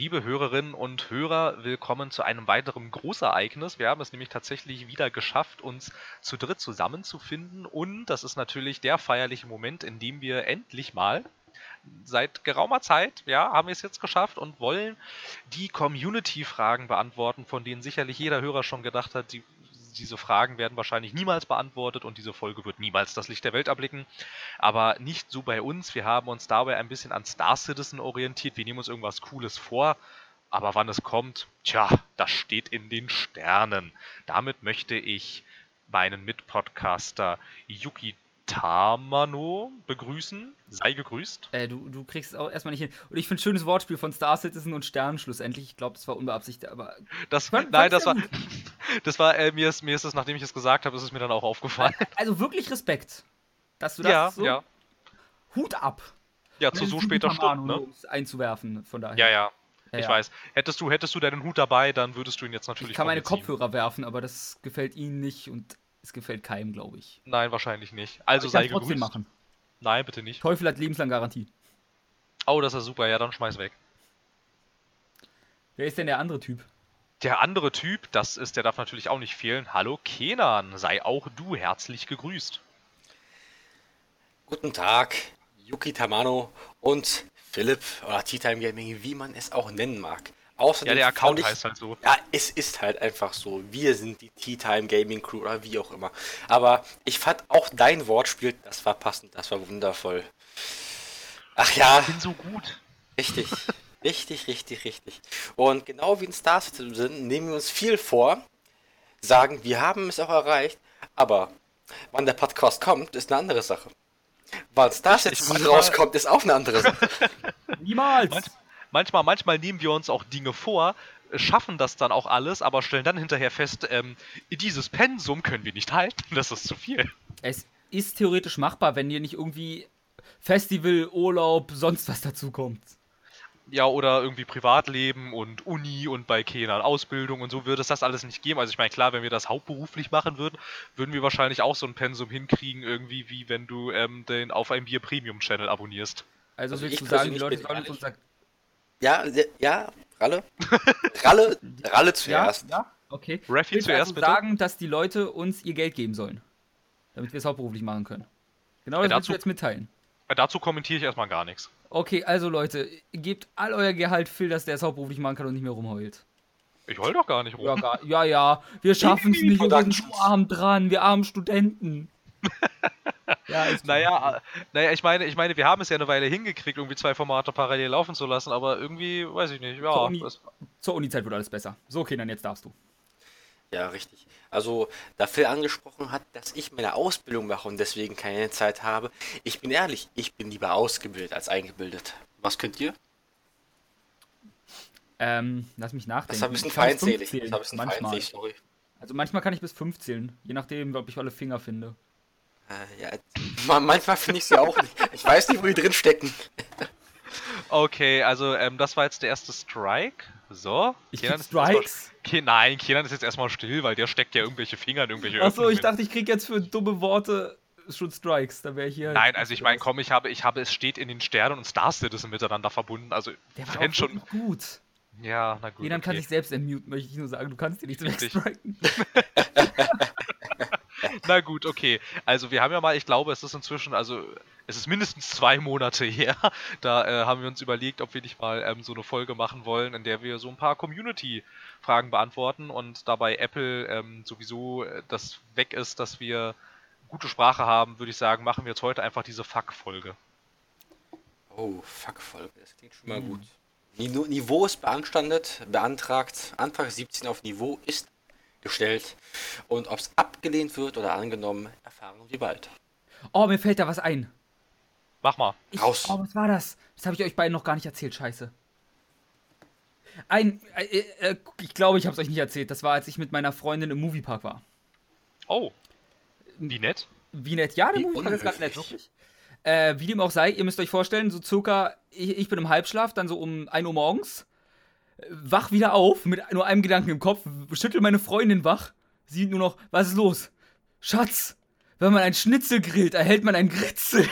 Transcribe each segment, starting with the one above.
Liebe Hörerinnen und Hörer, willkommen zu einem weiteren Großereignis. Wir haben es nämlich tatsächlich wieder geschafft, uns zu dritt zusammenzufinden. Und das ist natürlich der feierliche Moment, in dem wir endlich mal seit geraumer Zeit, ja, haben wir es jetzt geschafft und wollen die Community-Fragen beantworten, von denen sicherlich jeder Hörer schon gedacht hat, die diese Fragen werden wahrscheinlich niemals beantwortet und diese Folge wird niemals das Licht der Welt erblicken. Aber nicht so bei uns. Wir haben uns dabei ein bisschen an Star Citizen orientiert. Wir nehmen uns irgendwas Cooles vor. Aber wann es kommt, tja, das steht in den Sternen. Damit möchte ich meinen Mitpodcaster Yuki Tamano begrüßen. Sei gegrüßt. Äh, du, du kriegst es auch erstmal nicht hin. Und ich finde schönes Wortspiel von Star Citizen und Stern schlussendlich. Ich glaube, das war unbeabsichtigt, aber. Das, fand, nein, das war. Das war, äh, mir, ist, mir ist es, nachdem ich es gesagt habe, ist es mir dann auch aufgefallen. Also wirklich Respekt. Dass du das ja, so. Ja. Hut ab. Ja, zu so später Stunde, ne? einzuwerfen, von daher. Ja, ja. Ja, ich ja. weiß. Hättest du, hättest du deinen Hut dabei, dann würdest du ihn jetzt natürlich. Ich kann meine Kopfhörer werfen, aber das gefällt ihnen nicht und es gefällt keinem, glaube ich. Nein, wahrscheinlich nicht. Also sei gegrüßt. trotzdem machen. Nein, bitte nicht. Teufel hat lebenslang Garantie. Oh, das ist super. Ja, dann schmeiß weg. Wer ist denn der andere Typ? Der andere Typ, das ist, der darf natürlich auch nicht fehlen. Hallo Kenan, sei auch du herzlich gegrüßt. Guten Tag, Yuki Tamano und Philipp oder Tea Time Gaming, wie man es auch nennen mag. Außerdem ja, der Account ich, heißt halt so. Ja, es ist halt einfach so. Wir sind die Tea Time Gaming Crew oder wie auch immer. Aber ich fand auch dein Wortspiel, das war passend, das war wundervoll. Ach ja. Ich bin so gut. Richtig. richtig, richtig, richtig. Und genau wie in Star Citizen nehmen wir uns viel vor, sagen, wir haben es auch erreicht, aber wann der Podcast kommt, ist eine andere Sache. Wann Star Citizen rauskommt, ist auch eine andere Sache. Niemals! Manchmal manchmal, nehmen wir uns auch Dinge vor, schaffen das dann auch alles, aber stellen dann hinterher fest, ähm, dieses Pensum können wir nicht halten, das ist zu viel. Es ist theoretisch machbar, wenn dir nicht irgendwie Festival, Urlaub, sonst was dazu kommt. Ja, oder irgendwie Privatleben und Uni und bei Kenan Ausbildung und so würde es das alles nicht geben. Also ich meine, klar, wenn wir das hauptberuflich machen würden, würden wir wahrscheinlich auch so ein Pensum hinkriegen, irgendwie wie wenn du ähm, den auf einem Bier Premium Channel abonnierst. Also, also willst du sagen, die Leute sollen uns unser ja, ja, Ralle. Ralle, Ralle zuerst. Ja, ja? okay. Raffi zuerst also bitte. sagen, dass die Leute uns ihr Geld geben sollen. Damit wir es hauptberuflich machen können. Genau das ja, willst du jetzt mitteilen. Ja, dazu kommentiere ich erstmal gar nichts. Okay, also Leute, gebt all euer Gehalt Phil, dass der es hauptberuflich machen kann und nicht mehr rumheult. Ich heul doch gar nicht rum. Ja, gar, ja, ja, wir schaffen es nicht, wir sind so arm dran, wir armen Studenten. ja, naja, naja, ich meine, ich meine, wir haben es ja eine Weile hingekriegt, irgendwie zwei Formate parallel laufen zu lassen, aber irgendwie, weiß ich nicht, ja. Zur, Uni, zur Uni-Zeit wird alles besser. So, okay, dann jetzt darfst du. Ja, richtig. Also, da Phil angesprochen hat, dass ich meine Ausbildung mache und deswegen keine Zeit habe. Ich bin ehrlich, ich bin lieber ausgebildet als eingebildet. Was könnt ihr? Ähm, lass mich nachdenken. Das ist ein bisschen feindselig. Das ist ein bisschen manchmal. feindselig, sorry. Also manchmal kann ich bis fünf zählen, je nachdem, ob ich alle Finger finde. Äh, ja, manchmal finde ich sie auch nicht. Ich weiß nicht, wo die drin stecken. Okay, also ähm, das war jetzt der erste Strike. So. Ich Kenan Strikes? Ke Nein, Kenan ist jetzt erstmal still, weil der steckt ja irgendwelche Finger in irgendwelche Achso, ich dachte, ich krieg jetzt für dumme Worte schon Strikes. Da wäre ich hier. Nein, also ich meine, komm, ich habe, ich habe, es steht in den Sternen und Star Citizen miteinander verbunden. Also, der war auch schon gut. Ja, na gut. Kenan okay. kann sich selbst ermuten, möchte ich nur sagen. Du kannst dir nicht wegstriken. Na gut, okay. Also wir haben ja mal, ich glaube, es ist inzwischen, also es ist mindestens zwei Monate her. Da äh, haben wir uns überlegt, ob wir nicht mal ähm, so eine Folge machen wollen, in der wir so ein paar Community-Fragen beantworten und dabei Apple ähm, sowieso äh, das weg ist, dass wir gute Sprache haben, würde ich sagen, machen wir jetzt heute einfach diese Fuck-Folge. Oh, Fuck-Folge, das klingt schon mal mhm. gut. Niveau ist beanstandet, beantragt, Antrag 17 auf Niveau ist gestellt. Und ob es abgelehnt wird oder angenommen, erfahren wir bald. Oh, mir fällt da was ein. Mach mal. Ich, Raus. Oh, was war das? Das habe ich euch beiden noch gar nicht erzählt, scheiße. Ein, äh, äh, ich glaube, ich habe es euch nicht erzählt. Das war, als ich mit meiner Freundin im Moviepark war. Oh. Wie nett? Wie nett? Ja, der Moviepark ist ganz nett, wirklich. Äh, wie dem auch sei, ihr müsst euch vorstellen, so circa, ich, ich bin im Halbschlaf, dann so um 1 Uhr morgens wach wieder auf mit nur einem Gedanken im Kopf, schüttel meine Freundin wach, sieht nur noch, was ist los? Schatz, wenn man ein Schnitzel grillt, erhält man ein Gritzel.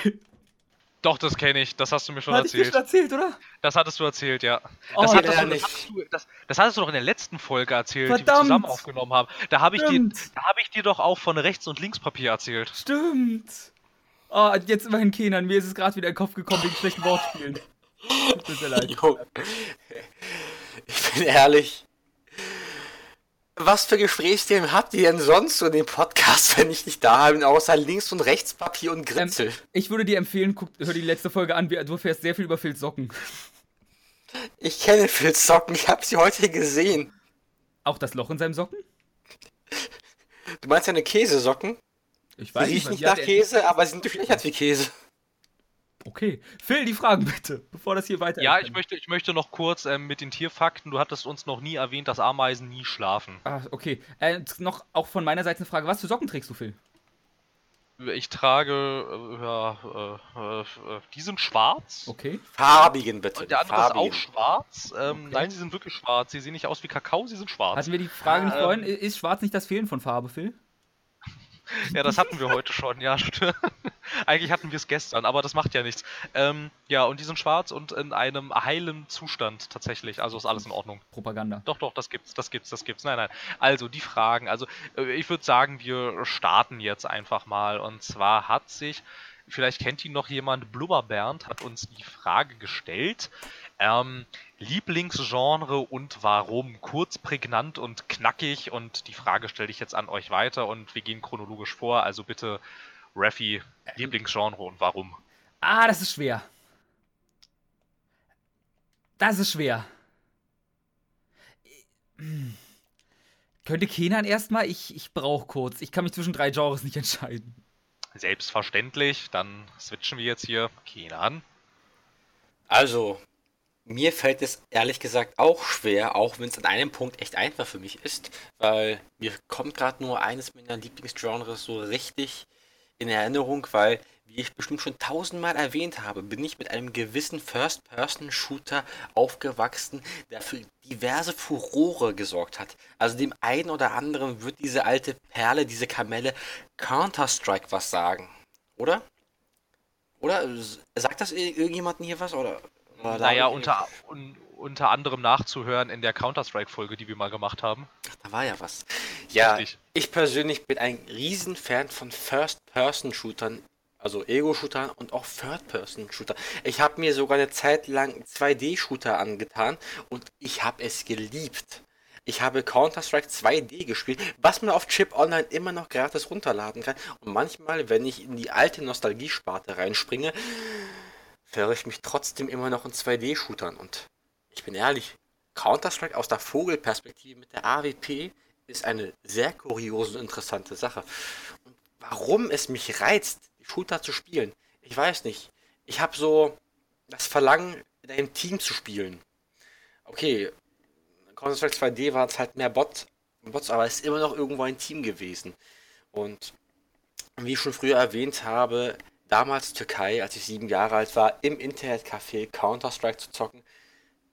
Doch, das kenne ich. Das hast du mir schon dir erzählt. schon erzählt, oder? Das hattest du erzählt, ja. Oh, Das, hattest ja, du, das, nicht. hattest du, das, das hattest du doch in der letzten Folge erzählt, die wir Verdammt. zusammen aufgenommen haben. Da habe ich, dir, da hab ich dir doch auch von Rechts- und Linkspapier erzählt. Stimmt. Oh, jetzt immerhin Kenan. Mir ist es gerade wieder in den Kopf gekommen wegen schlechten Wortspielen. Tut mir sehr leid. Ich bin ehrlich. Was für Gesprächsthemen habt ihr denn sonst so in dem Podcast, wenn ich nicht da bin, außer Links- und Rechtspapier und Gritzel? Ich würde dir empfehlen, guck, hör die letzte Folge an. Du erfährst sehr viel über Phils Socken. Ich kenne Phil Socken, ich habe sie heute gesehen. Auch das Loch in seinem Socken? Du meinst seine Käsesocken? Ich Die riechen was nicht die hat nach Käse, aber sie sind durchlöchert wie Käse. Okay. Phil, die Fragen bitte, bevor das hier weiter Ja, ich möchte, ich möchte noch kurz ähm, mit den Tierfakten. Du hattest uns noch nie erwähnt, dass Ameisen nie schlafen. Ah, okay. Äh, noch auch von meiner Seite eine Frage. Was für Socken trägst du, Phil? Ich trage, äh, ja, äh, äh, äh, die sind schwarz. Okay. Farbigen bitte. Und der andere farbigen. ist auch schwarz. Ähm, Okay. Nein, sie sind wirklich schwarz. Sie sehen nicht aus wie Kakao, sie sind schwarz. Hatten wir die Frage nicht Ähm. vorhin? Ist schwarz nicht das Fehlen von Farbe, Phil? Ja, das hatten wir heute schon, ja. Eigentlich hatten wir es gestern, aber das macht ja nichts. Ähm, ja, und die sind schwarz und in einem heilen Zustand tatsächlich. Also ist alles in Ordnung. Propaganda. Doch, doch, das gibt's, das gibt's, das gibt's. Nein, nein. Also die Fragen. Also äh, ich würde sagen, wir starten jetzt einfach mal. Und zwar hat sich, vielleicht kennt ihn noch jemand, Blubberbernd hat uns die Frage gestellt. Ähm, Lieblingsgenre und warum? Kurz, prägnant und knackig. Und die Frage stelle ich jetzt an euch weiter und wir gehen chronologisch vor. Also bitte, Raffi, Lieblingsgenre und warum? Ah, das ist schwer. Das ist schwer. Könnte Kenan erstmal? Ich, ich brauche kurz. Ich kann mich zwischen drei Genres nicht entscheiden. Selbstverständlich. Dann switchen wir jetzt hier Kenan. Also, mir fällt es ehrlich gesagt auch schwer, auch wenn es an einem Punkt echt einfach für mich ist, weil mir kommt gerade nur eines meiner Lieblingsgenres so richtig in Erinnerung, weil, wie ich bestimmt schon tausendmal erwähnt habe, bin ich mit einem gewissen First-Person-Shooter aufgewachsen, der für diverse Furore gesorgt hat. Also dem einen oder anderen wird diese alte Perle, diese Kamelle Counter-Strike was sagen, oder? Oder sagt das ir- irgendjemanden hier was? Oder, oder Naja, unter, un, unter anderem nachzuhören in der Counter-Strike-Folge, die wir mal gemacht haben. Da war ja was. Ja, Richtig. ich persönlich bin ein Riesenfan von First-Person-Shootern, also Ego-Shootern und auch Third-Person-Shooter. Ich habe mir sogar eine Zeit lang 2D-Shooter angetan und ich habe es geliebt. Ich habe Counter-Strike 2D gespielt, was man auf Chip Online immer noch gratis runterladen kann. Und manchmal, wenn ich in die alte Nostalgiesparte reinspringe, verre ich mich trotzdem immer noch in 2D-Shootern. Und ich bin ehrlich, Counter-Strike aus der Vogelperspektive mit der AWP ist eine sehr kuriose und interessante Sache. Und warum es mich reizt, die Shooter zu spielen, ich weiß nicht. Ich habe so das Verlangen, in einem Team zu spielen. Okay, Counter-Strike 2D war es halt mehr Bot, Bots, aber es ist immer noch irgendwo ein Team gewesen. Und wie ich schon früher erwähnt habe, damals Türkei, als ich sieben Jahre alt war, im Internetcafé Counter-Strike zu zocken,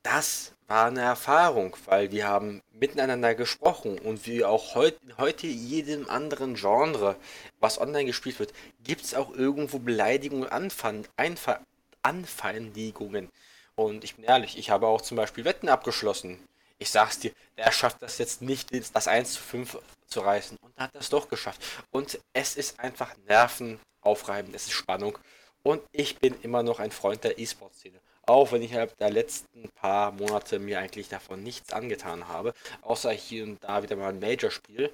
das war eine Erfahrung, weil wir haben miteinander gesprochen und wie auch heut, heute jedem anderen Genre, was online gespielt wird, gibt es auch irgendwo Beleidigungen, Anfan, Einfa, Anfeindungen. Und ich bin ehrlich, ich habe auch zum Beispiel Wetten abgeschlossen. Ich sag's dir, der schafft das jetzt nicht, das 1 zu 5 zu reißen. Und hat das doch geschafft. Und es ist einfach nervenaufreibend, es ist Spannung. Und ich bin immer noch ein Freund der E-Sport-Szene. Auch wenn ich innerhalb der letzten paar Monate mir eigentlich davon nichts angetan habe. Außer hier und da wieder mal ein Major-Spiel.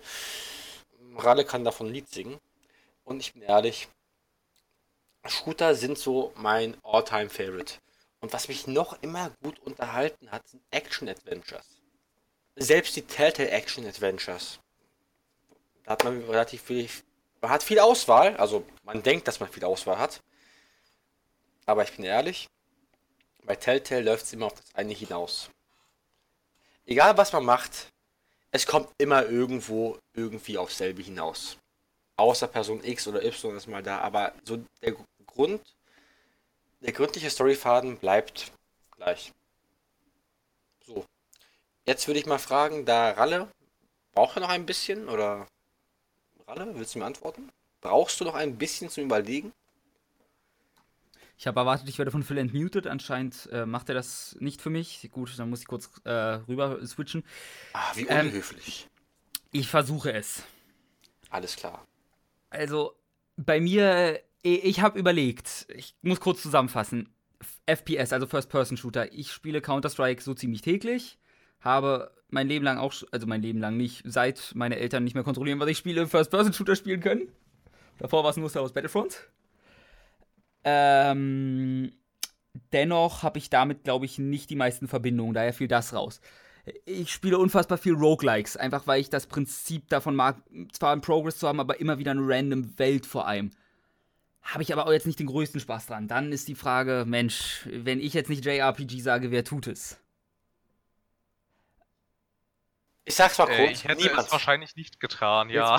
Ralle kann davon ein Lied singen. Und ich bin ehrlich, Shooter sind so mein All-Time-Favorite. Und was mich noch immer gut unterhalten hat, sind Action-Adventures. Selbst die Telltale Action-Adventures. Da hat man relativ viel, man hat viel Auswahl, also man denkt, dass man viel Auswahl hat. Aber ich bin ehrlich, bei Telltale läuft es immer auf das eine hinaus. Egal was man macht, es kommt immer irgendwo irgendwie aufs selbe hinaus. Außer Person X oder Y ist mal da, aber so der Grund, der gründliche Storyfaden bleibt gleich. So. Jetzt würde ich mal fragen, da Ralle, braucht er noch ein bisschen oder Ralle, willst du mir antworten? Brauchst du noch ein bisschen zum Überlegen? Ich habe erwartet, ich werde von Phil entmuted. Anscheinend äh, macht er das nicht für mich. Gut, dann muss ich kurz äh, rüber switchen. Ah, wie ähm, unhöflich. Ähm, ich versuche es. Alles klar. Also, bei mir, ich habe überlegt, ich muss kurz zusammenfassen. FPS, also First-Person-Shooter. Ich spiele Counter-Strike so ziemlich täglich. Habe mein Leben lang auch, also mein Leben lang nicht, seit meine Eltern nicht mehr kontrollieren, was ich spiele, First-Person-Shooter spielen können. Davor war es nur Star Wars Battlefront. Ähm, dennoch habe ich damit, glaube ich, nicht die meisten Verbindungen, daher fiel das raus. Ich spiele unfassbar viel Roguelikes, einfach weil ich das Prinzip davon mag, zwar einen Progress zu haben, aber immer wieder eine random Welt vor allem. Habe ich aber auch jetzt nicht den größten Spaß dran. Dann ist die Frage, Mensch, wenn ich jetzt nicht JRPG sage, wer tut es? Ich sag's mal kurz. Äh, ich hätte niemand. es wahrscheinlich nicht getan, ja.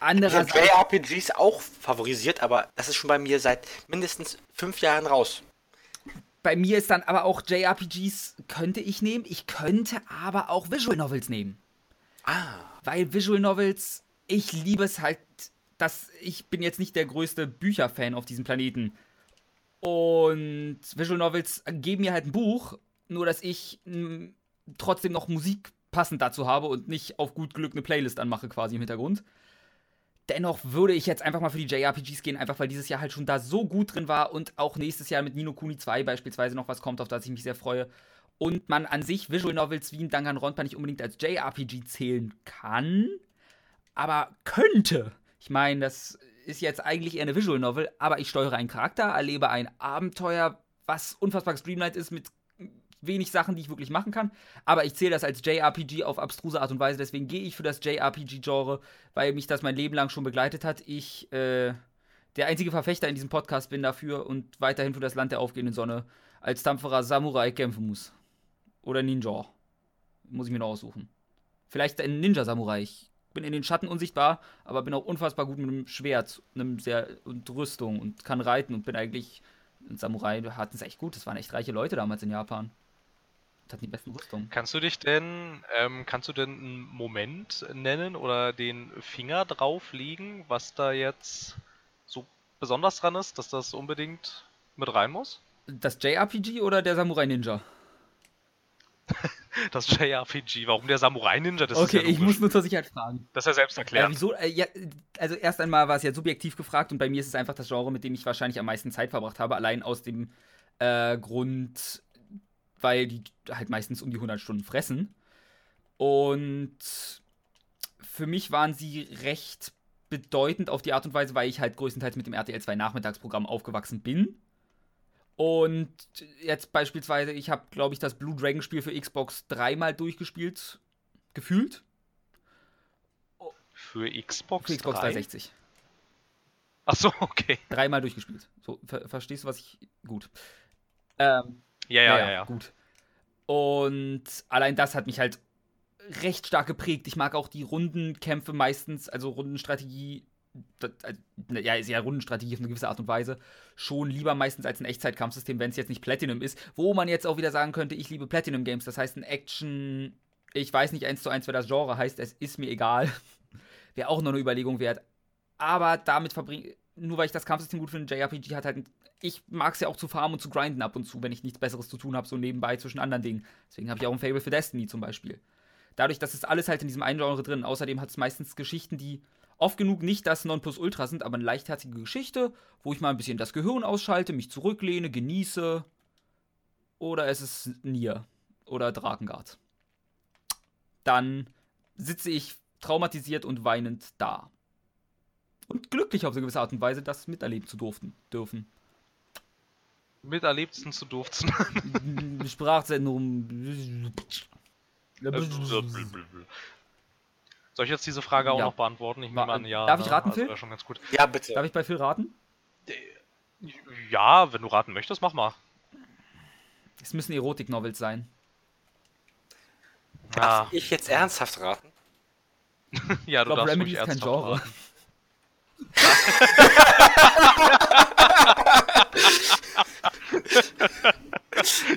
Andererseits. Ich habe JRPGs auch favorisiert, aber das ist schon bei mir seit mindestens fünf Jahren raus. Bei mir ist dann aber auch JRPGs könnte ich nehmen. Ich könnte aber auch Visual Novels nehmen. Ah. Weil Visual Novels, ich liebe es halt, dass ich bin jetzt nicht der größte Bücherfan auf diesem Planeten. Und Visual Novels geben mir halt ein Buch, nur dass ich mh, trotzdem noch Musik passend dazu habe und nicht auf gut Glück eine Playlist anmache quasi im Hintergrund. Dennoch würde ich jetzt einfach mal für die JRPGs gehen, einfach weil dieses Jahr halt schon da so gut drin war und auch nächstes Jahr mit Nino Kuni 2 beispielsweise noch was kommt, auf das ich mich sehr freue. Und man an sich Visual Novels wie ein Danganronpa nicht unbedingt als JRPG zählen kann, aber könnte. Ich meine, das ist jetzt eigentlich eher eine Visual Novel, aber ich steuere einen Charakter, erlebe ein Abenteuer, was unfassbar gestreamlined ist mit wenig Sachen, die ich wirklich machen kann. Aber ich zähle das als JRPG auf abstruse Art und Weise. Deswegen gehe ich für das JRPG-Genre, weil mich das mein Leben lang schon begleitet hat. Ich äh, der einzige Verfechter in diesem Podcast bin dafür und weiterhin für das Land der aufgehenden Sonne als tapferer Samurai kämpfen muss. Oder Ninja. Muss ich mir noch aussuchen. Vielleicht ein Ninja-Samurai. Ich bin in den Schatten unsichtbar, aber bin auch unfassbar gut mit einem Schwert einem sehr, und Rüstung und kann reiten und bin eigentlich. Samurai hatten es echt gut. Das waren echt reiche Leute damals in Japan hatten die besten Rüstungen. Kannst du dich denn, ähm, kannst du denn einen Moment nennen oder den Finger drauflegen, was da jetzt so besonders dran ist, dass das unbedingt mit rein muss? Das JRPG oder der Samurai Ninja? das JRPG. Warum der Samurai Ninja? Das okay, ja ich muss nur zur Sicherheit fragen. Das ist ja selbst erklärt. Äh, wieso? Äh, ja, also erst einmal war es ja subjektiv gefragt und bei mir ist es einfach das Genre, mit dem ich wahrscheinlich am meisten Zeit verbracht habe. Allein aus dem äh, Grund, weil die halt meistens um die 100 Stunden fressen. Und für mich waren sie recht bedeutend auf die Art und Weise, weil ich halt größtenteils mit dem RTL 2 Nachmittagsprogramm aufgewachsen bin. Und jetzt beispielsweise, ich habe, glaube ich, das Blue Dragon Spiel für Xbox dreimal durchgespielt, gefühlt. Für Xbox? Für Xbox 3? 360. Achso, okay. Dreimal durchgespielt. So, ver verstehst du, was ich. Gut. Ähm, ja, ja, ja, ja. Gut. Und allein das hat mich halt recht stark geprägt. Ich mag auch die Rundenkämpfe meistens, also Rundenstrategie. Äh, ja, ist ja Rundenstrategie auf eine gewisse Art und Weise schon lieber meistens als ein Echtzeitkampfsystem, wenn es jetzt nicht Platinum ist. Wo man jetzt auch wieder sagen könnte, ich liebe Platinum Games. Das heißt, ein Action, ich weiß nicht eins zu eins, wer das Genre heißt, es ist mir egal. Wäre auch noch eine Überlegung wert. Aber damit verbringe nur weil ich das Kampfsystem gut finde, JRPG hat halt. Ich mag es ja auch zu farmen und zu grinden ab und zu, wenn ich nichts Besseres zu tun habe, so nebenbei zwischen anderen Dingen. Deswegen habe ich auch ein Fable für Destiny zum Beispiel. Dadurch, dass es alles halt in diesem einen Genre drin. Außerdem hat es meistens Geschichten, die oft genug nicht das Nonplusultra sind, aber eine leichtherzige Geschichte, wo ich mal ein bisschen das Gehirn ausschalte, mich zurücklehne, genieße. Oder es ist Nier oder Drakengard. Dann sitze ich traumatisiert und weinend da und glücklich auf eine gewisse Art und Weise, das miterleben zu durften, dürfen. Miterlebsten zu durften. Sprachsendung. Soll ich jetzt diese Frage auch ja. noch beantworten? Ich nehme an, ja. Darf ich ne? raten, also Phil? Schon ganz gut. Ja, bitte. Darf ich bei Phil raten? Ja, wenn du raten möchtest, mach mal. Es müssen Erotik-Novels sein. Darf ah. ich jetzt ernsthaft raten? ja, du ich glaub, darfst Remedy ist kein Genre.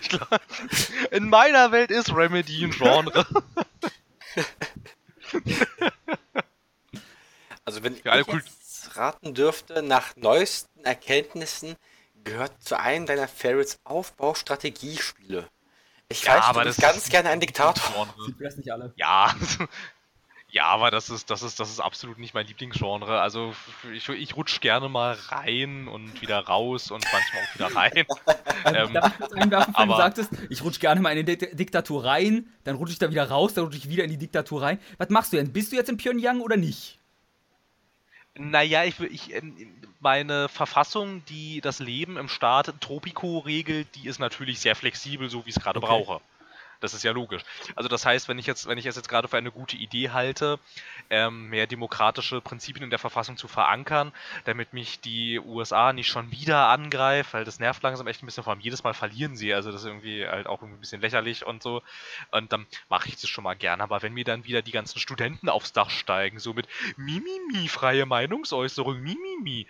Glaub, in meiner Welt ist Remedy ein Genre. Also wenn ja, ich jetzt raten dürfte, nach neuesten Erkenntnissen gehört zu einem deiner Favorites Aufbaustrategiespiele. Ich Ja, weiß, aber du bist das ganz gerne ein Diktator. Genre. Sieht das nicht alle. Ja. Ja, aber das ist, das ist, das ist absolut nicht mein Lieblingsgenre. Also ich, ich rutsch gerne mal rein und wieder raus und manchmal auch wieder rein. Ähm, Darf ich kurz einwerfen, wenn du sagtest, ich rutsch gerne mal in die Dik- Diktatur rein, dann rutsche ich da wieder raus, dann rutsche ich wieder in die Diktatur rein. Was machst du denn? Bist du jetzt in Pyongyang oder nicht? Naja, ich, will- ich, ähm, meine Verfassung, die das Leben im Staat Tropico regelt, die ist natürlich sehr flexibel, so wie ich es gerade Okay. brauche. Das ist ja logisch. Also das heißt, wenn ich jetzt, wenn ich es jetzt gerade für eine gute Idee halte, ähm, mehr demokratische Prinzipien in der Verfassung zu verankern, damit mich die USA nicht schon wieder angreift, weil das nervt langsam echt ein bisschen, vor allem jedes Mal verlieren sie, also das ist irgendwie halt auch ein bisschen lächerlich und so. Und dann mache ich das schon mal gerne. Aber wenn mir dann wieder die ganzen Studenten aufs Dach steigen, so mit Mimimi, freie Meinungsäußerung, Mimimi,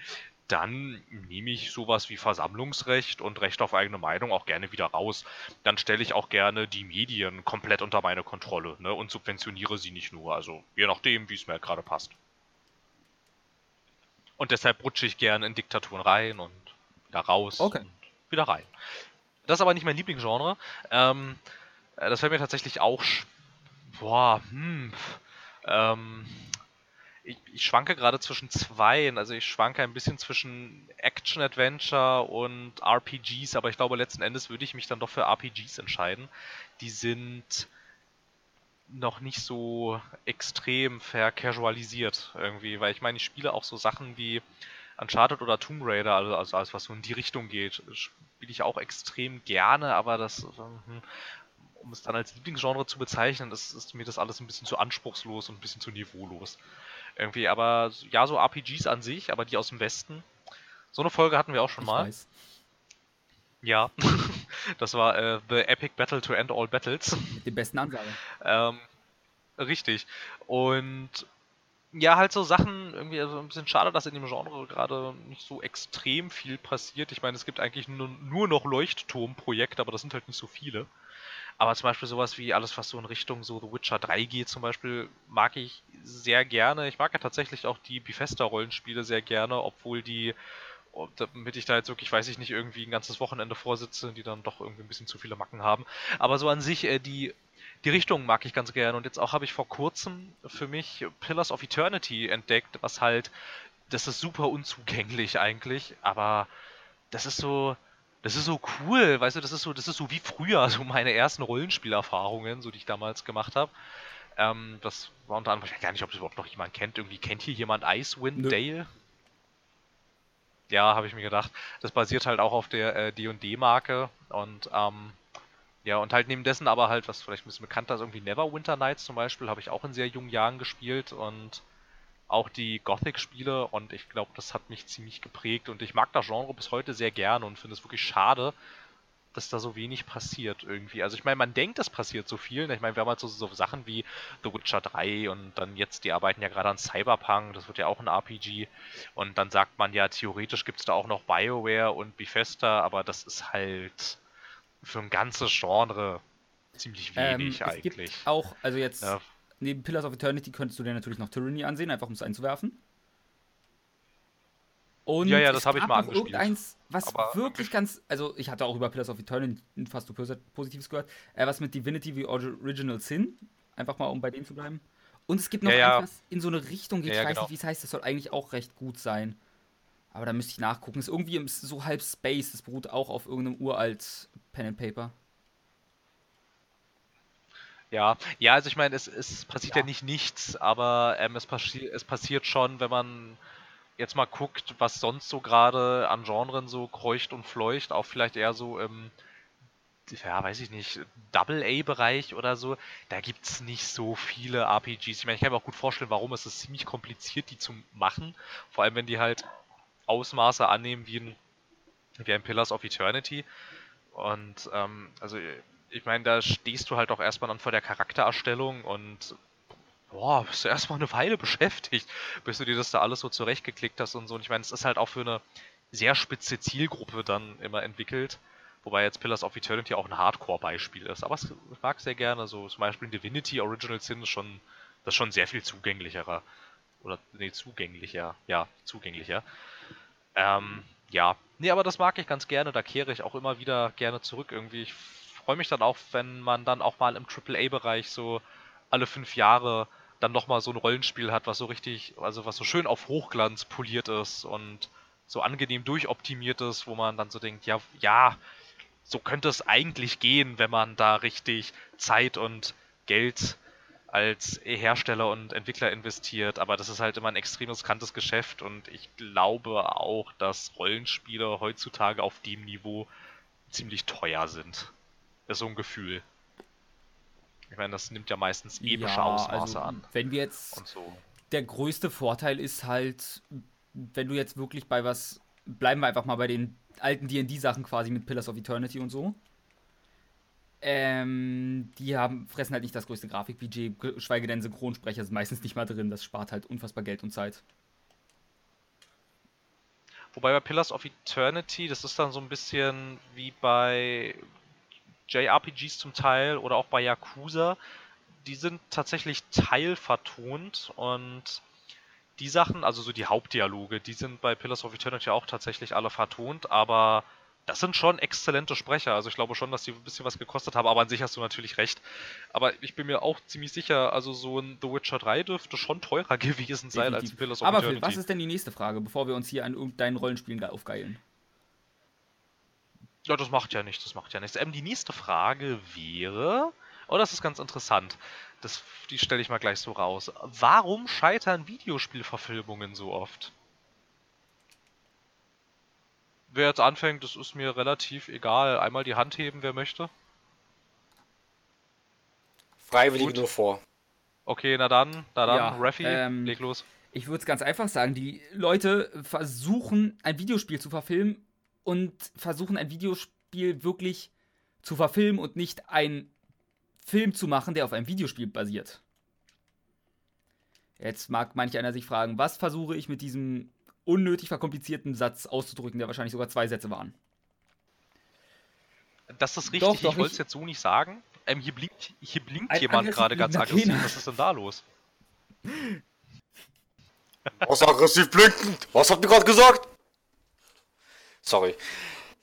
dann nehme ich sowas wie Versammlungsrecht und Recht auf eigene Meinung auch gerne wieder raus. Dann stelle ich auch gerne die Medien komplett unter meine Kontrolle ne, und subventioniere sie nicht nur. Also je nachdem, wie es mir halt gerade passt. Und deshalb rutsche ich gerne in Diktaturen rein und wieder raus Okay. und wieder rein. Das ist aber nicht mein Lieblingsgenre. Ähm, äh, das fällt mir tatsächlich auch. Boah, hm. Ähm, ich, ich schwanke gerade zwischen zweien. Also ich schwanke ein bisschen zwischen Action-Adventure und RPGs, aber ich glaube, letzten Endes würde ich mich dann doch für RPGs entscheiden. Die sind noch nicht so extrem vercasualisiert irgendwie, weil ich meine, ich spiele auch so Sachen wie Uncharted oder Tomb Raider, also, also alles, was so in die Richtung geht, spiele ich auch extrem gerne, aber das, ähm, um es dann als Lieblingsgenre zu bezeichnen, ist, ist mir das alles ein bisschen zu anspruchslos und ein bisschen zu niveaulos. Irgendwie, aber ja, so RPGs an sich, aber die aus dem Westen. So eine Folge hatten wir auch schon Ich mal. weiß. Ja. Das war äh, The Epic Battle to End All Battles. Mit den besten Ansagen. Ähm, richtig. Und ja, halt so Sachen, irgendwie also ein bisschen schade, dass in dem Genre gerade nicht so extrem viel passiert. Ich meine, es gibt eigentlich nur, nur noch Leuchtturmprojekte, aber das sind halt nicht so viele. Aber zum Beispiel sowas wie alles, was so in Richtung so The Witcher 3 geht, zum Beispiel, mag ich sehr gerne. Ich mag ja tatsächlich auch die Bethesda-Rollenspiele sehr gerne, obwohl die, damit ich da jetzt wirklich, weiß ich nicht, irgendwie ein ganzes Wochenende vorsitze, die dann doch irgendwie ein bisschen zu viele Macken haben. Aber so an sich, äh, die, die Richtung mag ich ganz gerne. Und jetzt auch habe ich vor kurzem für mich Pillars of Eternity entdeckt, was halt, das ist super unzugänglich eigentlich, aber das ist so, das ist so cool, weißt du, das ist so, das ist so wie früher, so meine ersten Rollenspielerfahrungen, so die ich damals gemacht habe. Ähm, das war unter anderem, ich weiß gar nicht, ob das überhaupt noch jemand kennt. Irgendwie kennt hier jemand Icewind Nö. Dale? Ja, habe ich mir gedacht. Das basiert halt auch auf der äh, D&D-Marke und ähm, ja, und halt neben dessen aber halt, was vielleicht ein bisschen bekannter ist, irgendwie Neverwinter Nights zum Beispiel, habe ich auch in sehr jungen Jahren gespielt und auch die Gothic-Spiele und ich glaube, das hat mich ziemlich geprägt und ich mag das Genre bis heute sehr gerne und finde es wirklich schade, dass da so wenig passiert irgendwie. Also ich meine, man denkt, es passiert so viel. ne? Ich meine, wir haben halt so, so Sachen wie The Witcher 3 und dann jetzt, die arbeiten ja gerade an Cyberpunk, das wird ja auch ein RPG. Und dann sagt man ja, theoretisch gibt es da auch noch BioWare und Bethesda, aber das ist halt für ein ganzes Genre ziemlich Ähm, wenig es eigentlich. gibt auch, also jetzt Ja, neben Pillars of Eternity könntest du dir natürlich noch Tyranny ansehen, einfach um es einzuwerfen. Und Ja, ja, das es hab ich mal angespielt. irgendeins, was Aber wirklich ganz, also ich hatte auch über Pillars of Eternity fast so Posi- Positives gehört, äh, was mit Divinity wie Original Sin, einfach mal um bei denen zu bleiben. Und es gibt noch Ja, ja. eins, was in so eine Richtung geht, Ja, ich weiß genau. nicht, wie es heißt, das soll eigentlich auch recht gut sein. Aber da müsste ich nachgucken. Ist irgendwie im- so halb Space, das beruht auch auf irgendeinem uralt Pen and Paper. Ja, ja, also ich meine, es, es passiert ja. Ja. nicht nichts, aber ähm, es, passi es passiert schon, wenn man jetzt mal guckt, was sonst so gerade an Genren so kreucht und fleucht, auch vielleicht eher so im, ja, weiß ich nicht, Double-A-Bereich oder so, da gibt es nicht so viele RPGs. Ich meine, ich kann mir auch gut vorstellen, warum es ist ziemlich kompliziert, die zu machen, vor allem wenn die halt Ausmaße annehmen wie ein, wie ein Pillars of Eternity. Und ähm, also ich meine, da stehst du halt auch erstmal dann vor der Charaktererstellung und boah, bist du erstmal eine Weile beschäftigt, bis du dir das da alles so zurechtgeklickt hast und so. Und ich meine, es ist halt auch für eine sehr spitze Zielgruppe dann immer entwickelt. Wobei jetzt Pillars of Eternity auch ein Hardcore-Beispiel ist. Aber ich mag sehr gerne, so zum Beispiel Divinity Original Sin ist schon, das ist schon sehr viel zugänglicherer. Oder, nee, zugänglicher. Ja, zugänglicher. Ähm, ja, nee, aber das mag ich ganz gerne. Da kehre ich auch immer wieder gerne zurück irgendwie. Ich freue mich dann auch, wenn man dann auch mal im AAA-Bereich so alle fünf Jahre dann nochmal so ein Rollenspiel hat, was so richtig, also was so schön auf Hochglanz poliert ist und so angenehm durchoptimiert ist, wo man dann so denkt, ja, ja, so könnte es eigentlich gehen, wenn man da richtig Zeit und Geld als Hersteller und Entwickler investiert, aber das ist halt immer ein extrem riskantes Geschäft und ich glaube auch, dass Rollenspiele heutzutage auf dem Niveau ziemlich teuer sind. Das ist so ein Gefühl. Ich meine, das nimmt ja meistens epische ja, Ausmaße also, an. Wenn wir jetzt. So. Der größte Vorteil ist halt, wenn du jetzt wirklich bei was. Bleiben wir einfach mal bei den alten DD-Sachen quasi mit Pillars of Eternity und so. Ähm, die haben, fressen halt nicht das größte Grafikbudget, schweige denn Synchronsprecher ist meistens nicht mal drin. Das spart halt unfassbar Geld und Zeit. Wobei bei Pillars of Eternity, das ist dann so ein bisschen wie bei JRPGs zum Teil oder auch bei Yakuza. Die sind tatsächlich teilvertont und die Sachen, also so die Hauptdialoge, die sind bei Pillars of Eternity auch tatsächlich alle vertont, aber das sind schon exzellente Sprecher. Also ich glaube schon, dass die ein bisschen was gekostet haben, aber an sich hast du natürlich recht. Aber ich bin mir auch ziemlich sicher, also so ein The Witcher 3 dürfte schon teurer gewesen sein Definitiv. als Pillars of aber Eternity. Aber was ist denn die nächste Frage, bevor wir uns hier an deinen Rollenspielen aufgeilen? Ja, das macht ja nichts, das macht ja nichts. Ähm, die nächste Frage wäre, oh, das ist ganz interessant. Das, die stelle ich mal gleich so raus. Warum scheitern Videospielverfilmungen so oft? Wer jetzt anfängt, das ist mir relativ egal. Einmal die Hand heben, wer möchte. Freiwillig Gut. nur vor. Okay, na dann, na dann, ja, Raffi, ähm, leg los. Ich würde es ganz einfach sagen, die Leute versuchen, ein Videospiel zu verfilmen und versuchen, ein Videospiel wirklich zu verfilmen und nicht ein Film zu machen, der auf einem Videospiel basiert. Jetzt mag manch einer sich fragen, was versuche ich mit diesem unnötig verkomplizierten Satz auszudrücken, der wahrscheinlich sogar zwei Sätze waren. Das ist richtig, doch, doch, ich wollte es jetzt so nicht sagen. Ähm, hier blinkt, hier blinkt jemand gerade ganz aggressiv. Was ist denn da los? Was aggressiv blinkend? Was habt ihr gerade gesagt? Sorry.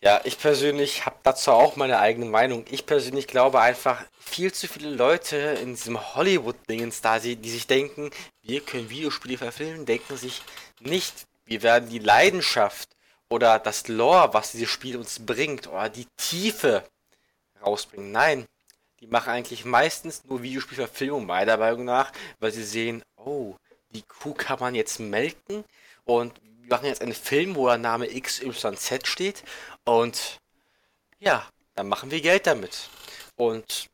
Ja, ich persönlich habe dazu auch meine eigene Meinung. Ich persönlich glaube einfach, viel zu viele Leute in diesem Hollywood-Dingens da, die sich denken, wir können Videospiele verfilmen, denken sich nicht, wir werden die Leidenschaft oder das Lore, was dieses Spiel uns bringt, oder die Tiefe rausbringen. Nein, die machen eigentlich meistens nur Videospielverfilmung, meiner Meinung nach, weil sie sehen, oh, die Kuh kann man jetzt melken und wir machen jetzt einen Film, wo der Name XYZ steht und ja, dann machen wir Geld damit. Und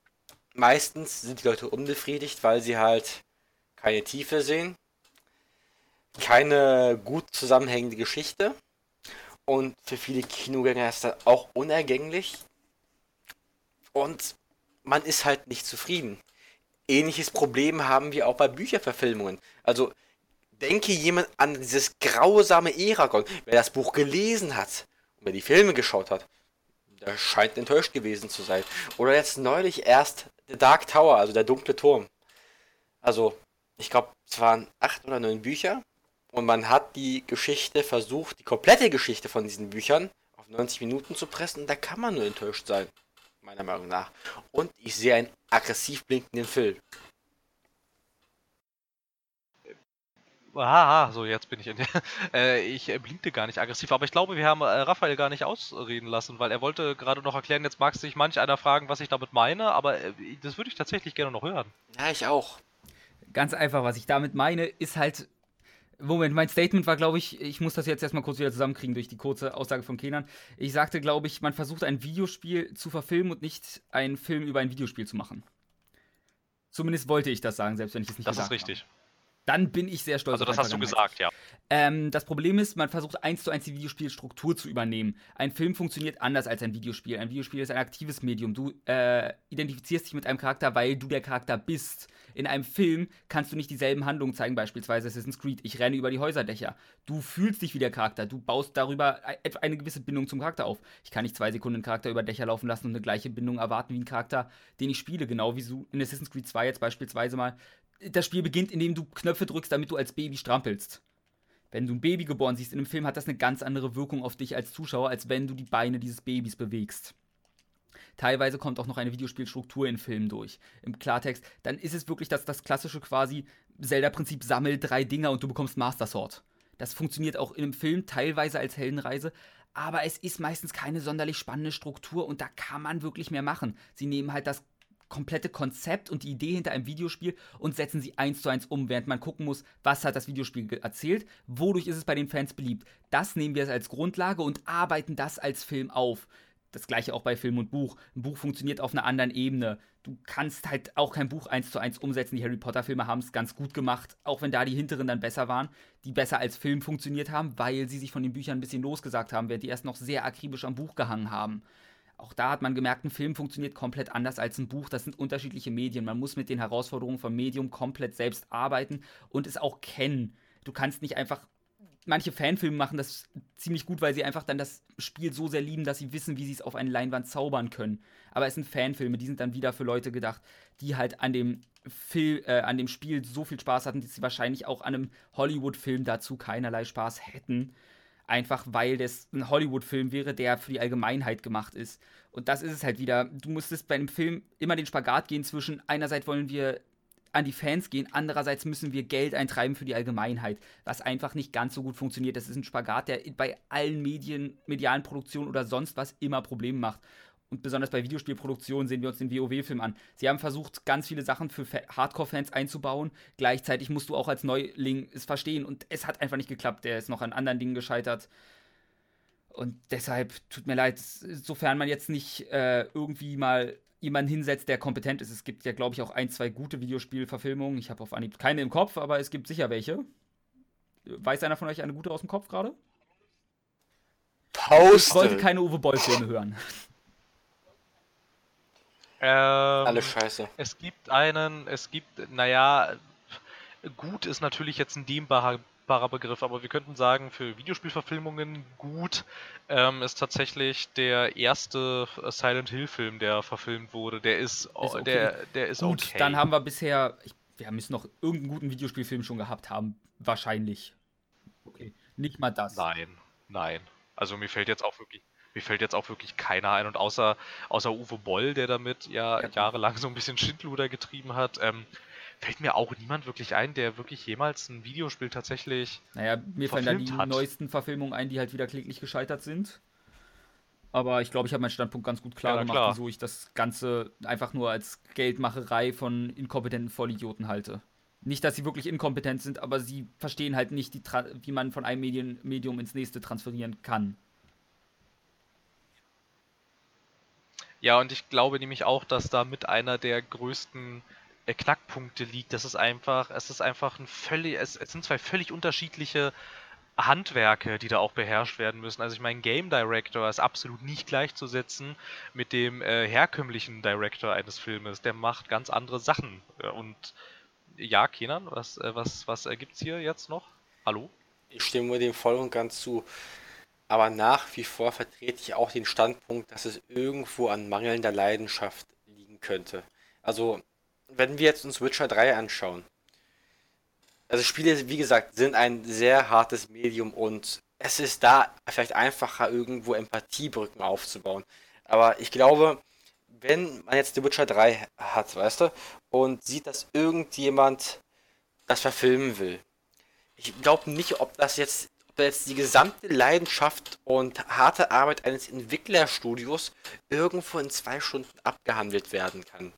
meistens sind die Leute unbefriedigt, weil sie halt keine Tiefe sehen, keine gut zusammenhängende Geschichte und für viele Kinogänger ist das auch unergänglich und man ist halt nicht zufrieden. Ähnliches Problem haben wir auch bei Bücherverfilmungen. Also denke jemand an dieses grausame Eragon. Wer das Buch gelesen hat und wer die Filme geschaut hat, der scheint enttäuscht gewesen zu sein. Oder jetzt neulich erst The Dark Tower, also der dunkle Turm. Also, ich glaube, es waren acht oder neun Bücher. Und man hat die Geschichte versucht, die komplette Geschichte von diesen Büchern auf 90 Minuten zu pressen. Und da kann man nur enttäuscht sein. Meiner Meinung nach. Und ich sehe einen aggressiv blinkenden Film. Haha, so jetzt bin ich in der. Äh, ich äh, blinkte gar nicht aggressiv, aber ich glaube, wir haben äh, Raphael gar nicht ausreden lassen, weil er wollte gerade noch erklären, jetzt mag sich manch einer fragen, was ich damit meine, aber äh, das würde ich tatsächlich gerne noch hören. Ja, ich auch. Ganz einfach, was ich damit meine, ist halt. Moment, mein Statement war, glaube ich, ich muss das jetzt erstmal kurz wieder zusammenkriegen durch die kurze Aussage von Kenan. Ich sagte, glaube ich, man versucht ein Videospiel zu verfilmen und nicht einen Film über ein Videospiel zu machen. Zumindest wollte ich das sagen, selbst wenn ich es nicht das gesagt habe. Das ist richtig. Habe. Dann bin ich sehr stolz. Also das hast du gesagt, ja. Ähm, das Problem ist, man versucht eins zu eins die Videospielstruktur zu übernehmen. Ein Film funktioniert anders als ein Videospiel. Ein Videospiel ist ein aktives Medium. Du äh, identifizierst dich mit einem Charakter, weil du der Charakter bist. In einem Film kannst du nicht dieselben Handlungen zeigen, beispielsweise Assassin's Creed. Ich renne über die Häuserdächer. Du fühlst dich wie der Charakter. Du baust darüber eine gewisse Bindung zum Charakter auf. Ich kann nicht zwei Sekunden einen Charakter über Dächer laufen lassen und eine gleiche Bindung erwarten wie ein Charakter, den ich spiele. Genau wie in Assassin's Creed 2 jetzt beispielsweise mal das Spiel beginnt, indem du Knöpfe drückst, damit du als Baby strampelst. Wenn du ein Baby geboren siehst in einem Film, hat das eine ganz andere Wirkung auf dich als Zuschauer, als wenn du die Beine dieses Babys bewegst. Teilweise kommt auch noch eine Videospielstruktur in Filmen durch. Im Klartext, dann ist es wirklich das, das klassische quasi Zelda-Prinzip, sammel drei Dinger und du bekommst Master Sword. Das funktioniert auch in einem Film teilweise als Heldenreise, aber es ist meistens keine sonderlich spannende Struktur und da kann man wirklich mehr machen. Sie nehmen halt das komplette Konzept und die Idee hinter einem Videospiel und setzen sie eins zu eins um, während man gucken muss, was hat das Videospiel erzählt, wodurch ist es bei den Fans beliebt. Das nehmen wir als Grundlage und arbeiten das als Film auf. Das gleiche auch bei Film und Buch. Ein Buch funktioniert auf einer anderen Ebene. Du kannst halt auch kein Buch eins zu eins umsetzen. Die Harry Potter-Filme haben es ganz gut gemacht, auch wenn da die hinteren dann besser waren, die besser als Film funktioniert haben, weil sie sich von den Büchern ein bisschen losgesagt haben, während die erst noch sehr akribisch am Buch gehangen haben. Auch da hat man gemerkt, ein Film funktioniert komplett anders als ein Buch. Das sind unterschiedliche Medien. Man muss mit den Herausforderungen vom Medium komplett selbst arbeiten und es auch kennen. Du kannst nicht einfach manche Fanfilme machen das ziemlich gut, weil sie einfach dann das Spiel so sehr lieben, dass sie wissen, wie sie es auf eine Leinwand zaubern können. Aber es sind Fanfilme, die sind dann wieder für Leute gedacht, die halt an dem, Film, äh, an dem Spiel so viel Spaß hatten, dass sie wahrscheinlich auch an einem Hollywood-Film dazu keinerlei Spaß hätten. Einfach weil das ein Hollywood-Film wäre, der für die Allgemeinheit gemacht ist. Und das ist es halt wieder. Du musstest bei einem Film immer den Spagat gehen zwischen einerseits wollen wir an die Fans gehen. Andererseits müssen wir Geld eintreiben für die Allgemeinheit, was einfach nicht ganz so gut funktioniert. Das ist ein Spagat, der bei allen Medien, medialen Produktionen oder sonst was immer Probleme macht. Und besonders bei Videospielproduktionen sehen wir uns den WoW-Film an. Sie haben versucht, ganz viele Sachen für Hardcore-Fans einzubauen. Gleichzeitig musst du auch als Neuling es verstehen. Und es hat einfach nicht geklappt. Der ist noch an anderen Dingen gescheitert. Und deshalb tut mir leid, sofern man jetzt nicht äh, irgendwie mal jemanden hinsetzt, der kompetent ist. Es gibt ja, glaube ich, auch ein, zwei gute Videospielverfilmungen. Ich habe auf Anhieb keine im Kopf, aber es gibt sicher welche. Weiß einer von euch eine gute aus dem Kopf gerade? Ich wollte keine Uwe Boll-Filme hören. Ähm, Alle scheiße. Es gibt einen, es gibt, naja, gut ist natürlich jetzt ein dehnbarer Begriff, aber wir könnten sagen, für Videospielverfilmungen gut ähm, ist tatsächlich der erste Silent Hill-Film, der verfilmt wurde. Der ist, ist okay. der, der ist gut. Okay. Dann haben wir bisher, ich, wir müssen noch irgendeinen guten Videospielfilm schon gehabt haben, wahrscheinlich. Okay, nicht mal das. Nein, nein. Also mir fällt jetzt auch wirklich mir fällt jetzt auch wirklich keiner ein. Und außer, außer Uwe Boll, der damit ja, ja. jahrelang so ein bisschen Schindluder getrieben hat, ähm, fällt mir auch niemand wirklich ein, der wirklich jemals ein Videospiel tatsächlich. Naja, mir fallen dann die hat. neuesten Verfilmungen ein, die halt wieder kläglich gescheitert sind. Aber ich glaube, ich habe meinen Standpunkt ganz gut klar ja, gemacht, klar. wieso ich das Ganze einfach nur als Geldmacherei von inkompetenten Vollidioten halte. Nicht, dass sie wirklich inkompetent sind, aber sie verstehen halt nicht, wie man von einem Medien Medium ins nächste transferieren kann. Ja, und ich glaube nämlich auch, dass da mit einer der größten äh, Knackpunkte liegt. Das ist einfach, es ist einfach ein völlig, es, es sind zwei völlig unterschiedliche Handwerke, die da auch beherrscht werden müssen. Also ich meine, Game Director ist absolut nicht gleichzusetzen mit dem äh, herkömmlichen Director eines Filmes. Der macht ganz andere Sachen. Und ja, Kenan, was, äh, was, was äh, gibt's hier jetzt noch? Hallo? Ich stimme dem voll und ganz zu. Aber nach wie vor vertrete ich auch den Standpunkt, dass es irgendwo an mangelnder Leidenschaft liegen könnte. Also wenn wir jetzt uns Witcher 3 anschauen, also Spiele, wie gesagt, sind ein sehr hartes Medium und es ist da vielleicht einfacher, irgendwo Empathiebrücken aufzubauen. Aber ich glaube, wenn man jetzt The Witcher 3 hat, weißt du, und sieht, dass irgendjemand das verfilmen will, ich glaube nicht, ob das jetzt, jetzt die gesamte Leidenschaft und harte Arbeit eines Entwicklerstudios irgendwo in zwei Stunden abgehandelt werden kann.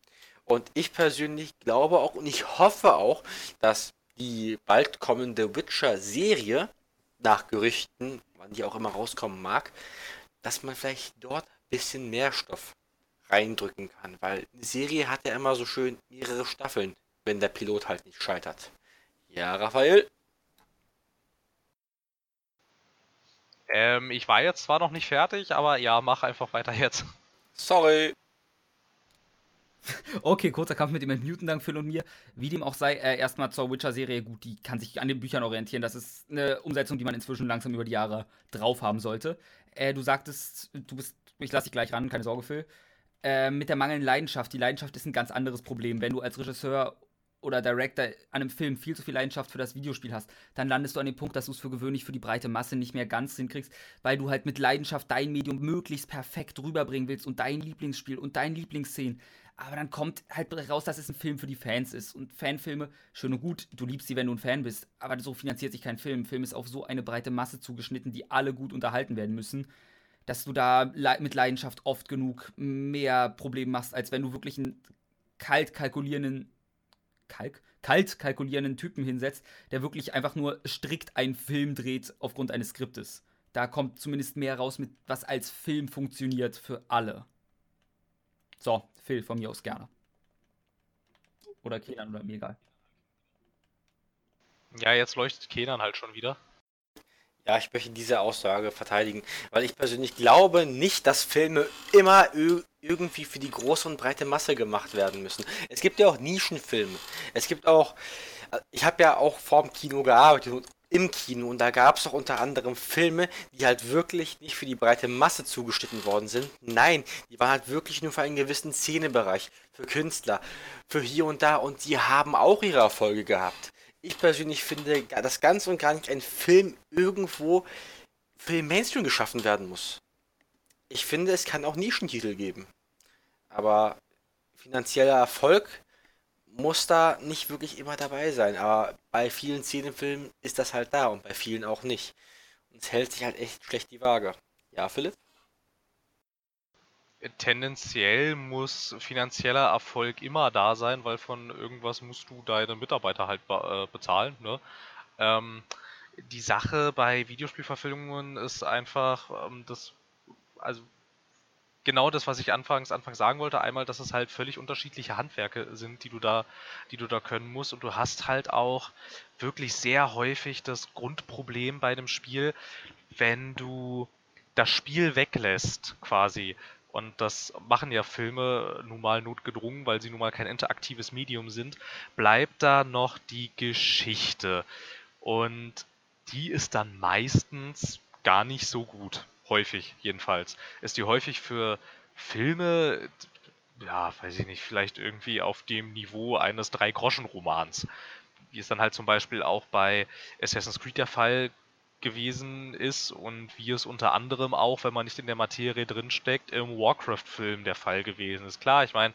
Und ich persönlich glaube auch und ich hoffe auch, dass die bald kommende Witcher-Serie, nach Gerüchten, wann die auch immer rauskommen mag, dass man vielleicht dort ein bisschen mehr Stoff reindrücken kann. Weil eine Serie hat ja immer so schön mehrere Staffeln, wenn der Pilot halt nicht scheitert. Ja, Raphael? Ähm, ich war jetzt zwar noch nicht fertig, aber ja, mach einfach weiter jetzt. Sorry. Okay, kurzer Kampf mit dem Entmuten-Dank Phil und mir. Wie dem auch sei, äh, erstmal zur Witcher-Serie. Gut, die kann sich an den Büchern orientieren. Das ist eine Umsetzung, die man inzwischen langsam über die Jahre drauf haben sollte. Äh, du sagtest, du bist, ich lasse dich gleich ran, keine Sorge, Phil. Äh, mit der mangelnden Leidenschaft. Die Leidenschaft ist ein ganz anderes Problem. Wenn du als Regisseur oder Director an einem Film viel zu viel Leidenschaft für das Videospiel hast, dann landest du an dem Punkt, dass du es für gewöhnlich für die breite Masse nicht mehr ganz hinkriegst, weil du halt mit Leidenschaft dein Medium möglichst perfekt rüberbringen willst und dein Lieblingsspiel und dein Lieblingsszenen. Aber dann kommt halt raus, dass es ein Film für die Fans ist. Und Fanfilme, schön und gut, du liebst sie, wenn du ein Fan bist. Aber so finanziert sich kein Film. Ein Film ist auf so eine breite Masse zugeschnitten, die alle gut unterhalten werden müssen, dass du da mit Leidenschaft oft genug mehr Probleme machst, als wenn du wirklich einen kalt kalkulierenden Kalk, kalt kalkulierenden Typen hinsetzt, der wirklich einfach nur strikt einen Film dreht aufgrund eines Skriptes. Da kommt zumindest mehr raus, mit was als Film funktioniert für alle. So, Phil, von mir aus gerne. Oder Kenan oder mir egal. Ja, jetzt leuchtet Kenan halt schon wieder. Ja, ich möchte diese Aussage verteidigen, weil ich persönlich glaube nicht, dass Filme immer irgendwie für die große und breite Masse gemacht werden müssen. Es gibt ja auch Nischenfilme. Es gibt auch, ich habe ja auch vorm Kino gearbeitet und im Kino und da gab es auch unter anderem Filme, die halt wirklich nicht für die breite Masse zugeschnitten worden sind. Nein, die waren halt wirklich nur für einen gewissen Szenebereich, für Künstler, für hier und da und die haben auch ihre Erfolge gehabt ich persönlich finde, dass ganz und gar nicht ein Film irgendwo für den Mainstream geschaffen werden muss. Ich finde, es kann auch Nischentitel geben. Aber finanzieller Erfolg muss da nicht wirklich immer dabei sein. Aber bei vielen Szenenfilmen ist das halt da und bei vielen auch nicht. Und es hält sich halt echt schlecht die Waage. Ja, Philipp? Tendenziell muss finanzieller Erfolg immer da sein, weil von irgendwas musst du deine Mitarbeiter halt äh, bezahlen. Ne? Ähm, die Sache bei Videospielverfilmungen ist einfach, ähm, das, also genau das, was ich anfangs, anfangs sagen wollte. Einmal, dass es halt völlig unterschiedliche Handwerke sind, die du da, die du da können musst. Und du hast halt auch wirklich sehr häufig das Grundproblem bei dem Spiel, wenn du das Spiel weglässt, quasi. Und das machen ja Filme nun mal notgedrungen, weil sie nun mal kein interaktives Medium sind. Bleibt da noch die Geschichte. Und die ist dann meistens gar nicht so gut. Häufig jedenfalls. Ist die häufig für Filme, ja, weiß ich nicht, vielleicht irgendwie auf dem Niveau eines Drei-Groschen-Romans. Wie es dann halt zum Beispiel auch bei Assassin's Creed der Fall gewesen ist und wie es unter anderem auch, wenn man nicht in der Materie drinsteckt, im Warcraft-Film der Fall gewesen ist. Klar, ich meine,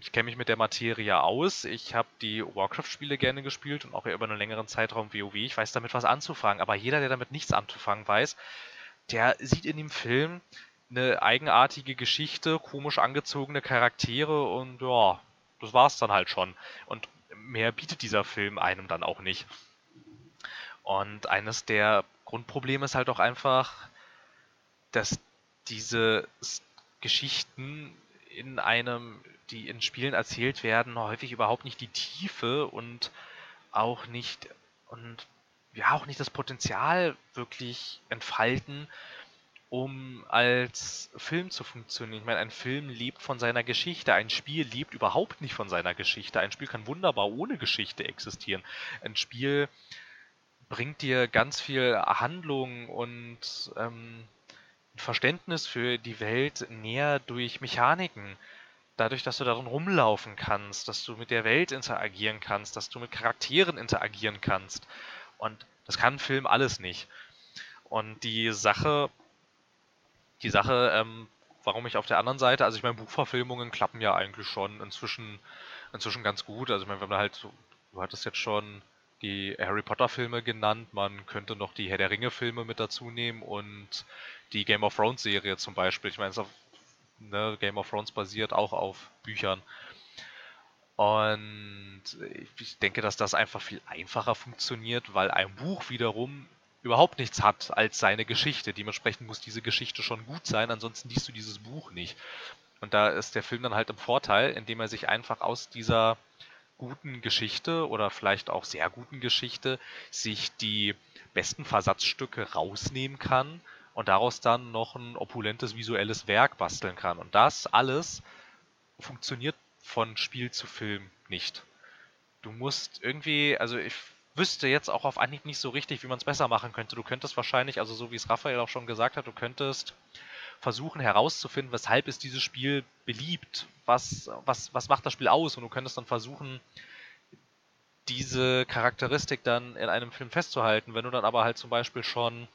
ich kenne mich mit der Materie aus. Ich habe die Warcraft-Spiele gerne gespielt und auch über einen längeren Zeitraum WoW. Ich weiß damit was anzufangen. Aber jeder, der damit nichts anzufangen weiß, der sieht in dem Film eine eigenartige Geschichte, komisch angezogene Charaktere und ja, das war's dann halt schon. Und mehr bietet dieser Film einem dann auch nicht. Und eines der Grundprobleme ist halt auch einfach, dass diese Geschichten in einem, die in Spielen erzählt werden, häufig überhaupt nicht die Tiefe und auch nicht und ja auch nicht das Potenzial wirklich entfalten, um als Film zu funktionieren. Ich meine, ein Film lebt von seiner Geschichte, ein Spiel lebt überhaupt nicht von seiner Geschichte. Ein Spiel kann wunderbar ohne Geschichte existieren. Ein Spiel bringt dir ganz viel Handlung und ähm, Verständnis für die Welt näher durch Mechaniken. Dadurch, dass du darin rumlaufen kannst, dass du mit der Welt interagieren kannst, dass du mit Charakteren interagieren kannst. Und das kann ein Film alles nicht. Und die Sache, die Sache, ähm, warum ich auf der anderen Seite, also ich meine, Buchverfilmungen klappen ja eigentlich schon inzwischen, inzwischen ganz gut. Also ich meine, wenn man halt, so, du hattest jetzt schon die Harry Potter Filme genannt. Man könnte noch die Herr der Ringe Filme mit dazu nehmen und die Game of Thrones Serie zum Beispiel. Ich meine, ne, Game of Thrones basiert auch auf Büchern. Und ich denke, dass das einfach viel einfacher funktioniert, weil ein Buch wiederum überhaupt nichts hat als seine Geschichte. Dementsprechend muss diese Geschichte schon gut sein, ansonsten liest du dieses Buch nicht. Und da ist der Film dann halt im Vorteil, indem er sich einfach aus dieser guten Geschichte oder vielleicht auch sehr guten Geschichte sich die besten Versatzstücke rausnehmen kann und daraus dann noch ein opulentes visuelles Werk basteln kann. Und das alles funktioniert von Spiel zu Film nicht. Du musst irgendwie, also ich wüsste jetzt auch auf Anhieb nicht so richtig, wie man es besser machen könnte. Du könntest wahrscheinlich, also so wie es Raphael auch schon gesagt hat, du könntest versuchen herauszufinden, weshalb ist dieses Spiel beliebt, was, was, was macht das Spiel aus und du könntest dann versuchen, diese Charakteristik dann in einem Film festzuhalten. Wenn du dann aber halt zum Beispiel schon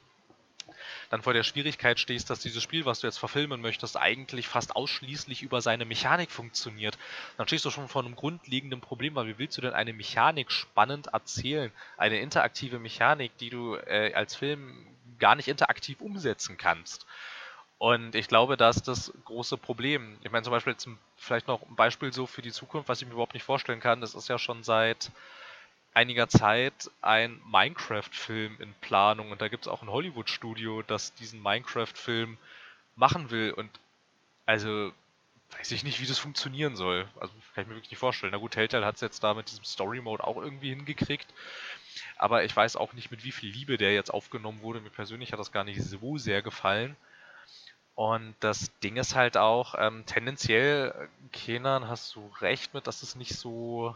dann vor der Schwierigkeit stehst, dass dieses Spiel, was du jetzt verfilmen möchtest, eigentlich fast ausschließlich über seine Mechanik funktioniert, dann stehst du schon vor einem grundlegenden Problem, weil wie willst du denn eine Mechanik spannend erzählen? Eine interaktive Mechanik, die du äh, als Film gar nicht interaktiv umsetzen kannst. Und ich glaube, da ist das große Problem. Ich meine, zum Beispiel jetzt vielleicht noch ein Beispiel so für die Zukunft, was ich mir überhaupt nicht vorstellen kann. Das ist ja schon seit einiger Zeit ein Minecraft-Film in Planung und da gibt es auch ein Hollywood-Studio, das diesen Minecraft-Film machen will und also weiß ich nicht, wie das funktionieren soll. Also kann ich mir wirklich nicht vorstellen. Na gut, Telltale hat es jetzt da mit diesem Story-Mode auch irgendwie hingekriegt, aber ich weiß auch nicht, mit wie viel Liebe der jetzt aufgenommen wurde. Mir persönlich hat das gar nicht so sehr gefallen. Und das Ding ist halt auch, ähm, tendenziell, Kenan, hast du recht mit, dass es nicht so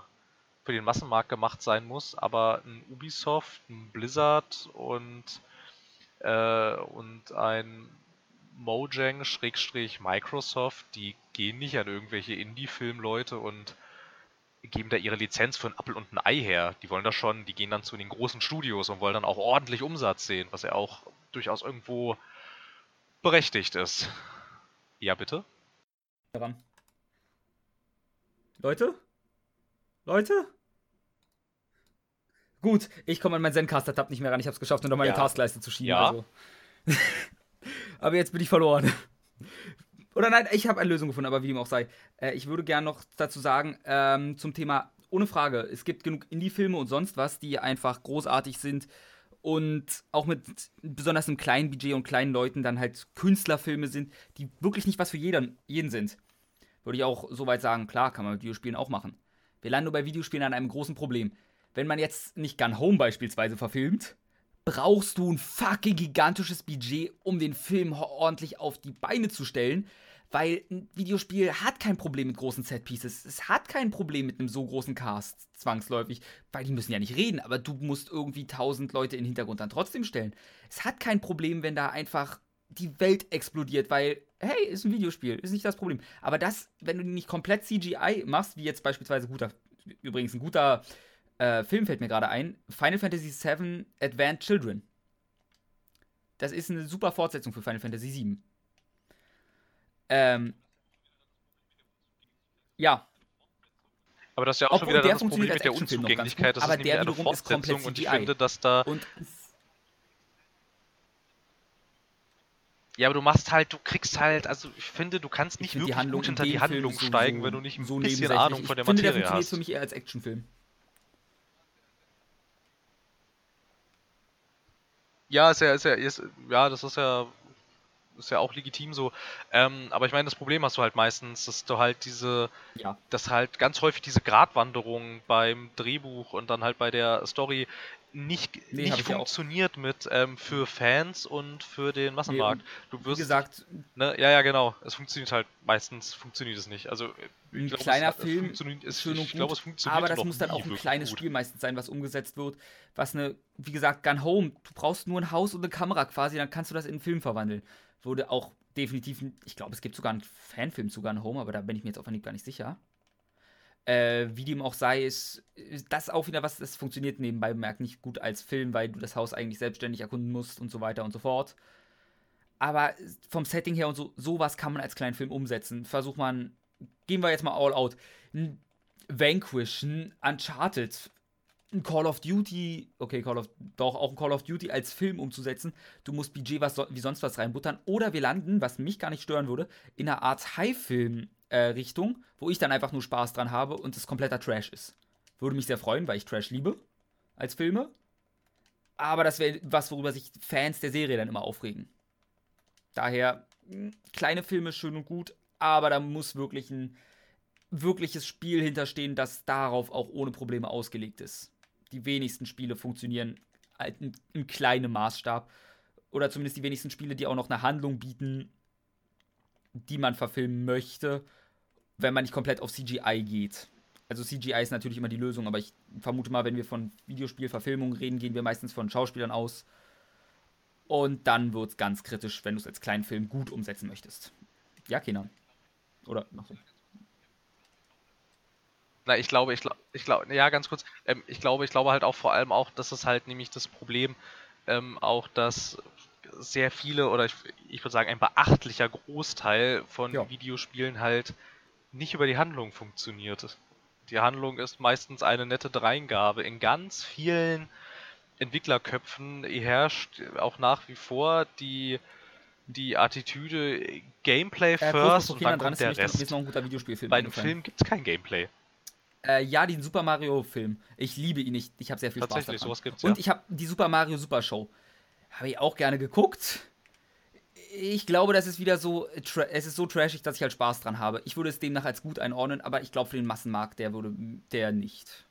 für den Massenmarkt gemacht sein muss, aber ein Ubisoft, ein Blizzard und, äh, und ein Mojang Schrägstrich Microsoft, die gehen nicht an irgendwelche Indie-Filmleute und geben da ihre Lizenz für ein Apple und ein Ei her. Die wollen das schon, die gehen dann zu den großen Studios und wollen dann auch ordentlich Umsatz sehen, was ja auch durchaus irgendwo berechtigt ist. Ja, bitte? Daran. Leute? Leute? Gut, ich komme an meinen Zencaster-Tab nicht mehr ran. Ich habe es geschafft, nur noch meine ja. Taskleiste zu schieben. Ja. Also. aber jetzt bin ich verloren. Oder nein, ich habe eine Lösung gefunden, aber wie dem auch sei. Äh, ich würde gerne noch dazu sagen, ähm, zum Thema, ohne Frage, es gibt genug Indie-Filme und sonst was, die einfach großartig sind und auch mit besonders einem kleinen Budget und kleinen Leuten dann halt Künstlerfilme sind, die wirklich nicht was für jeden, jeden sind. Würde ich auch soweit sagen, klar, kann man mit Videospielen auch machen. Wir landen nur bei Videospielen an einem großen Problem wenn man jetzt nicht Gun Home beispielsweise verfilmt, brauchst du ein fucking gigantisches Budget, um den Film ordentlich auf die Beine zu stellen. Weil ein Videospiel hat kein Problem mit großen Setpieces. Es hat kein Problem mit einem so großen Cast, zwangsläufig. Weil die müssen ja nicht reden, aber du musst irgendwie tausend Leute in den Hintergrund dann trotzdem stellen. Es hat kein Problem, wenn da einfach die Welt explodiert, weil, hey, ist ein Videospiel, ist nicht das Problem. Aber das, wenn du nicht komplett CGI machst, wie jetzt beispielsweise guter, übrigens ein guter äh, Film fällt mir gerade ein. Final Fantasy VII Advanced Children. Das ist eine super Fortsetzung für Final Fantasy VII. Ähm, ja. Aber das ist ja auch Obwohl, schon wieder das Problem mit der Unzugänglichkeit. Das aber ist der wiederum ist komplett CGI. Und ich finde, dass da... Und Ja, aber du machst halt, du kriegst halt, also ich finde, du kannst nicht wirklich gut hinter die Handlung so, steigen, so, wenn du nicht ein so bisschen Ahnung von der Materie finde, der hast. für mich eher als Actionfilm. Ja, ist ja, ist ja, ist, ja, das ist ja, ist ja auch legitim so. Ähm, aber ich meine, das Problem hast du halt meistens, dass du halt diese, ja. dass halt ganz häufig diese Gratwanderung beim Drehbuch und dann halt bei der Story nicht, nee, nicht funktioniert mit ähm, für Fans und für den Massenmarkt. Nee, du wirst, wie gesagt, ne, ja, ja, genau. Es funktioniert halt meistens funktioniert es nicht. Also ein glaub, kleiner es, Film ist schön und ich, glaube, es funktioniert aber das muss dann auch ein kleines gut. Spiel meistens sein, was umgesetzt wird. Was eine, wie gesagt, Gun Home. Du brauchst nur ein Haus und eine Kamera quasi, dann kannst du das in einen Film verwandeln. Wurde auch definitiv, ich glaube, es gibt sogar einen Fanfilm zu Gun Home, aber da bin ich mir jetzt auf gar nicht sicher. Äh, wie dem auch sei, ist, das auch wieder was, das funktioniert nebenbei bemerkt nicht gut als Film, weil du das Haus eigentlich selbstständig erkunden musst und so weiter und so fort. Aber vom Setting her und so, sowas kann man als kleinen Film umsetzen. Versuch man, gehen wir jetzt mal all out. Vanquish, Uncharted, ein Call of Duty, okay, Call of, doch auch ein Call of Duty als Film umzusetzen. Du musst Budget was, wie sonst was reinbuttern. Oder wir landen, was mich gar nicht stören würde, in einer Art High-Film äh, Richtung, wo ich dann einfach nur Spaß dran habe und es kompletter Trash ist. Würde mich sehr freuen, weil ich Trash liebe als Filme. Aber das wäre was, worüber sich Fans der Serie dann immer aufregen. Daher, hm, kleine Filme schön und gut, aber da muss wirklich ein wirkliches Spiel hinterstehen, das darauf auch ohne Probleme ausgelegt ist. Die wenigsten Spiele funktionieren halt im kleinen Maßstab. Oder zumindest die wenigsten Spiele, die auch noch eine Handlung bieten, die man verfilmen möchte wenn man nicht komplett auf CGI geht. Also CGI ist natürlich immer die Lösung, aber ich vermute mal, wenn wir von Videospielverfilmungen reden, gehen wir meistens von Schauspielern aus. Und dann wird es ganz kritisch, wenn du es als kleinen Film gut umsetzen möchtest. Ja, Kenan. Oder noch so. Na, ich glaube, ich glaube, ich glaube, ja, ganz kurz. Ähm, ich glaube, ich glaube halt auch vor allem auch, dass es halt nämlich das Problem ähm, auch, dass sehr viele oder ich, ich würde sagen ein beachtlicher Großteil von ja. Videospielen halt nicht über die Handlung funktioniert. Die Handlung ist meistens eine nette Dreingabe. In ganz vielen Entwicklerköpfen herrscht auch nach wie vor die die Attitüde Gameplay äh, first und dann kommt der Rest. Ist noch ein guter Videospielfilm Bei dem Film gibt es kein Gameplay. Äh, ja, den Super Mario Film. Ich liebe ihn. Ich, ich habe sehr viel Spaß daran. Sowas gibt's, und ja. ich habe die Super Mario Super Show. Habe ich auch gerne geguckt. Ich glaube, das ist wieder so, es ist so trashig, dass ich halt Spaß dran habe. Ich würde es demnach als gut einordnen, aber ich glaube für den Massenmarkt, der würde der nicht.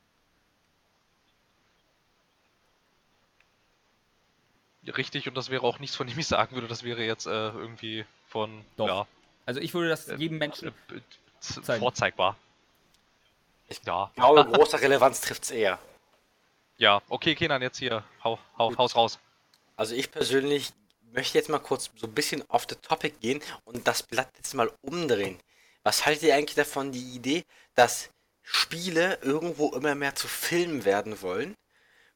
richtig und das wäre auch nichts, von dem ich sagen würde, das wäre jetzt äh, irgendwie von. Doch. Ja, also ich würde das äh, jedem Menschen äh, vorzeigbar. Ich ja. glaube, große Relevanz trifft es eher. Ja, okay, Kenan, jetzt hier, hau, hau, haus raus. Also ich persönlich möchte jetzt mal kurz so ein bisschen off the topic gehen und das Blatt jetzt mal umdrehen. Was haltet ihr eigentlich davon, die Idee, dass Spiele irgendwo immer mehr zu Filmen werden wollen?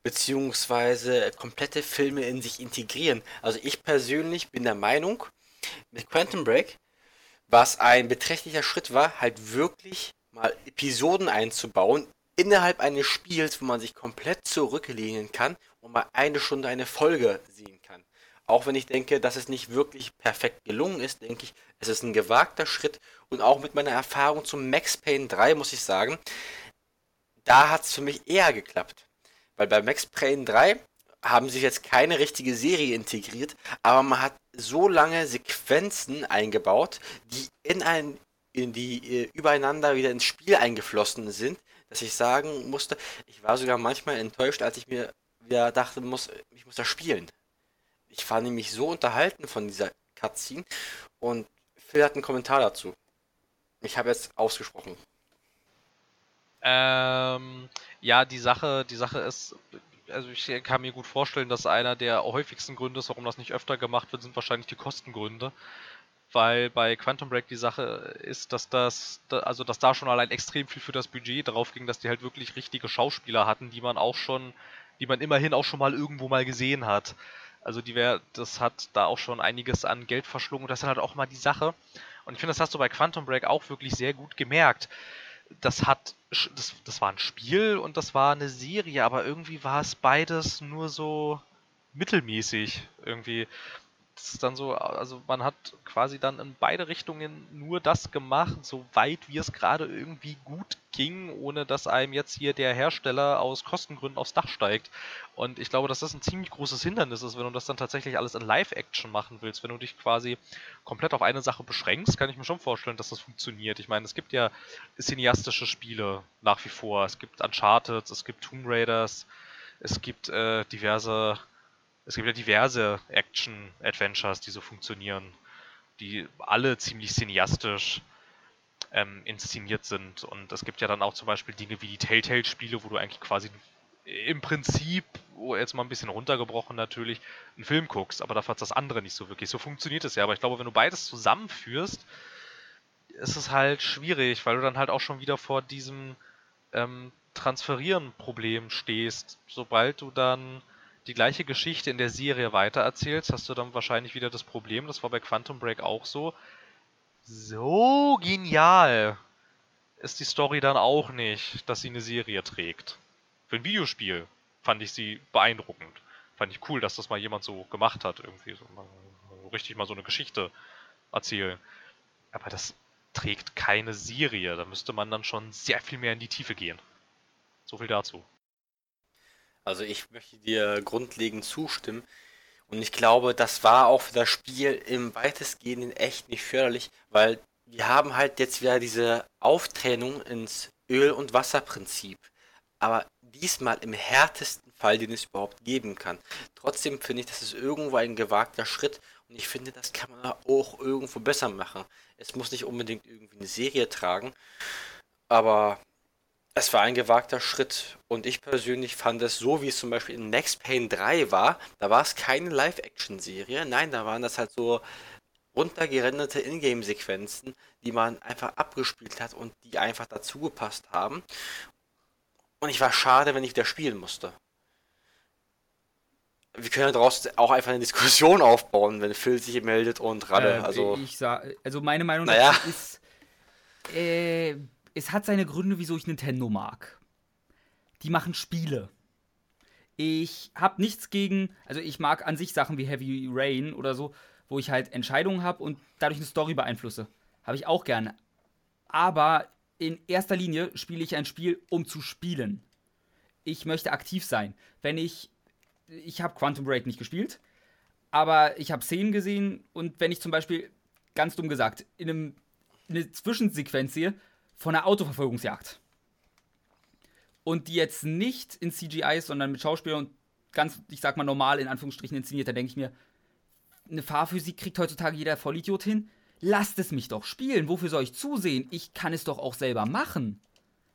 beziehungsweise komplette Filme in sich integrieren. Also ich persönlich bin der Meinung, mit Quantum Break, was ein beträchtlicher Schritt war, halt wirklich mal Episoden einzubauen innerhalb eines Spiels, wo man sich komplett zurücklehnen kann und mal eine Stunde eine Folge sehen. Auch wenn ich denke, dass es nicht wirklich perfekt gelungen ist, denke ich, es ist ein gewagter Schritt und auch mit meiner Erfahrung zum Max Payne 3 muss ich sagen, da hat es für mich eher geklappt. Weil bei Max Payne 3 haben sich jetzt keine richtige Serie integriert, aber man hat so lange Sequenzen eingebaut, die in ein in die äh, übereinander wieder ins Spiel eingeflossen sind, dass ich sagen musste, ich war sogar manchmal enttäuscht, als ich mir wieder dachte, muss, ich muss das spielen. Ich war nämlich so unterhalten von dieser Cutscene und Phil hat einen Kommentar dazu. Ich habe jetzt ausgesprochen. Ähm, ja, die Sache, die Sache ist, also ich kann mir gut vorstellen, dass einer der häufigsten Gründe ist, warum das nicht öfter gemacht wird, sind wahrscheinlich die Kostengründe. Weil bei Quantum Break die Sache ist, dass das, also dass da schon allein extrem viel für das Budget drauf ging, dass die halt wirklich richtige Schauspieler hatten, die man auch schon, die man immerhin auch schon mal irgendwo mal gesehen hat. Also die wär, das hat da auch schon einiges an Geld verschlungen. Und das ist halt auch mal die Sache. Und ich finde, das hast du bei Quantum Break auch wirklich sehr gut gemerkt. Das hat, das, das war ein Spiel und das war eine Serie, aber irgendwie war es beides nur so mittelmäßig irgendwie das ist dann so, also man hat quasi dann in beide Richtungen nur das gemacht, soweit wie es gerade irgendwie gut ging, ohne dass einem jetzt hier der Hersteller aus Kostengründen aufs Dach steigt. Und ich glaube, dass das ein ziemlich großes Hindernis ist, wenn du das dann tatsächlich alles in Live-Action machen willst. Wenn du dich quasi komplett auf eine Sache beschränkst, kann ich mir schon vorstellen, dass das funktioniert. Ich meine, es gibt ja cineastische Spiele nach wie vor. Es gibt Uncharted, es gibt Tomb Raiders, es gibt äh, diverse es gibt ja diverse Action-Adventures, die so funktionieren, die alle ziemlich cineastisch ähm, inszeniert sind. Und es gibt ja dann auch zum Beispiel Dinge wie die Telltale-Spiele, wo du eigentlich quasi im Prinzip, oh, jetzt mal ein bisschen runtergebrochen natürlich, einen Film guckst, aber dafür hat das andere nicht so wirklich. So funktioniert es ja. Aber ich glaube, wenn du beides zusammenführst, ist es halt schwierig, weil du dann halt auch schon wieder vor diesem ähm, Transferieren-Problem stehst. Sobald du dann die gleiche Geschichte in der Serie weitererzählst, hast du dann wahrscheinlich wieder das Problem, das war bei Quantum Break auch so. So genial ist die Story dann auch nicht, dass sie eine Serie trägt. Für ein Videospiel fand ich sie beeindruckend. Fand ich cool, dass das mal jemand so gemacht hat, irgendwie so, richtig mal so eine Geschichte erzählen. Aber das trägt keine Serie. Da müsste man dann schon sehr viel mehr in die Tiefe gehen. So viel dazu. Also ich möchte dir grundlegend zustimmen. Und ich glaube, das war auch für das Spiel im weitestgehenden echt nicht förderlich, weil wir haben halt jetzt wieder diese Auftrennung ins Öl- und Wasserprinzip. Aber diesmal im härtesten Fall, den es überhaupt geben kann. Trotzdem finde ich, das ist irgendwo ein gewagter Schritt und ich finde, das kann man auch irgendwo besser machen. Es muss nicht unbedingt irgendwie eine Serie tragen, aber es war ein gewagter Schritt und ich persönlich fand es so, wie es zum Beispiel in Max Payne 3 war, da war es keine Live-Action-Serie, nein, da waren das halt so runtergerenderte Ingame-Sequenzen, die man einfach abgespielt hat und die einfach dazu gepasst haben. Und ich war schade, wenn ich wieder spielen musste. Wir können daraus auch einfach eine Diskussion aufbauen, wenn Phil sich meldet und Radde. Äh, also, also meine Meinung Naja. ist, äh, es hat seine Gründe, wieso ich Nintendo mag. Die machen Spiele. Ich habe nichts gegen, also ich mag an sich Sachen wie Heavy Rain oder so, wo ich halt Entscheidungen habe und dadurch eine Story beeinflusse. Habe ich auch gerne. Aber in erster Linie spiele ich ein Spiel, um zu spielen. Ich möchte aktiv sein. Wenn ich. Ich habe Quantum Break nicht gespielt, aber ich habe Szenen gesehen und wenn ich zum Beispiel, ganz dumm gesagt, in einem, eine Zwischensequenz sehe von einer Autoverfolgungsjagd und die jetzt nicht in CGI ist, sondern mit Schauspielern und ganz, ich sag mal, normal in Anführungsstrichen inszeniert, da denke ich mir, eine Fahrphysik kriegt heutzutage jeder Vollidiot hin. Lasst es mich doch spielen. Wofür soll ich zusehen? Ich kann es doch auch selber machen.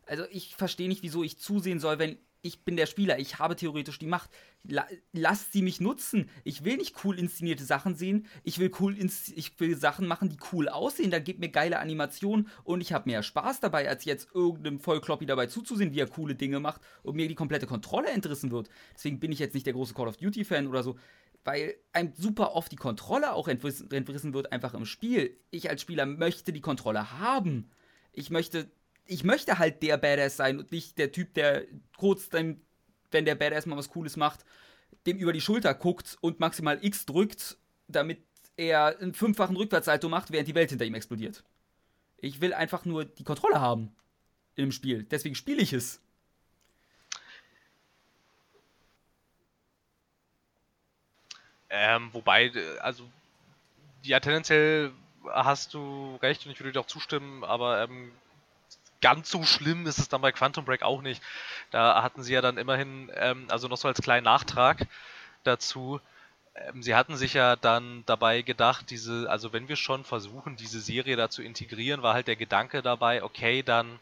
Also ich verstehe nicht, wieso ich zusehen soll, wenn ich bin der Spieler. Ich habe theoretisch die Macht. La lasst sie mich nutzen. Ich will nicht cool inszenierte Sachen sehen. Ich will cool ich will Sachen machen, die cool aussehen. Da gibt mir geile Animationen und ich habe mehr Spaß dabei, als jetzt irgendeinem Vollkloppi dabei zuzusehen, wie er coole Dinge macht und mir die komplette Kontrolle entrissen wird. Deswegen bin ich jetzt nicht der große Call of Duty Fan oder so weil einem super oft die Kontrolle auch entrissen, entrissen wird, einfach im Spiel. Ich als Spieler möchte die Kontrolle haben. Ich möchte, ich möchte halt der Badass sein und nicht der Typ, der kurz, dann, wenn der Badass mal was Cooles macht, dem über die Schulter guckt und maximal X drückt, damit er einen fünffachen Rückwärtssalto macht, während die Welt hinter ihm explodiert. Ich will einfach nur die Kontrolle haben im Spiel. Deswegen spiele ich es. Ähm, wobei, äh, also, ja, tendenziell hast du recht und ich würde dir auch zustimmen, aber ähm, ganz so schlimm ist es dann bei Quantum Break auch nicht. Da hatten sie ja dann immerhin, ähm, also noch so als kleinen Nachtrag dazu, ähm, sie hatten sich ja dann dabei gedacht, diese, also wenn wir schon versuchen, diese Serie da zu integrieren, war halt der Gedanke dabei, okay, dann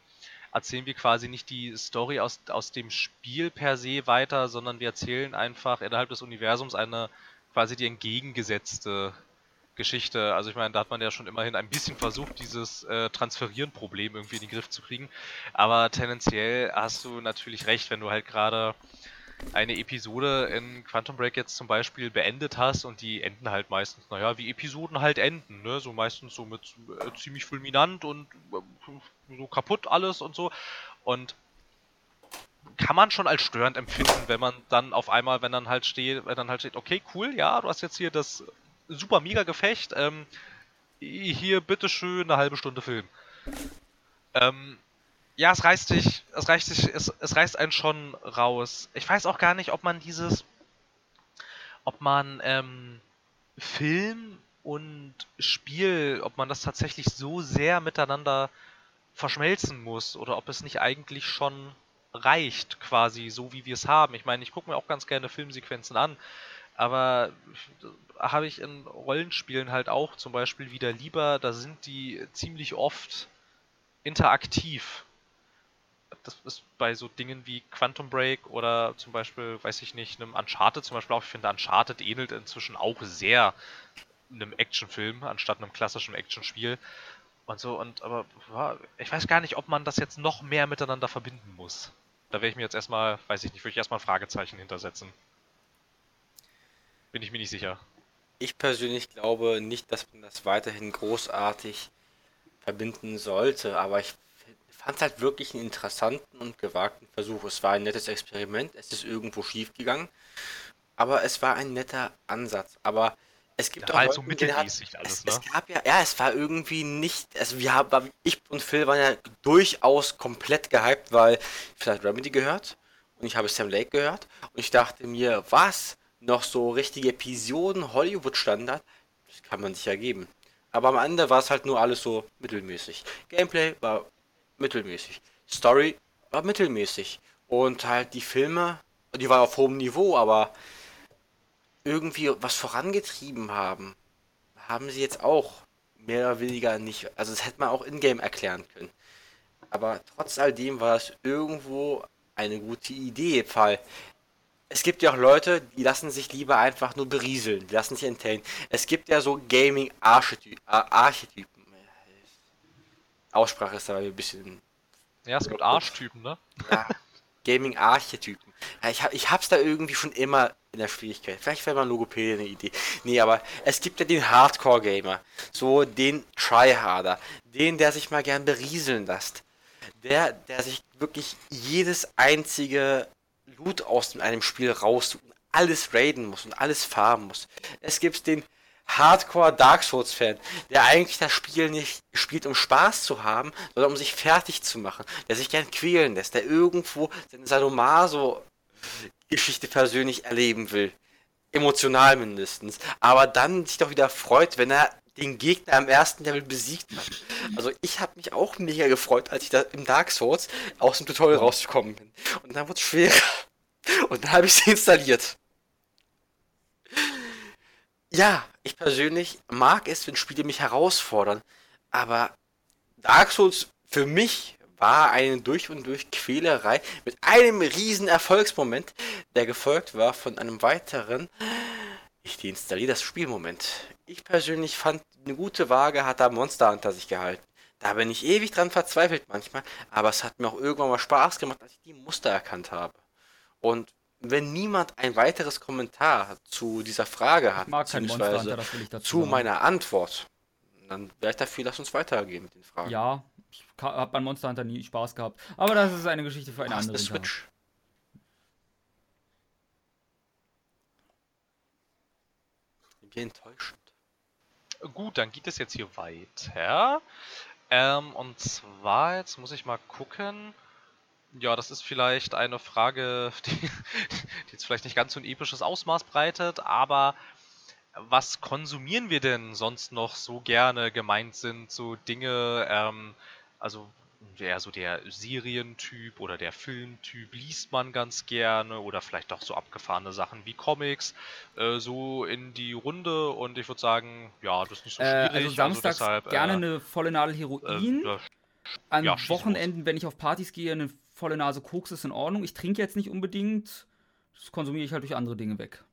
erzählen wir quasi nicht die Story aus, aus dem Spiel per se weiter, sondern wir erzählen einfach innerhalb des Universums eine quasi die entgegengesetzte Geschichte. Also ich meine, da hat man ja schon immerhin ein bisschen versucht, dieses äh, Transferieren-Problem irgendwie in den Griff zu kriegen. Aber tendenziell hast du natürlich recht, wenn du halt gerade eine Episode in Quantum Break jetzt zum Beispiel beendet hast und die enden halt meistens, naja, wie Episoden halt enden, ne? So meistens so mit äh, ziemlich fulminant und äh, so kaputt alles und so. Und kann man schon als störend empfinden, wenn man dann auf einmal, wenn dann halt steht, wenn dann halt steht, okay, cool, ja, du hast jetzt hier das super mega Gefecht, ähm, hier bitteschön eine halbe Stunde Film. Ähm, ja, es reißt dich, es reißt dich, es, es reißt einen schon raus. Ich weiß auch gar nicht, ob man dieses, ob man ähm, Film und Spiel, ob man das tatsächlich so sehr miteinander verschmelzen muss oder ob es nicht eigentlich schon reicht, quasi so wie wir es haben. Ich meine, ich gucke mir auch ganz gerne Filmsequenzen an, aber habe ich in Rollenspielen halt auch zum Beispiel wieder lieber, da sind die ziemlich oft interaktiv. Das ist bei so Dingen wie Quantum Break oder zum Beispiel, weiß ich nicht, einem Uncharted zum Beispiel auch. Ich finde, Uncharted ähnelt inzwischen auch sehr einem Actionfilm anstatt einem klassischen Actionspiel. Und so, und aber ich weiß gar nicht, ob man das jetzt noch mehr miteinander verbinden muss. Da werde ich mir jetzt erstmal, weiß ich nicht, würde ich erstmal ein Fragezeichen hintersetzen. Bin ich mir nicht sicher. Ich persönlich glaube nicht, dass man das weiterhin großartig verbinden sollte, aber ich fand es halt wirklich einen interessanten und gewagten Versuch. Es war ein nettes Experiment, es ist irgendwo schief gegangen, aber es war ein netter Ansatz. Aber es gibt da auch halt so mittelmäßig alles, es, ne? Es gab ja, ja, es war irgendwie nicht, also wir haben, ich und Phil waren ja durchaus komplett gehypt, weil ich habe Remedy gehört und ich habe Sam Lake gehört und ich dachte mir, was? Noch so richtige Episoden Hollywood-Standard? Das kann man sich ja geben. Aber am Ende war es halt nur alles so mittelmäßig. Gameplay war mittelmäßig. Story war mittelmäßig. Und halt die Filme, die waren auf hohem Niveau, aber irgendwie was vorangetrieben haben, haben sie jetzt auch mehr oder weniger nicht. Also das hätte man auch in-game erklären können. Aber trotz all dem war es irgendwo eine gute Idee, weil es gibt ja auch Leute, die lassen sich lieber einfach nur berieseln, die lassen sich entertainen. Es gibt ja so Gaming-Archetypen. Aussprache ist aber ein bisschen. Ja, es gibt Arschtypen, ne? Ja, Gaming-Archetypen. Ja, ich, hab, ich hab's da irgendwie schon immer in der Schwierigkeit. Vielleicht wäre mal Logopädie eine Idee. Nee, aber es gibt ja den Hardcore-Gamer. So den Tryharder. Den, der sich mal gern berieseln lässt. Der, der sich wirklich jedes einzige Loot aus einem Spiel raus und alles raiden muss und alles farmen muss. Es gibt den Hardcore Dark Souls Fan, der eigentlich das Spiel nicht spielt, um Spaß zu haben, sondern um sich fertig zu machen, der sich gern quälen lässt, der irgendwo seine Sadomaso Geschichte persönlich erleben will. Emotional mindestens. Aber dann sich doch wieder freut, wenn er den Gegner am ersten Level besiegt hat. Also ich habe mich auch mega gefreut, als ich da im Dark Souls aus dem Tutorial rausgekommen bin. Und dann wurde es schwerer. Und dann habe ich sie installiert. Ja, ich persönlich mag es, wenn Spiele mich herausfordern. Aber Dark Souls für mich war eine durch und durch Quälerei mit einem riesen Erfolgsmoment, der gefolgt war von einem weiteren ich deinstalliere das Spielmoment. Ich persönlich fand, eine gute Waage hat da Monster Hunter sich gehalten. Da bin ich ewig dran verzweifelt manchmal, aber es hat mir auch irgendwann mal Spaß gemacht, als ich die Muster erkannt habe. Und wenn niemand ein weiteres Kommentar zu dieser Frage hat, beziehungsweise zu sagen. meiner Antwort, dann wäre ich dafür, lass uns weitergehen mit den Fragen. Ja, ich habe beim Monster Hunter nie Spaß gehabt. Aber das ist eine Geschichte für eine andere Switch. Wie enttäuschend. Gut, dann geht es jetzt hier weiter. Ähm, und zwar, jetzt muss ich mal gucken. Ja, das ist vielleicht eine Frage, die, die jetzt vielleicht nicht ganz so ein episches Ausmaß breitet, aber was konsumieren wir denn sonst noch so gerne gemeint sind? So Dinge, ähm, also eher so der Serientyp oder der Filmtyp liest man ganz gerne oder vielleicht auch so abgefahrene Sachen wie Comics äh, so in die Runde und ich würde sagen, ja, das ist nicht so äh, schwierig. also samstags also deshalb, gerne äh, eine volle Nadel Heroin. Äh, An ja, Wochenenden, wenn ich auf Partys gehe, eine volle Nase Koks ist in Ordnung. Ich trinke jetzt nicht unbedingt. Das konsumiere ich halt durch andere Dinge weg.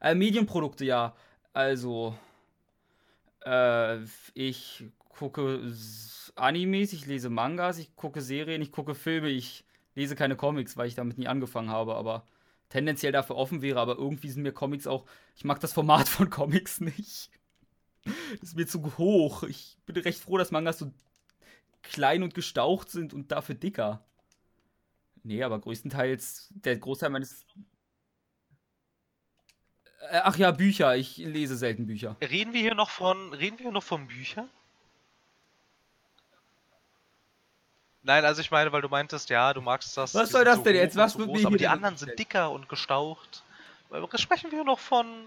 Äh, Medienprodukte, ja. Also, äh, ich gucke Animes, ich lese Mangas, ich gucke Serien, ich gucke Filme, ich lese keine Comics, weil ich damit nie angefangen habe, aber tendenziell dafür offen wäre, aber irgendwie sind mir Comics auch. Ich mag das Format von Comics nicht. Das ist mir zu hoch. Ich bin recht froh, dass Mangas so klein und gestaucht sind und dafür dicker. Nee, aber größtenteils der Großteil meines. Äh, ach ja, Bücher. Ich lese selten Bücher. Reden wir hier noch von. Reden wir hier noch von Büchern? Nein, also ich meine, weil du meintest, ja, du magst das. Was soll das so denn jetzt? Was so wird mir Aber die anderen sind dicker und gestaucht. Sprechen wir noch von.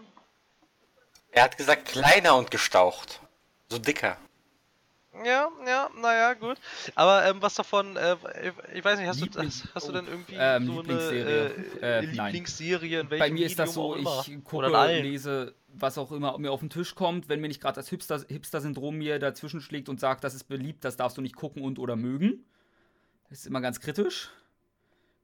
Er hat gesagt kleiner und gestaucht. So dicker. Ja, ja, naja, gut. Aber ähm, was davon, äh, ich weiß nicht, hast, du, hast, hast du denn irgendwie ähm, so Lieblingsserie. eine äh, äh, Lieblingsserie? In welchem Bei mir ist das so, ich gucke, lese, was auch immer mir auf den Tisch kommt. Wenn mir nicht gerade das Hipster-Syndrom mir dazwischen schlägt und sagt, das ist beliebt, das darfst du nicht gucken und oder mögen. Das ist immer ganz kritisch.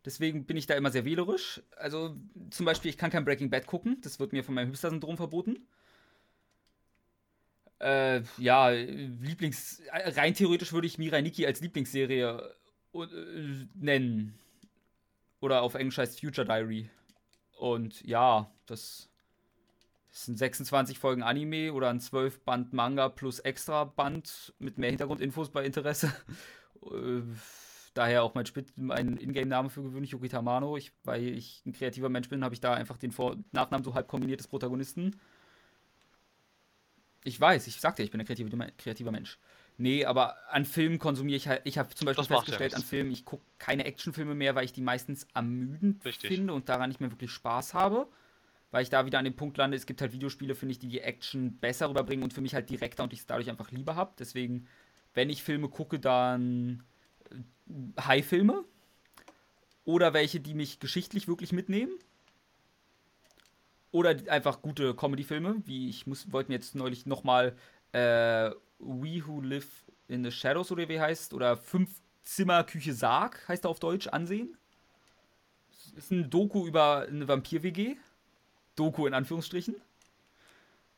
Deswegen bin ich da immer sehr wählerisch. Also zum Beispiel, ich kann kein Breaking Bad gucken. Das wird mir von meinem Hipster-Syndrom verboten. Äh, ja, Lieblings... Rein theoretisch würde ich Mirai Nikki als Lieblingsserie äh, nennen. Oder auf Englisch heißt Future Diary. Und ja, das sind 26 Folgen Anime oder ein 12 Band Manga plus extra Band mit mehr Hintergrundinfos bei Interesse. äh, daher auch mein, mein Ingame-Name für gewöhnlich Yuki Tamano. Ich, weil ich ein kreativer Mensch bin, habe ich da einfach den Vor Nachnamen so halb kombiniert des Protagonisten. Ich weiß, ich sagte, ich bin ein kreativer, kreativer Mensch. Nee, aber an Filmen konsumiere ich halt. Ich habe zum Beispiel festgestellt, ja an Filmen, ich gucke keine Actionfilme mehr, weil ich die meistens ermüdend Richtig. finde und daran nicht mehr wirklich Spaß habe. Weil ich da wieder an dem Punkt lande, es gibt halt Videospiele, finde ich, die die Action besser rüberbringen und für mich halt direkter und ich es dadurch einfach lieber habe. Deswegen, wenn ich Filme gucke, dann High-Filme oder welche, die mich geschichtlich wirklich mitnehmen. Oder einfach gute Comedy-Filme, wie ich muss, wollte mir jetzt neulich nochmal äh, We Who Live in the Shadows oder wie heißt, oder Fünf Zimmer Küche Sarg heißt er auf Deutsch, ansehen. Ist ein Doku über eine Vampir-WG. Doku in Anführungsstrichen.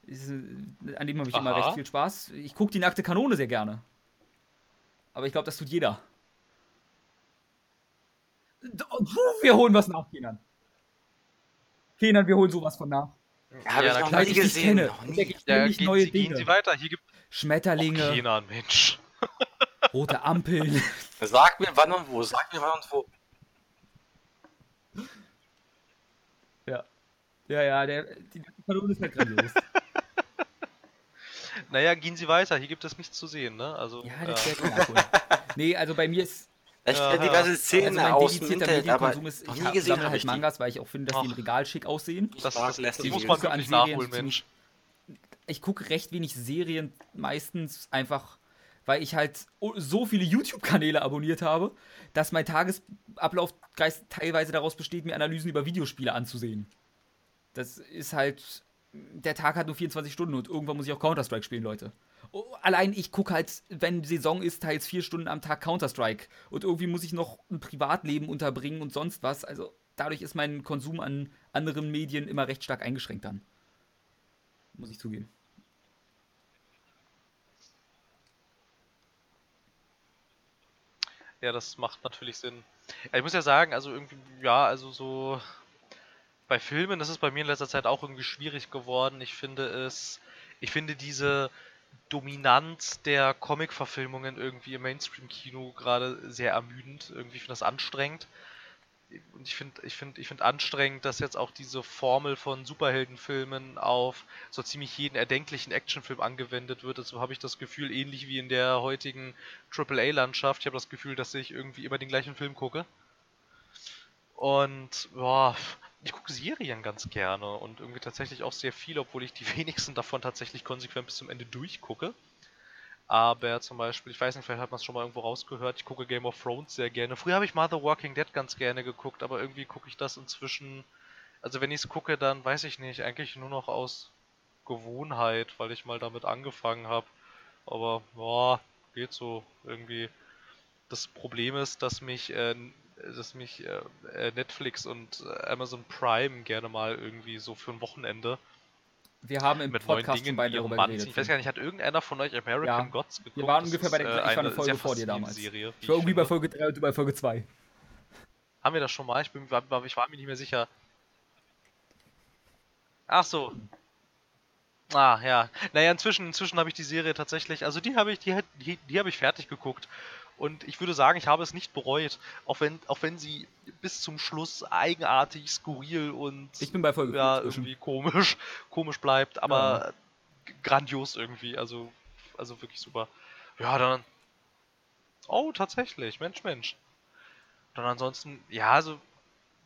Ist, äh, an dem habe ich immer Aha. recht viel Spaß. Ich gucke die nackte Kanone sehr gerne. Aber ich glaube, das tut jeder. Wir holen was nach, Kenan. Kenan, wir holen sowas von nach. Ja, habe Ja, ich noch nie gesehen. kenne, Noch nie. ich Ja, gehen, neue Sie, gehen Dinge. Sie weiter. Hier gibt Schmetterlinge, keiner, Mensch. rote Ampeln. Sag mir wann und wo. Sag mir wann und wo. ja. Ja, ja, der, die Kanone ist halt grandios. Naja, gehen Sie weiter. Hier gibt es nichts zu sehen, ne? Also, Ja, äh, das werde ich nachholen. Nee, also bei mir ist Ich kenne ja. diverse Szenen also mein aus dem Internet, aber Medienkonsum ist, nie gesehen habe halt ich die. Mangas, weil ich auch finde, dass die im Ach. Regal schick aussehen. Ich das, das, das muss man wirklich nachholen, Mensch. Ich gucke recht wenig Serien, meistens einfach, weil ich halt so viele YouTube-Kanäle abonniert habe, dass mein Tagesablauf teilweise daraus besteht, mir Analysen über Videospiele anzusehen. Das ist halt, der Tag hat nur 24 Stunden und irgendwann muss ich auch Counter-Strike spielen, Leute. Oh, Allein ich gucke halt, wenn Saison ist, teils vier Stunden am Tag Counter-Strike. Und irgendwie muss ich noch ein Privatleben unterbringen und sonst was. Also dadurch ist mein Konsum an anderen Medien immer recht stark eingeschränkt dann. Muss ich zugeben. Ja, das macht natürlich Sinn. Ja, ich muss ja sagen, also irgendwie, ja, also so bei Filmen, das ist bei mir in letzter Zeit auch irgendwie schwierig geworden. Ich finde es, ich finde diese Dominanz der Comic-Verfilmungen irgendwie im Mainstream-Kino gerade sehr ermüdend. Irgendwie finde ich das anstrengend. Und ich finde, ich finde, ich finde anstrengend, dass jetzt auch diese Formel von Superheldenfilmen auf so ziemlich jeden erdenklichen Actionfilm angewendet wird. Also habe ich das Gefühl, ähnlich wie in der heutigen AAA-Landschaft, ich habe das Gefühl, dass ich irgendwie immer den gleichen Film gucke. Und boah, ich gucke Serien ganz gerne und irgendwie tatsächlich auch sehr viel, obwohl ich die wenigsten davon tatsächlich konsequent bis zum Ende durchgucke. Aber zum Beispiel, ich weiß nicht, vielleicht hat man es schon mal irgendwo rausgehört, ich gucke Game of Thrones sehr gerne. Früher habe ich mal The Walking Dead ganz gerne geguckt, aber irgendwie gucke ich das inzwischen. Also wenn ich es gucke, dann weiß ich nicht, eigentlich nur noch aus Gewohnheit, weil ich mal damit angefangen habe. Aber boah, geht so irgendwie. Das Problem ist, dass mich, äh, dass mich äh, äh, Netflix und äh, Amazon Prime gerne mal irgendwie so für ein Wochenende Wir haben im mit Podcast Dingen beide darüber Mann. geredet. Ich weiß gar nicht, hat irgendeiner von euch American Ja. Gods geguckt? waren Das ungefähr bei der- ist, ich war eine Folge vor dir damals. Serie, ich war irgendwie bei finde. Folge 3 und bei Folge 2. Haben wir das schon mal? Ich, bin, war, ich war mir nicht mehr sicher. Ach so. Ah, ja. Naja, inzwischen, inzwischen habe ich die Serie tatsächlich, also die habe ich, die, die, die habe ich fertig geguckt. Und ich würde sagen, ich habe es nicht bereut, auch wenn, auch wenn sie bis zum Schluss eigenartig, skurril und Ich bin bei Folge ja, 5 inzwischen. irgendwie komisch, komisch bleibt, aber g- grandios irgendwie, also, also wirklich super. Ja, dann. Oh, tatsächlich, Mensch, Mensch. Dann ansonsten, ja, also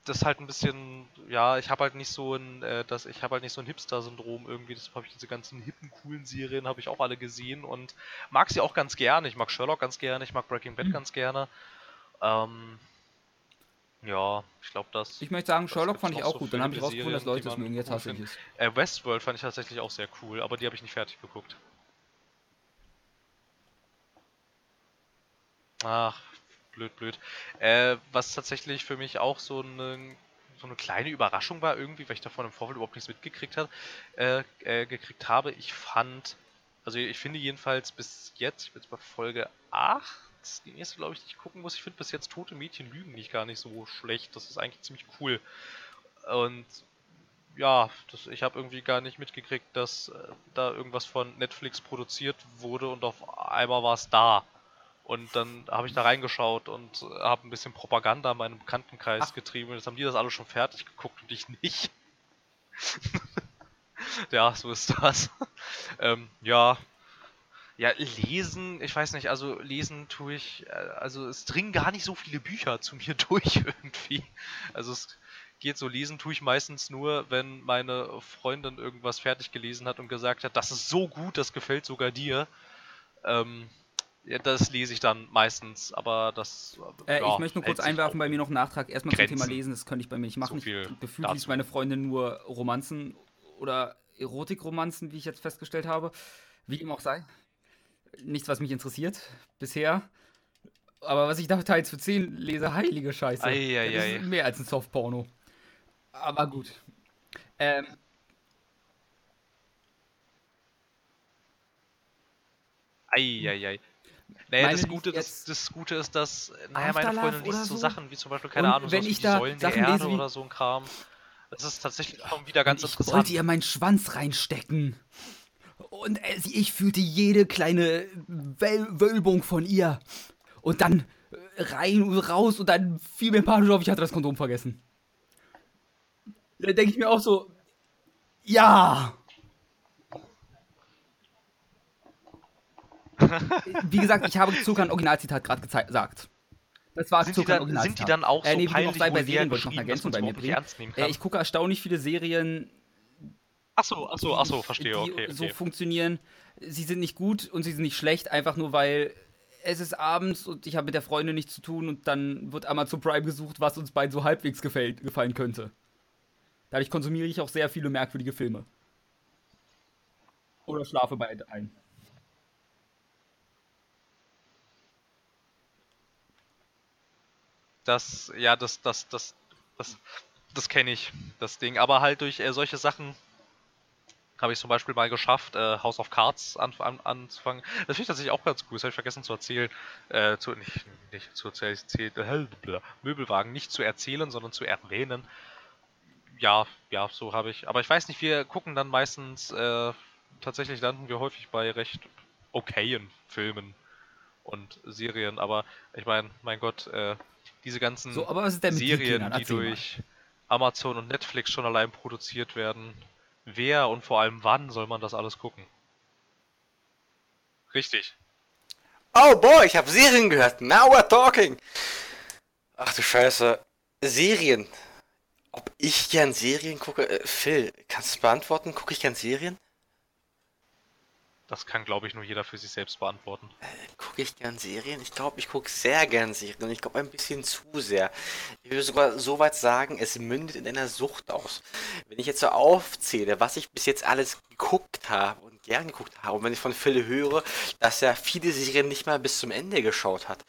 das ist halt ein bisschen, ja, ich habe halt nicht so ein, äh, das, ich habe halt nicht so ein Hipster-Syndrom irgendwie. Deshalb habe ich diese ganzen hippen, coolen Serien, habe ich auch alle gesehen und mag sie auch ganz gerne. Ich mag Sherlock ganz gerne, ich mag Breaking Bad Mhm. ganz gerne. Ähm, ja, ich glaube, das. Ich möchte sagen, Sherlock fand ich auch so gut. Dann habe ich rausgefunden, dass Leute es mögen. Jetzt cool hasse ich es. Äh, Westworld fand ich tatsächlich auch sehr cool, aber die habe ich nicht fertig geguckt. Ach, blöd, blöd. Äh, was tatsächlich für mich auch so eine, so eine kleine Überraschung war, irgendwie, weil ich davon im Vorfeld überhaupt nichts mitgekriegt habe, äh, äh, gekriegt habe. Ich fand, also ich finde jedenfalls bis jetzt, ich bin jetzt bei Folge 8, die nächste, glaube ich, die ich gucken muss. Ich finde bis jetzt Tote Mädchen lügen nicht gar nicht so schlecht. Das ist eigentlich ziemlich cool. Und ja, das, ich habe irgendwie gar nicht mitgekriegt, dass äh, da irgendwas von Netflix produziert wurde und auf einmal war es da. Und dann habe ich da reingeschaut und äh, habe ein bisschen Propaganda in meinem Bekanntenkreis Ach. getrieben. Jetzt haben die das alle schon fertig geguckt und ich nicht. ja, so ist das. ähm, ja. Ja, lesen, ich weiß nicht, also lesen tue ich, äh, also es dringen gar nicht so viele Bücher zu mir durch irgendwie. Also es geht so, lesen tue ich meistens nur, wenn meine Freundin irgendwas fertig gelesen hat und gesagt hat, das ist so gut, das gefällt sogar dir. Ähm, ja, das lese ich dann meistens, aber das. Äh, ja, ich möchte nur kurz einwerfen, bei mir noch einen Nachtrag. Erstmal zum Thema Grenzen. Lesen, das könnte ich bei mir nicht machen. So viel ich, gefühlt liest meine Freundin nur Romanzen oder Erotikromanzen, wie ich jetzt festgestellt habe. Wie dem auch sei. Nichts, was mich interessiert bisher. Aber was ich da teils für 10 lese, heilige Scheiße. Ei, ei, das ei. ist mehr als ein Softporno. Aber gut. Ähm, Eieiei. Naja, Meine das Gute, das, das Gute ist, dass, naja, meine Freundin liest so so? Sachen wie zum Beispiel, keine Und Ahnung, wenn wie ich die da Säulen Sachen der Erde lese oder so ein Kram. Das ist tatsächlich schon wieder ganz ich interessant. wollte ihr meinen Schwanz reinstecken. Und äh, ich fühlte jede kleine Wölbung von ihr. Und dann äh, rein und raus und dann fiel mir panisch auf, ich hatte das Kondom vergessen. Da denke ich mir auch so, ja. Wie gesagt, ich habe Zucker ein Originalzitat gerade gesagt. Das war Sind die, dann, sind die dann auch so äh, nee, auch peinlich sei, bei Serien wollte ich noch man bei mir bringen. Äh, ich gucke erstaunlich viele Serien, Achso, achso, achso, verstehe, die okay, so okay. funktionieren. Sie sind nicht gut und sie sind nicht schlecht, einfach nur weil es ist abends und ich habe mit der Freundin nichts zu tun und dann wird Amazon Prime gesucht, was uns beiden so halbwegs gefällt, gefallen könnte. Dadurch konsumiere ich auch sehr viele merkwürdige Filme. Oder schlafe bei ein. Das, ja, das, das, das, das, das kenne ich, das Ding. Aber halt durch äh, solche Sachen habe ich zum Beispiel mal geschafft, äh, House of Cards an, an, anzufangen. Das finde ich tatsächlich auch ganz cool. Das habe ich vergessen zu erzählen. Äh, zu, nicht, nicht zu erzählen, äh, Möbelwagen nicht zu erzählen, sondern zu erwähnen. Ja, ja, so habe ich. Aber ich weiß nicht, wir gucken dann meistens, äh, tatsächlich landen wir häufig bei recht okayen Filmen und Serien. Aber ich meine, mein Gott, äh, diese ganzen So, aber was ist denn mit dir, Serien, die durch Amazon und Netflix schon allein produziert werden. Wer und vor allem wann soll man das alles gucken? Richtig. Oh boy, ich habe Serien gehört. Now we're talking. Ach du Scheiße. Serien. Ob ich gern Serien gucke? Äh, Phil, kannst du beantworten? Gucke ich gern Serien? Das kann, glaube ich, nur jeder für sich selbst beantworten. Gucke ich gern Serien? Ich glaube, ich gucke sehr gern Serien. Und ich glaube, ein bisschen zu sehr. Ich würde sogar so weit sagen, es mündet in einer Sucht aus. Wenn ich jetzt so aufzähle, was ich bis jetzt alles geguckt habe und gern geguckt habe, und wenn ich von Phil höre, dass er viele Serien nicht mal bis zum Ende geschaut hat,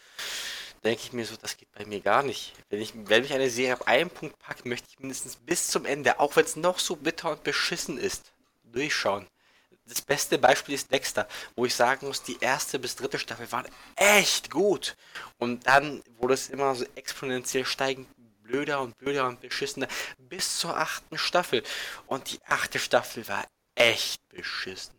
denke ich mir so, das geht bei mir gar nicht. Wenn, ich, wenn mich eine Serie auf einen Punkt packt, möchte ich mindestens bis zum Ende, auch wenn es noch so bitter und beschissen ist, durchschauen. Das beste Beispiel ist Dexter, wo ich sagen muss, die erste bis dritte Staffel waren echt gut. Und dann wurde es immer so exponentiell steigend blöder und blöder und beschissener bis zur achten Staffel. Und die achte Staffel war echt beschissen.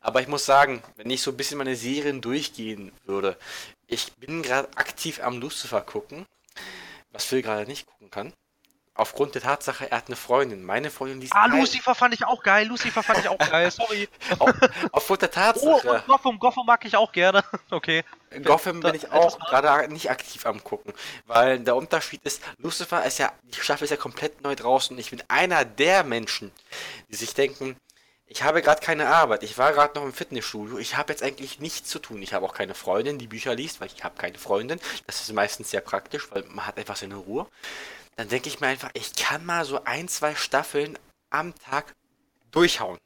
Aber ich muss sagen, wenn ich so ein bisschen meine Serien durchgehen würde, ich bin gerade aktiv am Lucifer gucken, was Phil gerade nicht gucken kann. Aufgrund der Tatsache, er hat eine Freundin. Meine Freundin liest Ah, kein- Lucifer fand ich auch geil. Lucifer fand ich auch geil. Sorry. Auf, aufgrund der Oh, Tatsache. und Gotham. Gotham mag ich auch gerne. Okay. Gotham bin ich auch gerade nicht aktiv am gucken, weil der Unterschied ist, Lucifer ist ja, die Staffel ist ja komplett neu draußen und ich bin einer der Menschen, die sich denken, ich habe gerade keine Arbeit, ich war gerade noch im Fitnessstudio, ich habe jetzt eigentlich nichts zu tun, ich habe auch keine Freundin, die Bücher liest, weil ich habe keine Freundin, das ist meistens sehr praktisch, weil man hat einfach seine Ruhe. Dann denke ich mir einfach, ich kann mal so ein, zwei Staffeln am Tag durchhauen.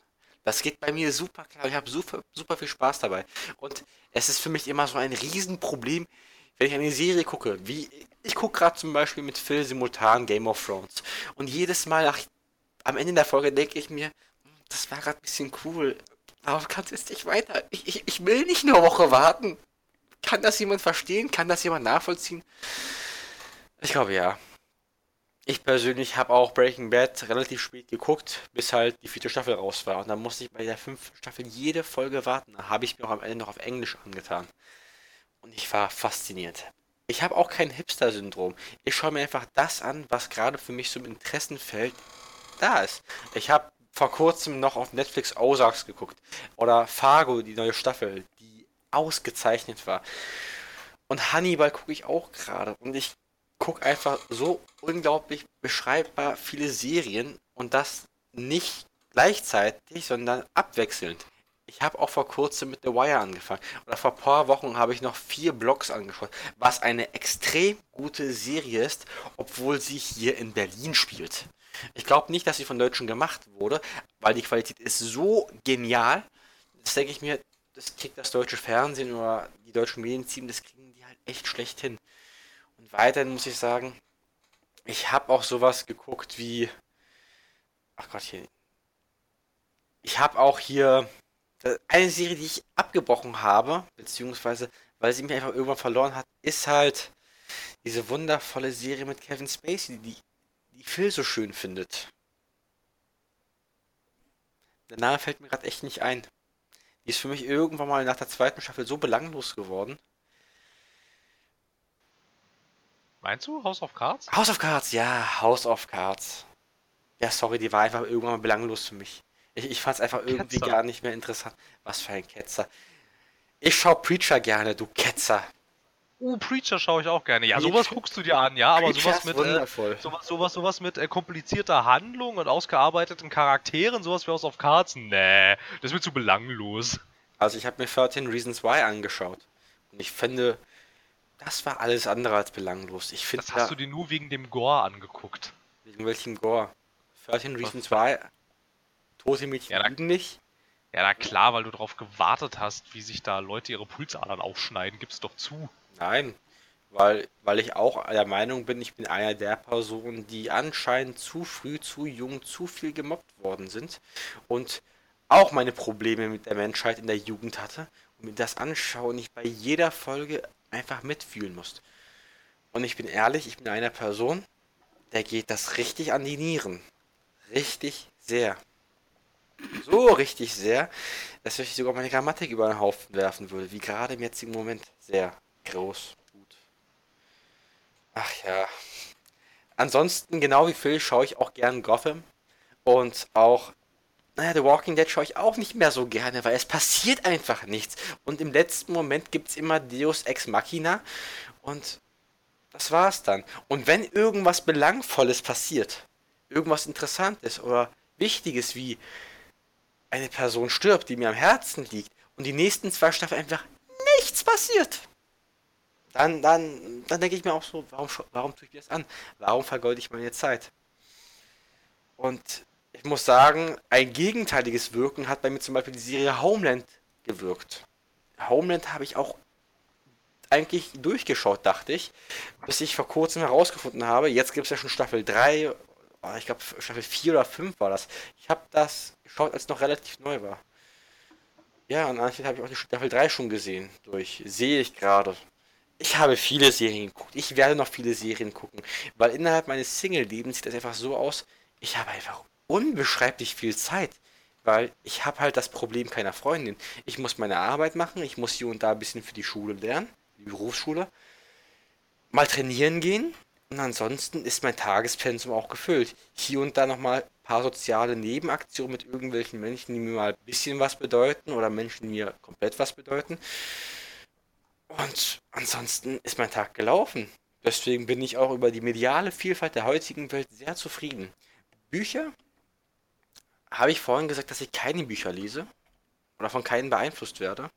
Das geht bei mir super klar. Ich habe super, super viel Spaß dabei. Und es ist für mich immer so ein Riesenproblem, wenn ich eine Serie gucke. Wie ich gucke gerade zum Beispiel mit Phil simultan Game of Thrones. Und jedes Mal nach, am Ende der Folge denke ich mir, "Hm, das war gerade ein bisschen cool. Aber kann es jetzt nicht weiter. Ich, ich, ich will nicht eine Woche warten. Kann das jemand verstehen? Kann das jemand nachvollziehen? Ich glaube ja. Ich persönlich habe auch Breaking Bad relativ spät geguckt, bis halt die vierte Staffel raus war. Und dann musste ich bei der fünften Staffel jede Folge warten. Da habe ich mir auch am Ende noch auf Englisch angetan. Und ich war fasziniert. Ich habe auch kein Hipster-Syndrom. Ich schaue mir einfach das an, was gerade für mich im Interessenfeld da ist. Ich habe vor kurzem noch auf Netflix Ozarks geguckt. Oder Fargo, die neue Staffel, die ausgezeichnet war. Und Hannibal gucke ich auch gerade. Und ich gucke einfach so unglaublich beschreibbar viele Serien und das nicht gleichzeitig, sondern abwechselnd. Ich habe auch vor kurzem mit The Wire angefangen. Oder vor ein paar Wochen habe ich noch vier Blogs angeschaut, was eine extrem gute Serie ist, obwohl sie hier in Berlin spielt. Ich glaube nicht, dass sie von Deutschen gemacht wurde, weil die Qualität ist so genial. Das denke ich mir, das kriegt das deutsche Fernsehen oder die deutschen Medienteam, das kriegen die halt echt schlecht hin. Weiterhin muss ich sagen, ich habe auch sowas geguckt wie. Ach Gott, hier. Ich habe auch hier äh, eine Serie, die ich abgebrochen habe, beziehungsweise weil sie mich einfach irgendwann verloren hat, ist halt diese wundervolle Serie mit Kevin Spacey, die, die Phil so schön findet. Der Name fällt mir gerade echt nicht ein. Die ist für mich irgendwann mal nach der zweiten Staffel so belanglos geworden. Meinst du House of Cards? House of Cards, ja, House of Cards. Ja, sorry, die war einfach irgendwann mal belanglos für mich. Ich, ich fand es einfach irgendwie Ketzer. gar nicht mehr interessant. Was für ein Ketzer. Ich schau Preacher gerne, du Ketzer. Uh, Preacher schaue ich auch gerne. Ja, sowas guckst du dir an, ja, aber sowas mit, äh, sowas, sowas, sowas mit äh, komplizierter Handlung und ausgearbeiteten Charakteren, sowas wie House of Cards, nee, das ist mir zu belanglos. Also ich habe mir 13 Reasons Why angeschaut. Und ich finde, das war alles andere als belanglos. Ich finde Das hast du dir nur wegen dem Gore angeguckt. wegen welchem Gore. 13 Reasons Why. Tote Mädchen Ja, da- nicht. Ja, na klar, weil du darauf gewartet hast, wie sich da Leute ihre Pulsadern aufschneiden, gib's doch zu. Nein, weil, weil ich auch der Meinung bin, ich bin einer der Personen, die anscheinend zu früh, zu jung, zu viel gemobbt worden sind und auch meine Probleme mit der Menschheit in der Jugend hatte und mir das anschaue und ich bei jeder Folge einfach mitfühlen muss. Und ich bin ehrlich, ich bin einer Person, der geht das richtig an die Nieren. Richtig sehr. So richtig sehr, dass ich sogar meine Grammatik über den Haufen werfen würde, wie gerade im jetzigen Moment. Sehr groß. Gut. Ach ja. Ansonsten, genau wie Phil, schaue ich auch gern Gotham. Und auch, naja, The Walking Dead schaue ich auch nicht mehr so gerne, weil es passiert einfach nichts. Und im letzten Moment gibt es immer Deus Ex Machina. Und das war's dann. Und wenn irgendwas Belangvolles passiert, irgendwas Interessantes oder Wichtiges wie eine Person stirbt, die mir am Herzen liegt, und die nächsten zwei Staffeln einfach nichts passiert, dann, dann, dann denke ich mir auch so, warum, warum tue ich mir das an? Warum vergeude ich meine Zeit? Und ich muss sagen, ein gegenteiliges Wirken hat bei mir zum Beispiel die Serie Homeland gewirkt. Homeland habe ich auch eigentlich durchgeschaut, dachte ich, bis ich vor kurzem herausgefunden habe, jetzt gibt es ja schon Staffel 3, oh, ich glaube Staffel 4 oder 5 war das. Ich habe das geschaut, als es noch relativ neu war. Ja, und anschließend habe ich auch die Staffel 3 schon gesehen. Durch. Sehe ich gerade. Ich habe viele Serien geguckt. Ich werde noch viele Serien gucken. Weil innerhalb meines Single-Lebens sieht das einfach so aus, ich habe einfach unbeschreiblich viel Zeit. Weil ich habe halt das Problem keiner Freundin. Ich muss meine Arbeit machen, ich muss hier und da ein bisschen für die Schule lernen, die Berufsschule. Mal trainieren gehen. Und ansonsten ist mein Tagespensum auch gefüllt. Hier und da nochmal ein paar soziale Nebenaktionen mit irgendwelchen Menschen, die mir mal ein bisschen was bedeuten oder Menschen, die mir komplett was bedeuten. Und ansonsten ist mein Tag gelaufen. Deswegen bin ich auch über die mediale Vielfalt der heutigen Welt sehr zufrieden. Bücher habe ich vorhin gesagt, dass ich keine Bücher lese oder von keinen beeinflusst werde.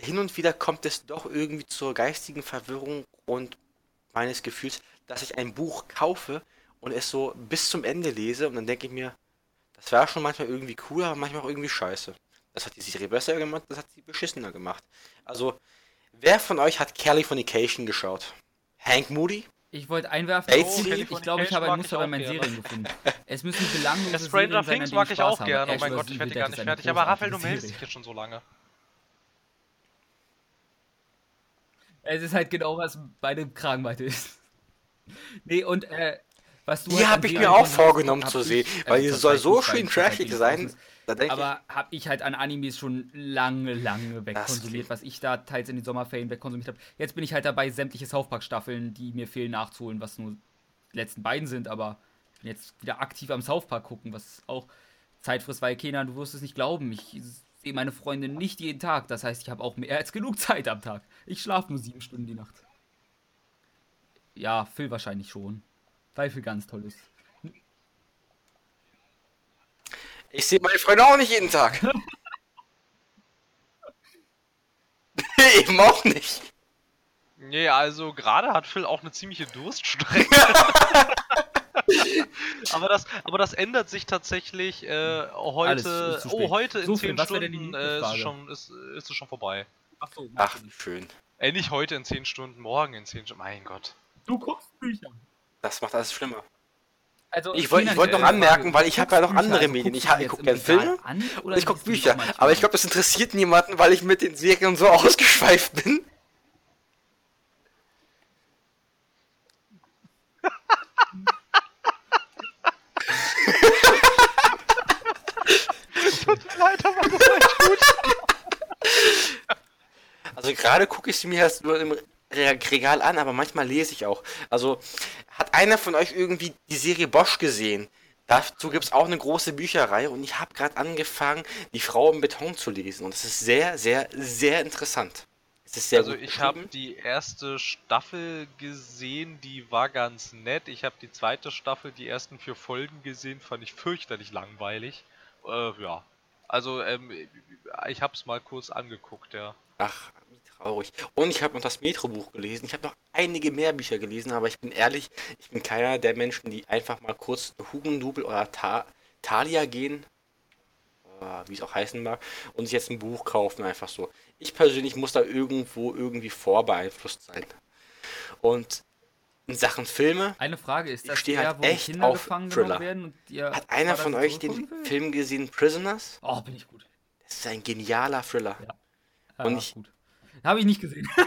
Hin und wieder kommt es doch irgendwie zur geistigen Verwirrung und meines Gefühls, dass ich ein Buch kaufe und es so bis zum Ende lese und dann denke ich mir, das war schon manchmal irgendwie cool, aber manchmal auch irgendwie scheiße. Das hat die Serie besser gemacht, das hat sie beschissener gemacht. Also, wer von euch hat Californication geschaut? Hank Moody? Ich wollte einwerfen, Ey, oh, ich glaube, ich habe ein Muster bei meinen gerne. Serien gefunden. Es müssen belanglose Ja, Serien Stranger sein, Things mag ich auch gerne. Oh mein. Gott, ich werde gar nicht fertig. Aber Raphael, du meldest dich jetzt schon so lange. Es ist halt genau, was meine Kragenweite ist. Nee, und äh, was du Die halt habe ich mir auch vorgenommen zu sehen, weil die zur soll so schön die trashig sein. Aber habe ich halt an Animes schon lange, lange wegkonsumiert, was ich da teils in den Sommerferien wegkonsumiert habe. Jetzt bin ich halt dabei, sämtliche South Park Staffeln, die mir fehlen, nachzuholen, was nur die letzten beiden sind, aber ich bin jetzt wieder aktiv am South Park gucken, was auch Zeit frisst, weil Kenan, du wirst es nicht glauben, ich sehe meine Freundin nicht jeden Tag, das heißt, ich habe auch mehr als genug Zeit am Tag. Ich schlafe nur sieben Stunden die Nacht. Ja, Phil wahrscheinlich schon, weil Phil ganz toll ist. Ich sehe meine Freunde auch nicht jeden Tag. Eben auch nicht. Nee, also gerade hat Phil auch eine ziemliche Durststrecke. aber, das, aber das ändert sich tatsächlich äh, heute. Oh, heute So, in Phil, 10 was wär denn die Stunden äh, ist, es schon, ist, ist es schon vorbei. Achso, Ach, schön. Ey, nicht heute in 10 Stunden, morgen in 10 Stunden. Mein Gott. Du guckst Bücher. Das macht alles schlimmer. Also, Ich wollte wollt noch anmerken, weil ich habe ja noch andere Medien. Ich, ich gucke gerne Filme und ich gucke Bücher. Aber ich glaube, das interessiert niemanden, weil ich mit den Serien so ausgeschweift bin. Leid, aber das war echt gut. Also gerade gucke ich sie mir erst nur im Regal an, aber manchmal lese ich auch. Also hat einer von euch irgendwie die Serie Bosch gesehen? Dazu gibt es auch eine große Bücherreihe und ich habe gerade angefangen, die Frau im Beton zu lesen. Und es ist sehr, sehr, sehr interessant. Es ist sehr Also ich habe die erste Staffel gesehen, die war ganz nett. Ich habe die zweite Staffel, die ersten vier Folgen gesehen, fand ich fürchterlich langweilig. Äh, ja. Also ähm, ich habe es mal kurz angeguckt, ja. Ach, traurig. Und ich habe noch das Metro-Buch gelesen. Ich habe noch einige mehr Bücher gelesen, aber ich bin ehrlich, ich bin keiner der Menschen, die einfach mal kurz Hugendubel oder Ta Thalia gehen, wie es auch heißen mag, und sich jetzt ein Buch kaufen, einfach so. Ich persönlich muss da irgendwo irgendwie vorbeeinflusst sein. Und in Sachen Filme, Eine Frage ist, Ich das der, halt wo echt Kinder auf gefangen Thriller. werden hat einer von euch den? Film gesehen, Prisoners? Oh, bin ich gut. Das ist ein genialer Thriller. Ja, Und ich- gut. Habe ich nicht gesehen.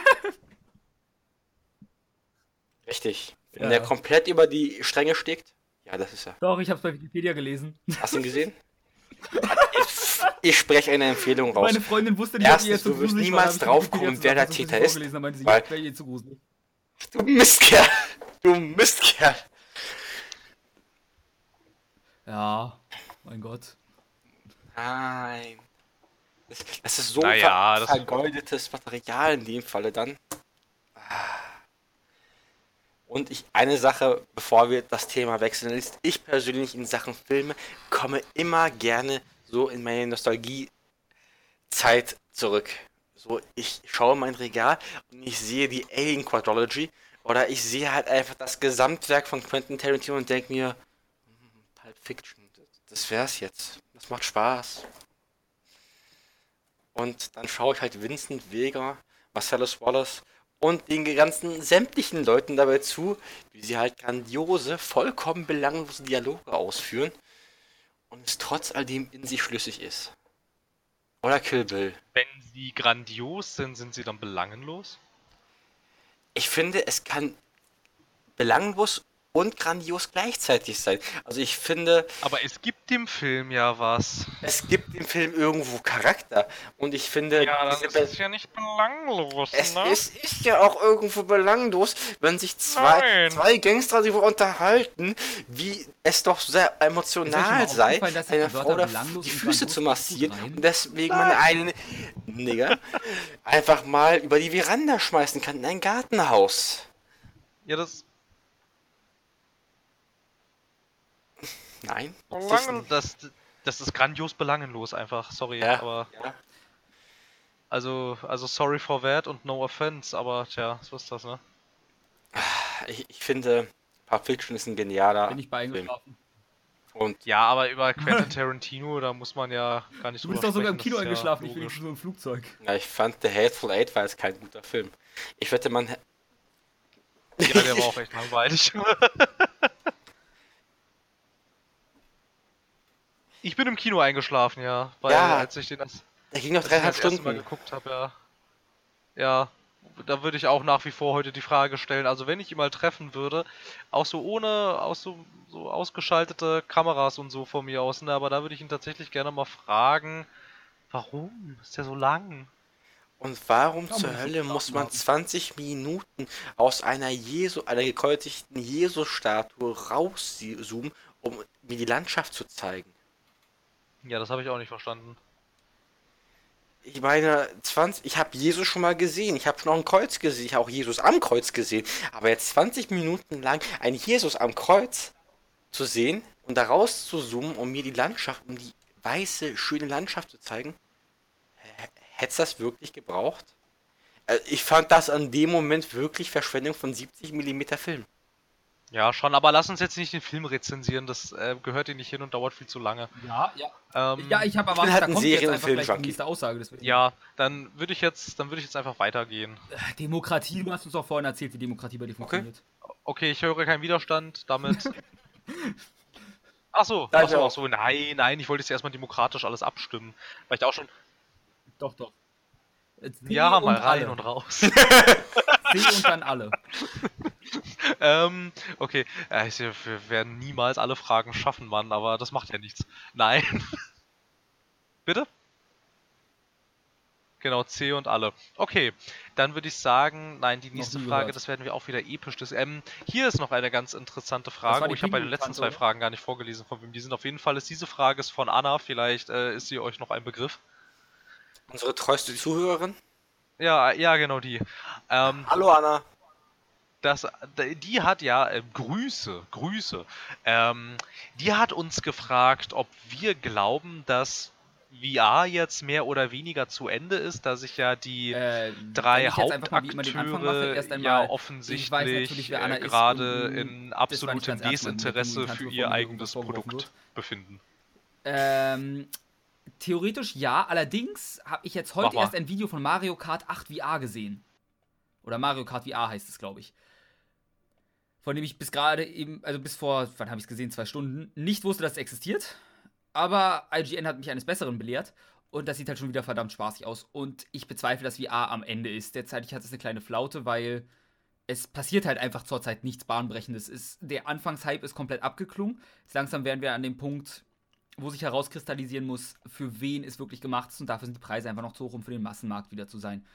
Richtig. Wenn Ja. der komplett über die Stränge steckt, ja, das ist er. Doch, ich habe es bei Wikipedia gelesen. Hast du ihn gesehen? ich, ich spreche eine Empfehlung raus. Meine Freundin wusste nicht, Erstens, jetzt so du wirst niemals war, hab ich drauf Wikipedia kommen, wer der Täter ist, sie, weil- ihr zu gruselig. Du Mistkerl! Du Mistkerl! Ja, mein Gott. Nein. Das, das ist so Naja, ver vergeudetes Material in dem Falle dann. Und ich, eine Sache, bevor wir das Thema wechseln, ist, ich persönlich in Sachen Filme komme immer gerne so in meine Nostalgie-Zeit zurück. So, ich schaue mein Regal und ich sehe die Alien Quadrology oder ich sehe halt einfach das Gesamtwerk von Quentin Tarantino und denke mir, hm, Pulp Fiction, das, das wär's jetzt. Das macht Spaß. Und dann schaue ich halt Vincent Vega, Marcellus Wallace und den ganzen sämtlichen Leuten dabei zu, wie sie halt grandiose, vollkommen belanglose Dialoge ausführen und es trotz all dem in sich schlüssig ist. Oder Kill Bill. Wenn sie grandios sind, sind sie dann belangenlos? Ich finde, es kann belanglos und grandios gleichzeitig sein. Also ich finde, Aber es gibt dem Film ja was. es gibt im Film irgendwo Charakter und ich finde, Ja, dann diese ist es ja nicht belanglos, Es ne? ist, ist ja auch irgendwo belanglos, wenn sich zwei, Nein. zwei Gangster darüber unterhalten, wie es doch sehr emotional sei, einer Frau die Füße zu massieren und deswegen man einen Nigger einfach mal über die Veranda schmeißen kann in ein Gartenhaus. Ja, das, Nein? das ist belangen, das, das ist grandios belangenlos einfach, sorry, Ja. aber Ja. also, also sorry for that und no offense, aber tja, so ist das, ne? Ich, ich finde, Pulp Fiction ist ein genialer Bin ich bei Film. eingeschlafen. Und Ja, aber über Quentin Tarantino, da muss man ja gar nicht Du drüber bist doch sogar im Kino das eingeschlafen, ja ich bin logisch. so im Flugzeug. ja, ich fand The Hateful Eight war jetzt kein guter Film. Ich wette, man Ja, der war auch echt langweilig. ich bin im Kino eingeschlafen, ja, weil Ja. als ich den das, Der ging noch dreieinhalb erste Mal Stunden. geguckt habe, ja. Ja, da würde ich auch nach wie vor heute die Frage stellen, also wenn ich ihn mal treffen würde, auch so ohne, auch so, so ausgeschaltete Kameras und so von mir aus, ne, aber da würde ich ihn tatsächlich gerne mal fragen, warum ist der so lang? Und warum Ja, zur Hölle muss man haben. 20 Minuten aus einer Jesu, einer gekreuzigten Jesus-Statue rauszoomen, um mir die Landschaft zu zeigen? Ja, das habe ich auch nicht verstanden. Ich meine, 20, ich habe Jesus schon mal gesehen, ich habe schon auch ein Kreuz gesehen, ich habe auch Jesus am Kreuz gesehen, aber jetzt 20 Minuten lang ein Jesus am Kreuz zu sehen und da raus zu zoomen, um mir die Landschaft, um die weiße, schöne Landschaft zu zeigen, hätte das wirklich gebraucht? Also ich fand das an dem Moment wirklich Verschwendung von 70 mm Film. Ja, schon, aber lass uns jetzt nicht den Film rezensieren, das äh, gehört hier nicht hin und dauert viel zu lange. Ja, ja. Ähm, ja, ich habe erwartet, halt da kommt jetzt einfach gleich die nächste Aussage. Deswegen. ja, dann würde ich jetzt, dann würde ich jetzt einfach weitergehen. Demokratie, du hast uns doch vorhin erzählt, wie Demokratie bei dir funktioniert. Okay, ich höre keinen Widerstand, damit. Ach so, ach so, auch. ach so, nein, nein, ich wollte jetzt erstmal demokratisch alles abstimmen, weil ich da auch schon Doch, doch. Äh, C ja mal rein alle. und raus. C und dann alle. ähm, okay, äh, ich, wir werden niemals alle Fragen schaffen, Mann, aber das macht ja nichts. Nein. Bitte? Genau, C und alle. Okay, dann würde ich sagen, nein, die nächste Frage, gehört. das werden wir auch wieder episch. Das, ähm, hier ist noch eine ganz interessante Frage. Oh, ich habe bei den letzten zwei oder? Fragen gar nicht vorgelesen, von wem die sind. Auf jeden Fall ist diese Frage ist von Anna, vielleicht äh, ist sie euch noch ein Begriff. Unsere treueste Zuhörerin. Ja, ja, genau die. Ähm, Hallo Anna. Das, die hat ja, äh, Grüße, Grüße, ähm, die hat uns gefragt, ob wir glauben, dass VR jetzt mehr oder weniger zu Ende ist, da sich ja die Äh, drei mache, Hauptakteure erst ja einmal, offensichtlich äh, gerade in absolutem Desinteresse für ihr eigenes Produkt befinden. Ähm, theoretisch ja, allerdings habe ich jetzt heute erst ein Video von Mario Kart 8 VR gesehen. Oder Mario Kart VR heißt es, glaube ich. Von dem ich bis gerade eben, also bis vor, wann habe ich es gesehen, zwei Stunden, nicht wusste, dass es existiert. Aber IGN hat mich eines Besseren belehrt. Und das sieht halt schon wieder verdammt spaßig aus. Und ich bezweifle, dass VR am Ende ist. Derzeit hat es eine kleine Flaute, weil es passiert halt einfach zurzeit nichts Bahnbrechendes. Es, der Anfangshype ist komplett abgeklungen. Jetzt langsam werden wir an dem Punkt, wo sich herauskristallisieren muss, für wen es wirklich gemacht ist. Und dafür sind die Preise einfach noch zu hoch, um für den Massenmarkt wieder zu sein.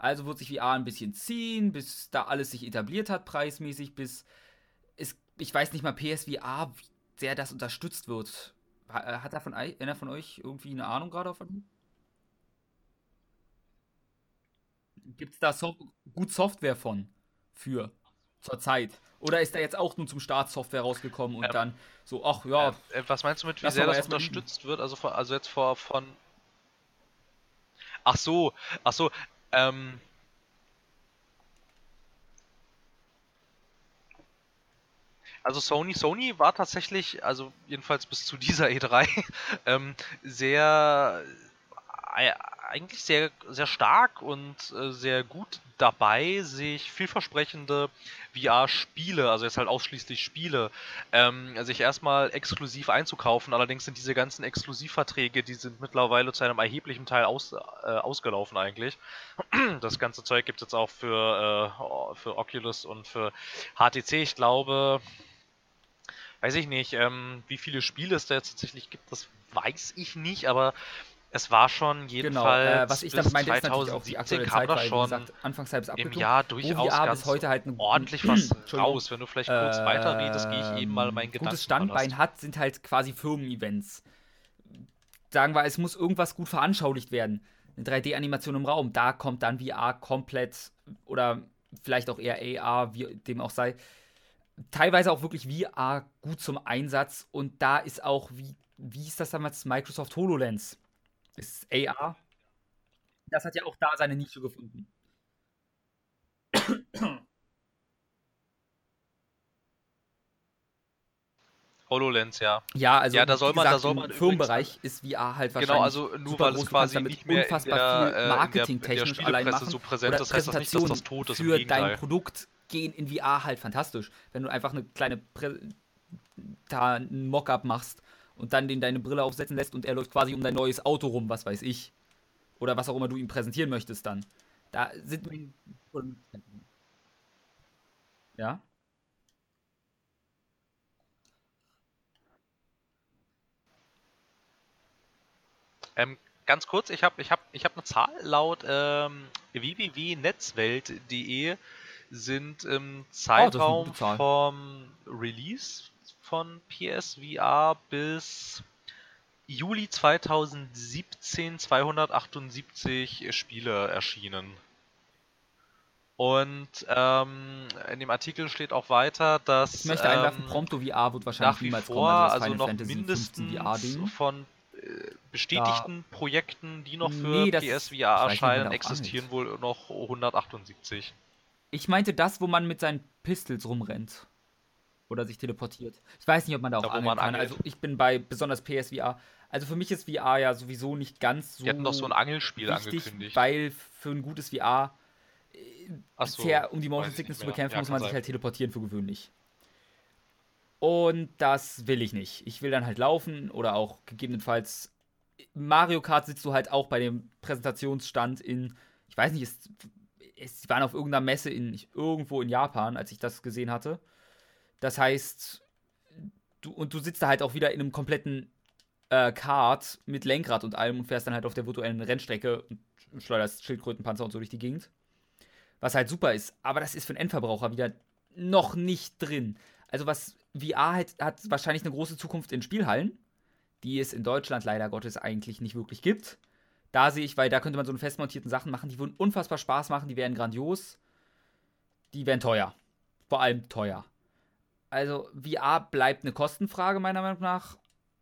Also wird sich VR ein bisschen ziehen, bis da alles sich etabliert hat, preismäßig, bis es, ich weiß nicht mal PSVR, wie sehr das unterstützt wird. Äh, Hat da von ei- einer von euch irgendwie eine Ahnung gerade davon? Gibt es da so gut Software von? Für? Zurzeit? Oder ist da jetzt auch nur zum Start Software rausgekommen und Ähm, dann so, ach ja, Äh, was meinst du mit, wie sehr das unterstützt wird? Also, von, also jetzt vor, von. Ach so, ach so, ähm. Also Sony, Sony war tatsächlich, also jedenfalls bis zu dieser E3, ähm, sehr, eigentlich sehr, sehr stark und äh, sehr gut dabei, sich vielversprechende VR-Spiele, also jetzt halt ausschließlich Spiele, ähm, sich erstmal exklusiv einzukaufen. Allerdings sind diese ganzen Exklusivverträge, die sind mittlerweile zu einem erheblichen Teil aus, äh, ausgelaufen eigentlich. Das ganze Zeug gibt es jetzt auch für, äh, für Oculus und für HTC. Ich glaube, weiß ich nicht, ähm, wie viele Spiele es da jetzt tatsächlich gibt, das weiß ich nicht, aber es war schon genau. jedenfalls Äh, was ich damit meinte, ist natürlich auch die 2017 aktuelle kam Zeit, weil, schon gesagt, Anfangshype ist im abgeklungen. Jahr durchaus VR ganz bis heute halt ein ordentlich was raus. Wenn du vielleicht kurz weiterredest, gehe ich eben mal meinen Gedanken Gutes Standbein hat, sind halt quasi Firmen-Events. Sagen wir, es muss irgendwas gut veranschaulicht werden. Eine 3D-Animation im Raum, da kommt dann VR komplett oder vielleicht auch eher AR, wie dem auch sei. Teilweise auch wirklich VR gut zum Einsatz und da ist auch, wie, wie ist das damals, Microsoft HoloLens? Ist AR? Das hat ja auch da seine Nische gefunden. HoloLens, ja. Ja, also Ja, da soll man- da gesagt, soll im man Firmenbereich ist VR halt wahrscheinlich Genau, also nur weil es quasi damit nicht mehr in unfassbar der, viel äh, in der, in der marketingtechnisch allein Spielepresse machen. so präsent Oder ist, heißt das nicht, dass das Präsentationen tot ist. Im für dein Produkt gehen in VR halt fantastisch. Wenn du einfach eine kleine Prä da ein Mockup machst und dann den deine Brille aufsetzen lässt und er läuft quasi um dein neues Auto rum, was weiß ich. Oder was auch immer du ihm präsentieren möchtest dann. Da sind ja. Ähm, ganz kurz, ich habe ich hab, ich hab eine Zahl laut ähm, www.netzwelt.de sind im Zeitraum gute Zahl. vom Release von PSVR bis Juli 2017 278 Spiele erschienen. Und ähm, in dem Artikel steht auch weiter, dass Ich möchte einwerfen, ähm, Prompto VR wird wahrscheinlich nach wie niemals vor, kommen, also also noch Fantasy 15 mindestens von äh, bestätigten Projekten, die noch für Nee, PSVR erscheinen, existieren wohl noch 178. Ich meinte das, wo man mit seinen Pistols rumrennt. Oder sich teleportiert. Ich weiß nicht, ob man da auch Da, angeln kann. Also ich bin bei besonders PSVR. Also für mich ist VR ja sowieso nicht ganz so Die hatten doch so ein Angelspiel wichtig, angekündigt. weil für ein gutes VR Ach so, bisher, um die Motion Sickness zu bekämpfen, Ja, muss man sich halt teleportieren für gewöhnlich. Und das will ich nicht. Ich will dann halt laufen oder auch gegebenenfalls Mario Kart sitzt du halt auch bei dem Präsentationsstand in, ich weiß nicht, es, es waren auf irgendeiner Messe in irgendwo in Japan, als ich das gesehen hatte. Das heißt, du und du sitzt da halt auch wieder in einem kompletten äh, Kart mit Lenkrad und allem und fährst dann halt auf der virtuellen Rennstrecke und schleuderst Schildkrötenpanzer und so durch die Gegend. Was halt super ist, aber das ist für den Endverbraucher wieder noch nicht drin. Also was VR hat, hat wahrscheinlich eine große Zukunft in Spielhallen, die es in Deutschland leider Gottes eigentlich nicht wirklich gibt. Da sehe ich, weil da könnte man so eine festmontierten Sachen machen, die würden unfassbar Spaß machen, die wären grandios, die wären teuer. Vor allem teuer. Also VR bleibt eine Kostenfrage meiner Meinung nach,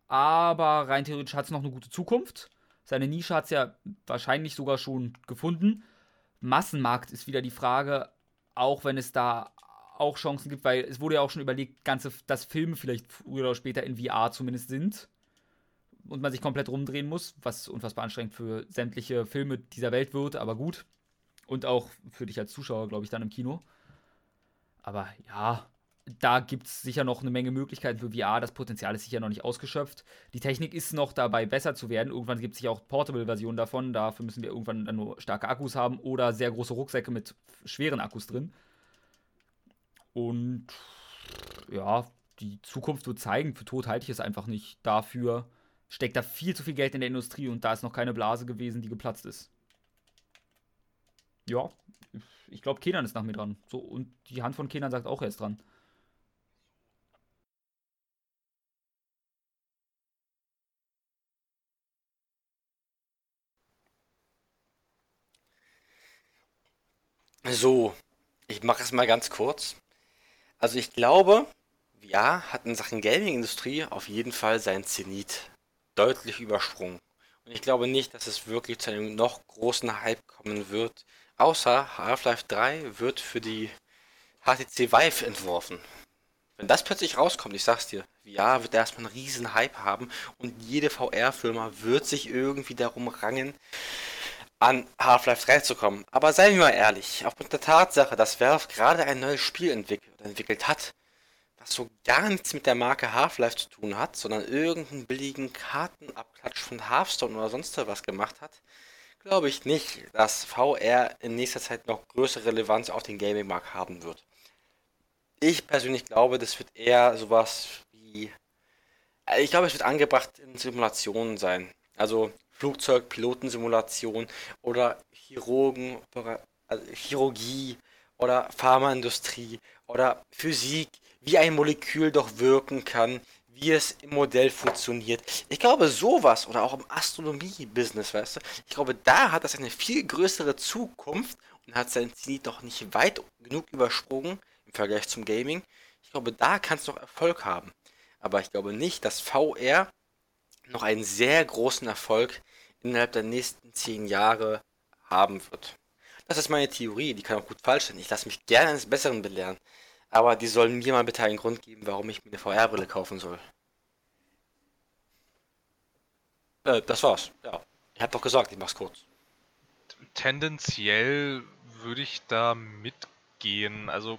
aber rein theoretisch hat es noch eine gute Zukunft. Seine Nische hat es ja wahrscheinlich sogar schon gefunden. Massenmarkt ist wieder die Frage, auch wenn es da auch Chancen gibt, weil es wurde ja auch schon überlegt, ganze, dass Filme vielleicht früher oder später in VR zumindest sind und man sich komplett rumdrehen muss, was unfassbar anstrengend für sämtliche Filme dieser Welt wird, aber gut. Und auch für dich als Zuschauer, glaube ich, dann im Kino. Aber ja, da gibt es sicher noch eine Menge Möglichkeiten für VR. Das Potenzial ist sicher noch nicht ausgeschöpft. Die Technik ist noch dabei, besser zu werden. Irgendwann gibt es sicher auch Portable-Versionen davon. Dafür müssen wir irgendwann dann nur starke Akkus haben oder sehr große Rucksäcke mit schweren Akkus drin. Und ja, die Zukunft wird zeigen. Für tot halte ich es einfach nicht. Dafür steckt da viel zu viel Geld in der Industrie und da ist noch keine Blase gewesen, die geplatzt ist. Ja, ich glaube, Kenan ist nach mir dran. So, und die Hand von Kenan sagt auch, er ist dran. So, ich mache es mal ganz kurz. Also ich glaube, VR hat in Sachen Gaming-Industrie auf jeden Fall seinen Zenit deutlich übersprungen. Und ich glaube nicht, dass es wirklich zu einem noch großen Hype kommen wird. Außer Half-Life 3 wird für die HTC Vive entworfen. Wenn das plötzlich rauskommt, ich sag's dir, VR wird erstmal einen riesen Hype haben und jede VR-Firma wird sich irgendwie darum rangen, an Half-Life 3 zu kommen. Aber seien wir mal ehrlich, aufgrund der Tatsache, dass Valve gerade ein neues Spiel entwickelt, entwickelt hat, was so gar nichts mit der Marke Half-Life zu tun hat, sondern irgendeinen billigen Kartenabklatsch von Hearthstone oder sonst was gemacht hat, glaube ich nicht, dass VR in nächster Zeit noch größere Relevanz auf den Gaming-Markt haben wird. Ich persönlich glaube, das wird eher sowas wie. äh, Ich glaube, es wird angebracht in Simulationen sein. Also Flugzeugpilotensimulation oder Chirurgen, also Chirurgie oder Pharmaindustrie oder Physik, wie ein Molekül doch wirken kann, wie es im Modell funktioniert. Ich glaube, sowas oder auch im Astronomie-Business, weißt du, ich glaube, da hat das eine viel größere Zukunft und hat sein Ziel doch nicht weit genug übersprungen im Vergleich zum Gaming. Ich glaube, da kann es noch Erfolg haben. Aber ich glaube nicht, dass VR noch einen sehr großen Erfolg innerhalb der nächsten zehn Jahre haben wird. Das ist meine Theorie, die kann auch gut falsch sein. Ich lasse mich gerne eines Besseren belehren. Aber die sollen mir mal bitte einen Grund geben, warum ich mir eine VR-Brille kaufen soll. Äh, das war's. Ja. Ich hab doch gesagt, ich mach's kurz. Tendenziell würde ich da mitgehen. Also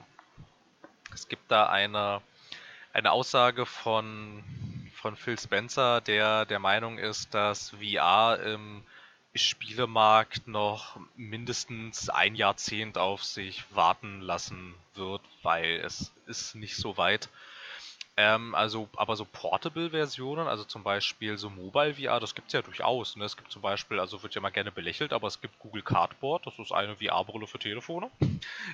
es gibt da eine, eine Aussage von, von Phil Spencer, der der Meinung ist, dass VR im Spielemarkt noch mindestens ein Jahrzehnt auf sich warten lassen wird, weil es ist nicht so weit. Ähm, also, aber so Portable-Versionen, also zum Beispiel so Mobile VR, das gibt es ja durchaus. Ne? Es gibt zum Beispiel, also wird ja mal gerne belächelt, aber es gibt Google Cardboard, das ist eine VR-Brille für Telefone.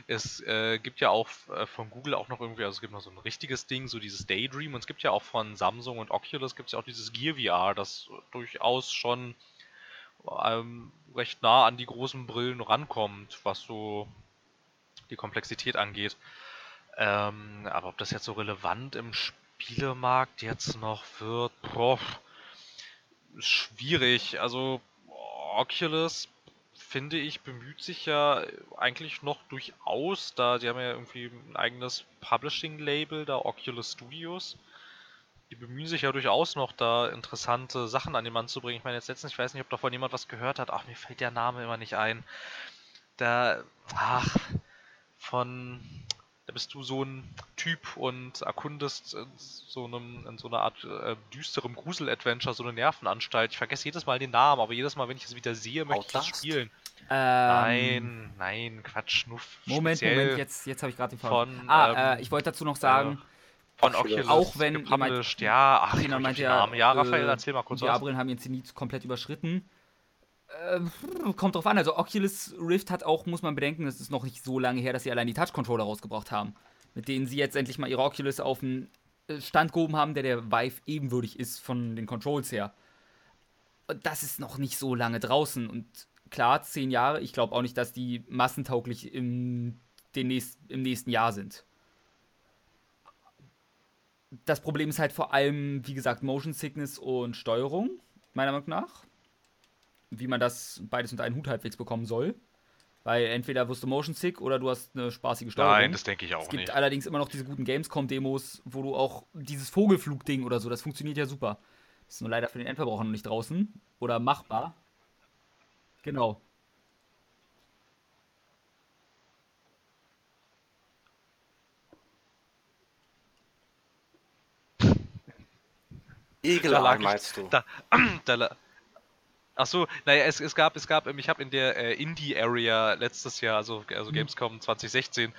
Es äh, gibt ja auch äh, von Google auch noch irgendwie, also es gibt noch so ein richtiges Ding, so dieses Daydream, und es gibt ja auch von Samsung und Oculus gibt es ja auch dieses Gear VR, das durchaus schon ähm, recht nah an die großen Brillen rankommt, was so die Komplexität angeht. Ähm, aber ob das jetzt so relevant im Spielemarkt jetzt noch wird, boah, schwierig. Also Oculus finde ich, bemüht sich ja eigentlich noch durchaus, da die haben ja irgendwie ein eigenes Publishing-Label, da Oculus Studios. Die bemühen sich ja durchaus noch, da interessante Sachen an den Mann zu bringen. Ich meine, jetzt letztens, ich weiß nicht, ob davon jemand was gehört hat. Ach, mir fällt der Name immer nicht ein. Da, ach, von, da bist du so ein Typ und erkundest in so, einem, in so einer Art äh, düsterem Grusel-Adventure so eine Nervenanstalt. Ich vergesse jedes Mal den Namen, aber jedes Mal, wenn ich es wieder sehe, möchte ich das spielen. Ähm, Nein, nein, Quatsch, nur Moment, Moment, jetzt, jetzt habe ich gerade die Frage. von, Ah, ähm, äh, ich wollte dazu noch sagen, von Oculus. Auch wenn jemand-. Ja, ach, meinte die ja, Namen. Ja, Raphael, äh, erzähl mal kurz die was. Abrillen haben ihren Zenit komplett überschritten. Ähm, kommt drauf an, also Oculus Rift hat auch, muss man bedenken, es ist noch nicht so lange her, dass sie allein die Touch-Controller rausgebracht haben. Mit denen sie jetzt endlich mal ihre Oculus auf einen äh, Stand gehoben haben, der der Vive ebenwürdig ist von den Controls her. Und das ist noch nicht so lange draußen. Und klar, zehn Jahre, ich glaube auch nicht, dass die massentauglich im, den nächst, im nächsten Jahr sind. Das Problem ist halt vor allem, wie gesagt, Motion Sickness und Steuerung, meiner Meinung nach. Wie man das beides unter einen Hut halbwegs bekommen soll. Weil entweder wirst du Motion Sick oder du hast eine spaßige Steuerung. Nein, das denke ich auch es gibt nicht. allerdings immer noch diese guten Gamescom-Demos, wo du auch dieses Vogelflug-Ding oder so, das funktioniert ja super. Ist nur leider für den Endverbraucher noch nicht draußen. Oder machbar. Genau. Da lag Egelarm ich- meinst du? Da, da, la- ach so, naja, es, es gab, es gab, ähm, ich habe in der äh, Indie-Area letztes Jahr, also, also Mhm. Gamescom 2016,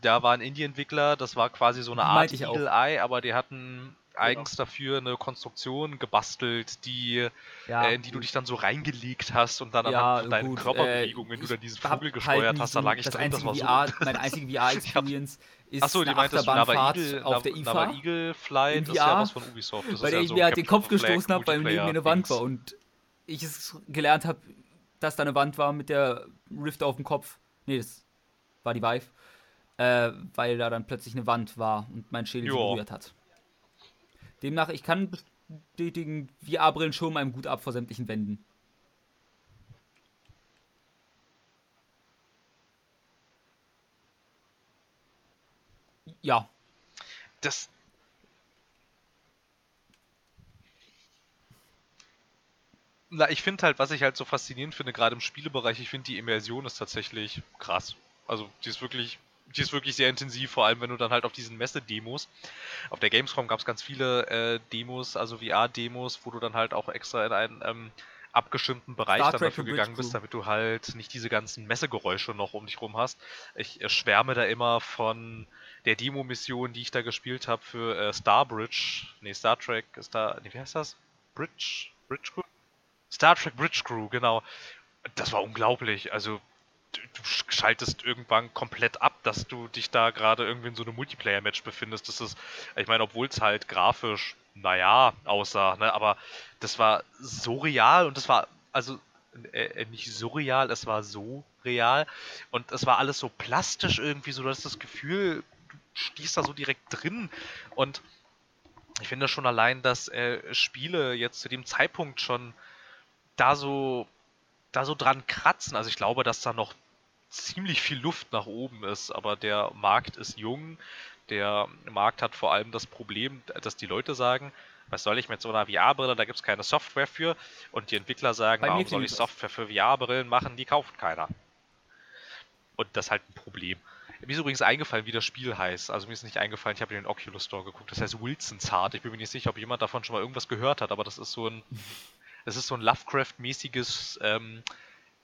da war ein Indie-Entwickler, das war quasi so eine Art. Eagle Eye, aber die hatten eigens dafür eine Konstruktion gebastelt, die, Ja, äh, in die du dich dann so reingelegt hast und dann Ja, anhand deinen Körperbewegungen, äh, wenn du dann diesen hab Vogel halt gesteuert nie hast, da lag ich das drin, das war VR, so. Meine einzige VR-Experience ist Achso, die meintest du, na, aber Achterbahnfahrt Eagle, auf der IFA. aber Eagle Flight in ist ja VR, was von Ubisoft. Das bei der ich mir halt den Kopf gestoßen habe, weil neben mir eine Wand war und ich es gelernt habe, dass da eine Wand war mit der Rift auf dem Kopf. Nee, das war die Vive. Äh, weil da dann plötzlich eine Wand war und mein Schädel Ja. berührt hat. Demnach, ich kann bestätigen, VR-Brillen schirmen einem gut ab vor sämtlichen Wänden. Ja, das. Ich finde halt, was ich halt so faszinierend finde, gerade im Spielebereich, ich finde die Immersion ist tatsächlich krass. Also, die ist wirklich, die ist wirklich sehr intensiv, vor allem wenn du dann halt auf diesen Messe-Demos, auf der Gamescom gab es ganz viele äh, Demos, also VR-Demos, wo du dann halt auch extra in einen ähm, abgestimmten Bereich Star dann Trek dafür gegangen bist, damit du halt nicht diese ganzen Messegeräusche noch um dich rum hast. Ich äh, schwärme da immer von der Demo-Mission, die ich da gespielt habe für äh, Starbridge. Nee, Star Trek, Star, nee, wie heißt das? Bridge? Bridge? Star Trek Bridge Crew, genau. Das war unglaublich. Also, du, schaltest irgendwann komplett ab, dass du dich da gerade irgendwie in so einem Multiplayer-Match befindest. Das ist, ich meine, obwohl es halt grafisch, naja, aussah, ne, aber das war so real und das war, also, äh, äh, nicht surreal, es war so real und es war alles so plastisch irgendwie, so du das Gefühl, du stehst da so direkt drin und ich finde schon allein, dass äh, Spiele jetzt zu dem Zeitpunkt schon da so, da so dran kratzen. Also ich glaube, dass da noch ziemlich viel Luft nach oben ist, aber der Markt ist jung. Der Markt hat vor allem das Problem, dass die Leute sagen, was soll ich mit so einer VR-Brille, da gibt es keine Software für. Und die Entwickler sagen, Bei warum soll ich. Software für VR-Brillen machen, die kauft keiner. Und das ist halt ein Problem. Mir ist übrigens eingefallen, wie das Spiel heißt. Also mir ist nicht eingefallen, ich habe in den Oculus Store geguckt. Das heißt Wilson's Heart. Ich bin mir nicht sicher, ob jemand davon schon mal irgendwas gehört hat, aber das ist so ein, das ist so ein Lovecraft-mäßiges ähm,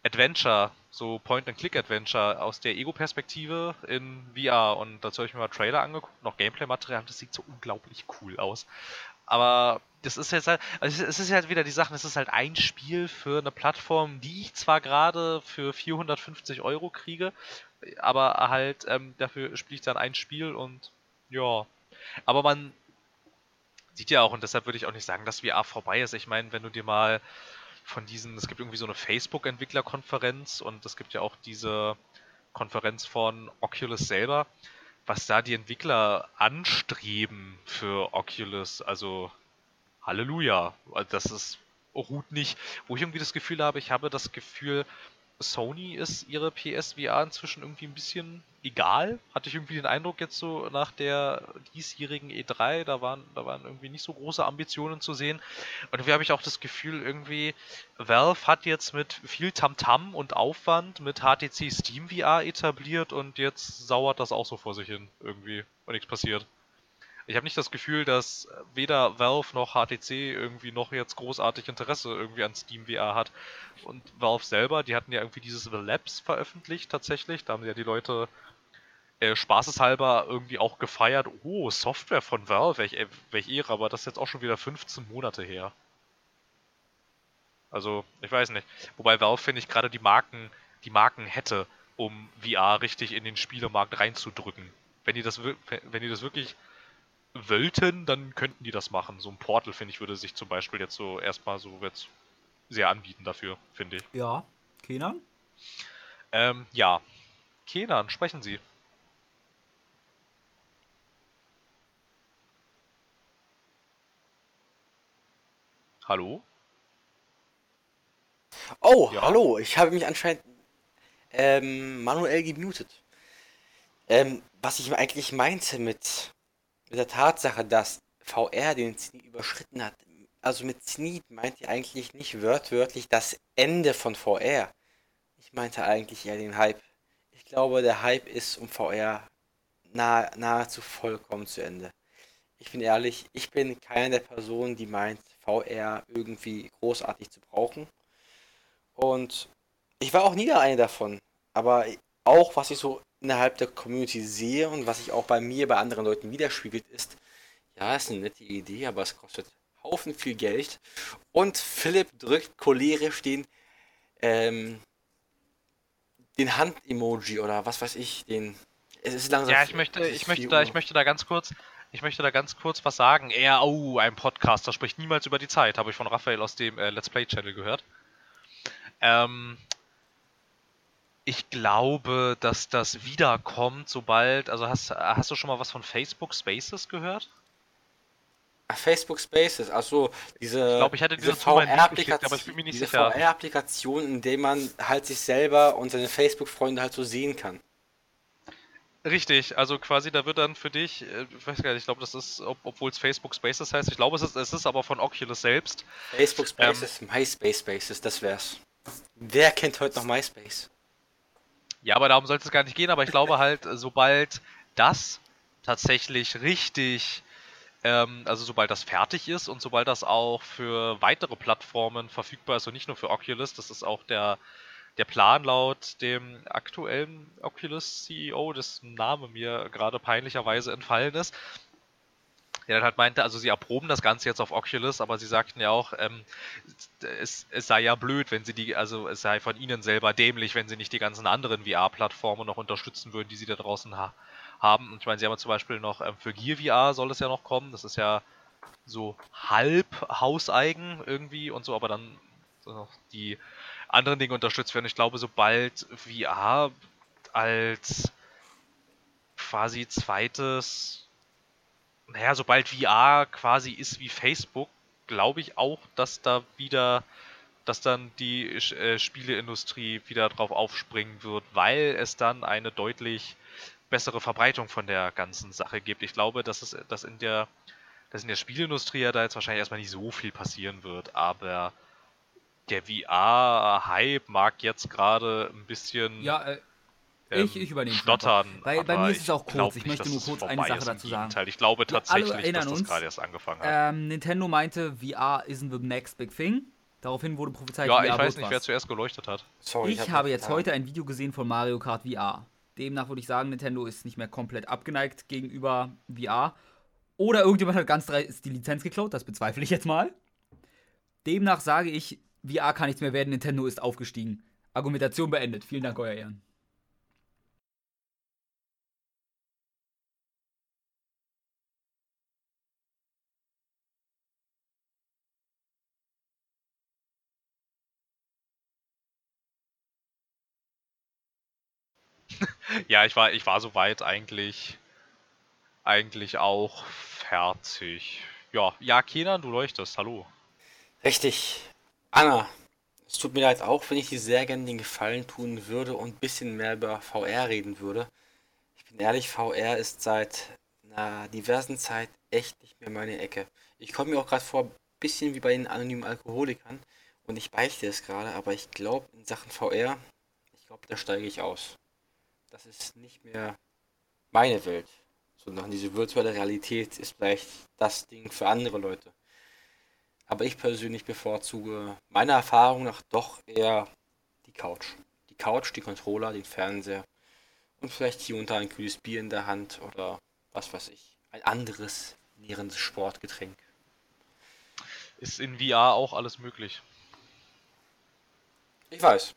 Adventure, so Point-and-Click-Adventure aus der Ego-Perspektive in VR. Und dazu habe ich mir mal Trailer angeguckt, noch Gameplay-Material. Das sieht so unglaublich cool aus. Aber das ist jetzt halt, also es ist halt wieder die Sache, es ist halt ein Spiel für eine Plattform, die ich zwar gerade für 450 Euro kriege, aber halt ähm, dafür spiele ich dann ein Spiel und ja. Aber man sieht ja auch, und deshalb würde ich auch nicht sagen, dass VR vorbei ist. Ich meine, wenn du dir mal von diesen, es gibt irgendwie so eine Facebook-Entwicklerkonferenz und es gibt ja auch diese Konferenz von Oculus selber, was da die Entwickler anstreben für Oculus, also Halleluja. Das ist ruht nicht, wo ich irgendwie das Gefühl habe, ich habe das Gefühl, Sony ist ihre PSVR inzwischen irgendwie ein bisschen egal. Hatte ich irgendwie den Eindruck jetzt so nach der diesjährigen E3, da waren, da waren irgendwie nicht so große Ambitionen zu sehen. Und irgendwie habe ich auch das Gefühl, irgendwie Valve hat jetzt mit viel Tamtam -Tam und Aufwand mit HTC Steam VR etabliert und jetzt sauert das auch so vor sich hin irgendwie und nichts passiert. Ich habe nicht das Gefühl, dass weder Valve noch HTC irgendwie noch jetzt großartig Interesse irgendwie an Steam VR hat. Und Valve selber, die hatten ja irgendwie dieses The Labs veröffentlicht tatsächlich. Da haben ja die Leute äh, spaßeshalber irgendwie auch gefeiert. Oh, Software von Valve, welch, äh, welch Ehre, aber das ist jetzt auch schon wieder 15 Monate her. Also, ich weiß nicht. Wobei Valve, finde ich, gerade die Marken, die Marken hätte, um VR richtig in den Spielemarkt reinzudrücken. Wenn die das, wenn die das wirklich wollten, dann könnten die das machen. So ein Portal, finde ich, würde sich zum Beispiel jetzt so erstmal so jetzt sehr anbieten dafür, finde ich. Ja, Kenan? Ähm, ja. Kenan, sprechen Sie. Hallo? Oh, ja. hallo. Ich habe mich anscheinend ähm, manuell gemutet. Ähm, was ich eigentlich meinte mit mit der Tatsache, dass VR den Zenit überschritten hat. Also mit Zenit meint ihr eigentlich nicht wörtwörtlich das Ende von VR. Ich meinte eigentlich eher den Hype. Ich glaube, der Hype ist um VR nah, nahezu vollkommen zu Ende. Ich bin ehrlich, ich bin keine der Personen, die meint, VR irgendwie großartig zu brauchen. Und ich war auch nie eine davon. Aber auch was ich so innerhalb der Community sehe und was sich auch bei mir, bei anderen Leuten widerspiegelt, ist, ja, ist eine nette Idee, aber es kostet Haufen viel Geld. Und Philipp drückt cholerisch den, ähm, den Hand-Emoji oder was weiß ich, den. Es ist langsam. Ja, ich möchte, ich möchte da, ich möchte da ganz kurz, ich möchte da ganz kurz was sagen. Er, oh, ein Podcaster spricht niemals über die Zeit, habe ich von Raphael aus dem äh, Let's Play Channel gehört. Ähm, ich glaube, dass das wiederkommt, sobald. Also hast, hast du schon mal was von Facebook Spaces gehört? Facebook Spaces, also diese, ich glaube, ich hatte diese VR-Applikation, diese VR-Applikation, in der man halt sich selber und seine Facebook-Freunde halt so sehen kann. Richtig, also quasi da wird dann für dich, äh, ich weiß gar nicht, ich glaube, das ist, ob, obwohl es Facebook Spaces heißt, ich glaube, es ist, es ist aber von Oculus selbst. Facebook Spaces, ähm, MySpace Spaces, das wär's. Wer kennt heute noch MySpace? Ja, aber darum sollte es gar nicht gehen, aber ich glaube halt, sobald das tatsächlich richtig, ähm, also sobald das fertig ist und sobald das auch für weitere Plattformen verfügbar ist und nicht nur für Oculus, das ist auch der, der Plan laut dem aktuellen Oculus CEO, dessen Name mir gerade peinlicherweise entfallen ist, der dann halt meinte, also sie erproben das Ganze jetzt auf Oculus, aber sie sagten ja auch, ähm, es, es, sei ja blöd, wenn sie die, also es sei von ihnen selber dämlich, wenn sie nicht die ganzen anderen VR-Plattformen noch unterstützen würden, die sie da draußen ha haben. Und ich meine, sie haben ja zum Beispiel noch ähm, für Gear VR soll es ja noch kommen, das ist ja so halb hauseigen irgendwie und so, aber dann so die anderen Dinge unterstützt werden. Ich glaube, sobald VR als quasi zweites naja, sobald VR quasi ist wie Facebook, glaube ich auch, dass da wieder, dass dann die äh, Spieleindustrie wieder drauf aufspringen wird, weil es dann eine deutlich bessere Verbreitung von der ganzen Sache gibt. Ich glaube, dass es, dass in der, dass in der Spielindustrie ja da jetzt wahrscheinlich erstmal nicht so viel passieren wird, aber der VR-Hype mag jetzt gerade ein bisschen ja, äh, ähm, ich, ich übernehme Stottern. Bei, bei mir ist es auch kurz. Ich, möchte nur kurz eine Sache dazu sagen. Ich glaube tatsächlich, dass das gerade erst angefangen hat. Ähm, Nintendo meinte, VR isn't the next big thing. Daraufhin wurde prophezeit, ja, VR ich weiß nicht, was. wer zuerst geleuchtet hat. Sorry, ich, ich habe jetzt heute ein Video gesehen von Mario Kart VR. Demnach würde ich sagen, Nintendo ist nicht mehr komplett abgeneigt gegenüber VR. Oder irgendjemand hat ganz dreist die Lizenz geklaut, das bezweifle ich jetzt mal. Demnach sage ich, VR kann nichts mehr werden, Nintendo ist aufgestiegen. Argumentation beendet. Vielen Dank, euer Ehren. ja, ich war, ich war soweit eigentlich, eigentlich auch fertig. Ja, ja, Kenan, du leuchtest, hallo. Richtig. Anna, Es tut mir leid, auch wenn ich dir sehr gerne den Gefallen tun würde und ein bisschen mehr über VR reden würde. Ich bin ehrlich, VR ist seit einer diversen Zeit echt nicht mehr meine Ecke. Ich komme mir auch gerade vor, ein bisschen wie bei den anonymen Alkoholikern. Und ich beichte es gerade, aber ich glaube, in Sachen VR, ich glaube, da steige ich aus. Das ist nicht mehr meine Welt. Sondern diese virtuelle Realität ist vielleicht das Ding für andere Leute. Aber ich persönlich bevorzuge meiner Erfahrung nach doch eher die Couch. Die Couch, die Controller, den Fernseher und vielleicht hier unter ein kühles Bier in der Hand oder was weiß ich. Ein anderes nährendes Sportgetränk. Ist in VR auch alles möglich. Ich weiß.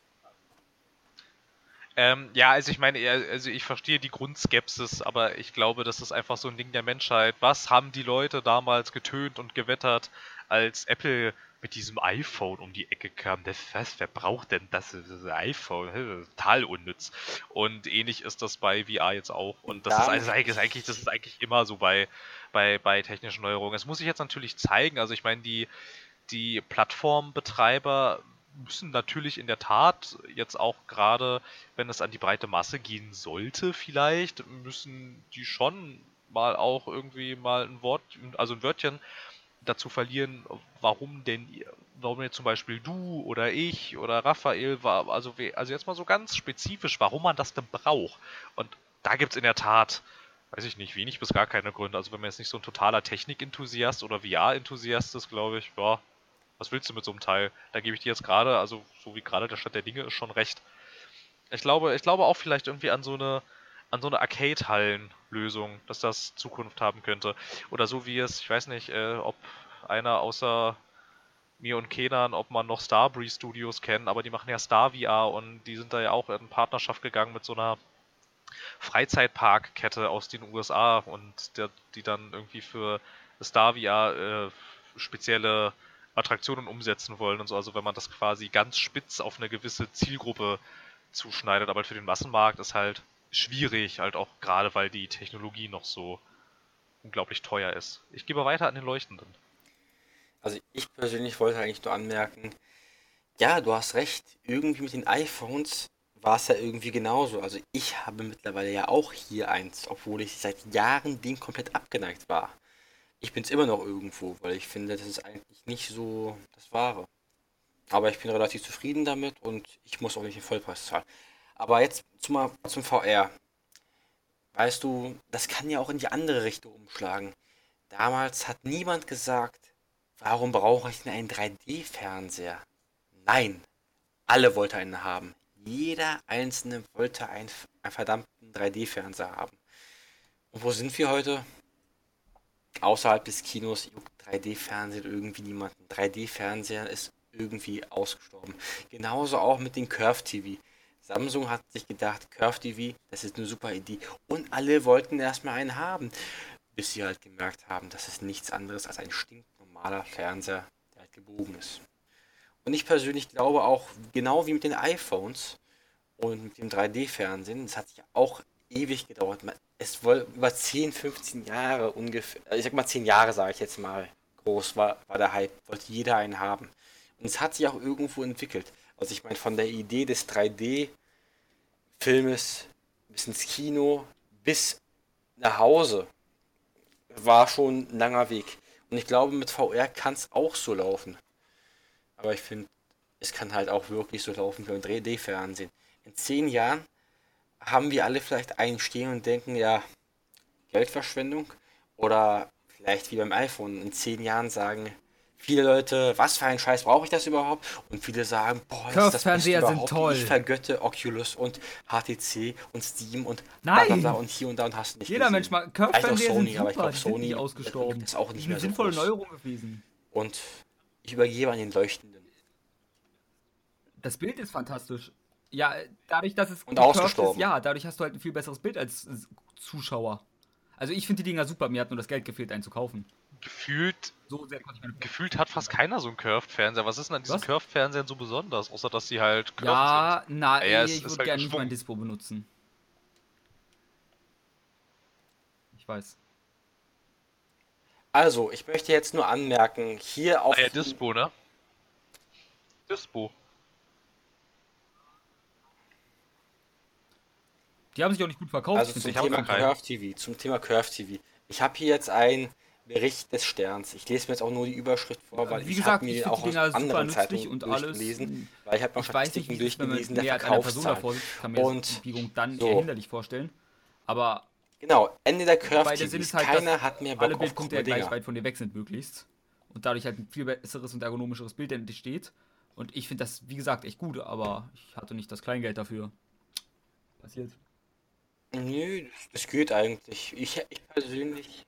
Ähm, ja, also ich meine, also ich verstehe die Grundskepsis, aber ich glaube, das ist einfach so ein Ding der Menschheit. Was haben die Leute damals getönt und gewettert, als Apple mit diesem iPhone um die Ecke kam. Das, was, wer braucht denn das, das iPhone? Total unnütz. Und ähnlich ist das bei VR jetzt auch. Und das ist, also ist, eigentlich, das ist eigentlich immer so bei, bei, bei technischen Neuerungen. Es muss sich jetzt natürlich zeigen. Also ich meine, die, die Plattformbetreiber müssen natürlich in der Tat jetzt auch gerade, wenn es an die breite Masse gehen sollte, vielleicht, müssen die schon mal auch irgendwie mal ein Wort, also ein Wörtchen dazu verlieren, warum denn, warum jetzt zum Beispiel du oder ich oder Raphael war, also, also jetzt mal so ganz spezifisch, warum man das denn braucht. Und da gibt es in der Tat, weiß ich nicht, wenig bis gar keine Gründe. Also wenn man jetzt nicht so ein totaler Technik-Enthusiast oder VR-Enthusiast ist, glaube ich, ja, was willst du mit so einem Teil? Da gebe ich dir jetzt gerade, also so wie gerade der Stand der Dinge ist, schon recht. Ich glaube, ich glaube auch vielleicht irgendwie an so eine, an so eine Arcade-Hallen-Lösung, dass das Zukunft haben könnte. Oder so wie es, ich weiß nicht, äh, ob einer außer mir und Kenan, ob man noch Starbreeze Studios kennt, aber die machen ja Star VR und die sind da ja auch in Partnerschaft gegangen mit so einer Freizeitparkkette aus den USA und der, die dann irgendwie für Star VR äh, spezielle Attraktionen umsetzen wollen und so. Also wenn man das quasi ganz spitz auf eine gewisse Zielgruppe zuschneidet, aber für den Massenmarkt ist halt schwierig, halt auch gerade weil die Technologie noch so unglaublich teuer ist. Ich gebe weiter an den Leuchtenden. Also ich persönlich wollte eigentlich nur anmerken, ja, du hast recht, irgendwie mit den iPhones war es ja irgendwie genauso. Also ich habe mittlerweile ja auch hier eins, obwohl ich seit Jahren dem komplett abgeneigt war. Ich bin es immer noch irgendwo, weil ich finde, das ist eigentlich nicht so das Wahre. Aber ich bin relativ zufrieden damit und ich muss auch nicht den Vollpreis zahlen. Aber jetzt zum, zum VR. Weißt du, das kann ja auch in die andere Richtung umschlagen. Damals hat niemand gesagt, warum brauche ich denn einen 3D-Fernseher? Nein, alle wollten einen haben. Jeder einzelne wollte einen, einen verdammten 3D-Fernseher haben. Und wo sind wir heute? Außerhalb des Kinos juckt 3D-Fernsehen irgendwie niemanden. 3D-Fernseher ist irgendwie ausgestorben. Genauso auch mit den Curve TV. Samsung hat sich gedacht, Curve TV, das ist eine super Idee. Und alle wollten erstmal einen haben, bis sie halt gemerkt haben, dass es nichts anderes als ein stinknormaler Fernseher, der halt gebogen ist. Und ich persönlich glaube auch, genau wie mit den iPhones und mit dem 3D-Fernsehen, das hat sich auch ewig gedauert. Es wohl über 10, 15 Jahre ungefähr, ich sag mal 10 Jahre, sage ich jetzt mal, groß war, war der Hype, wollte jeder einen haben. Und es hat sich auch irgendwo entwickelt. Also ich meine, von der Idee des 3D-Filmes bis ins Kino, bis nach Hause, war schon ein langer Weg. Und ich glaube, mit VR kann es auch so laufen. Aber ich finde, es kann halt auch wirklich so laufen wie im 3D-Fernsehen. In zehn Jahren haben wir alle vielleicht einen stehen und denken, ja, Geldverschwendung. Oder vielleicht wie beim iPhone in zehn Jahren sagen, Viele Leute, was für ein Scheiß brauche ich das überhaupt? Und viele sagen, boah, das ist das Beste überhaupt. Sind toll. Ich vergötte Oculus und HTC und Steam und Nein. Bla und hier und da und hast nicht Jeder gesehen. Mensch mal Curve-Fernseher sind super, aber ich glaube Sony ist ausgestorben. ist auch nicht mehr so sinnvolle groß. Neuerung gewesen. Und ich übergebe an den Leuchtenden. Das Bild ist fantastisch. Ja, dadurch, dass es und ausgestorben. Ist, ja, dadurch hast du halt ein viel besseres Bild als Zuschauer. Also ich finde die Dinger super, mir hat nur das Geld gefehlt, einen zu kaufen gefühlt, so gefühlt hat fast keiner so einen Curved-Fernseher. Was ist denn an diesen Curved-Fernsehern so besonders, außer dass sie halt curved ja, sind? Na, ja, ich würde halt gerne nicht mein Dispo benutzen. Ich weiß. Also, ich möchte jetzt nur anmerken, hier auf... Ah, ja, Dispo, ne? Dispo. Die haben sich auch nicht gut verkauft. Also zum Thema Curve TV, zum Thema Curve TV. Ich habe hier jetzt ein Bericht des Sterns. Ich lese mir jetzt auch nur die Überschrift vor, weil Wie ich gesagt, mir ich auch aus Dinger anderen super Zeitungen und alles. weil ich habe noch Ich weiß nicht, Statistiken es durchgelesen der Verkaufszahlen. kann mir Und dann so. hinderlich vorstellen. Aber Genau, Ende der Curve Sinn TVs. ist halt, Keiner hat mehr Bock alle auf Bildpunkte krumme gleich weit von dir weg sind, möglichst. Und dadurch halt ein viel besseres und ergonomischeres Bild entsteht. Und ich finde das, wie gesagt, echt gut, aber ich hatte nicht das Kleingeld dafür. Passiert. Nö, das, geht eigentlich. Ich, ich persönlich.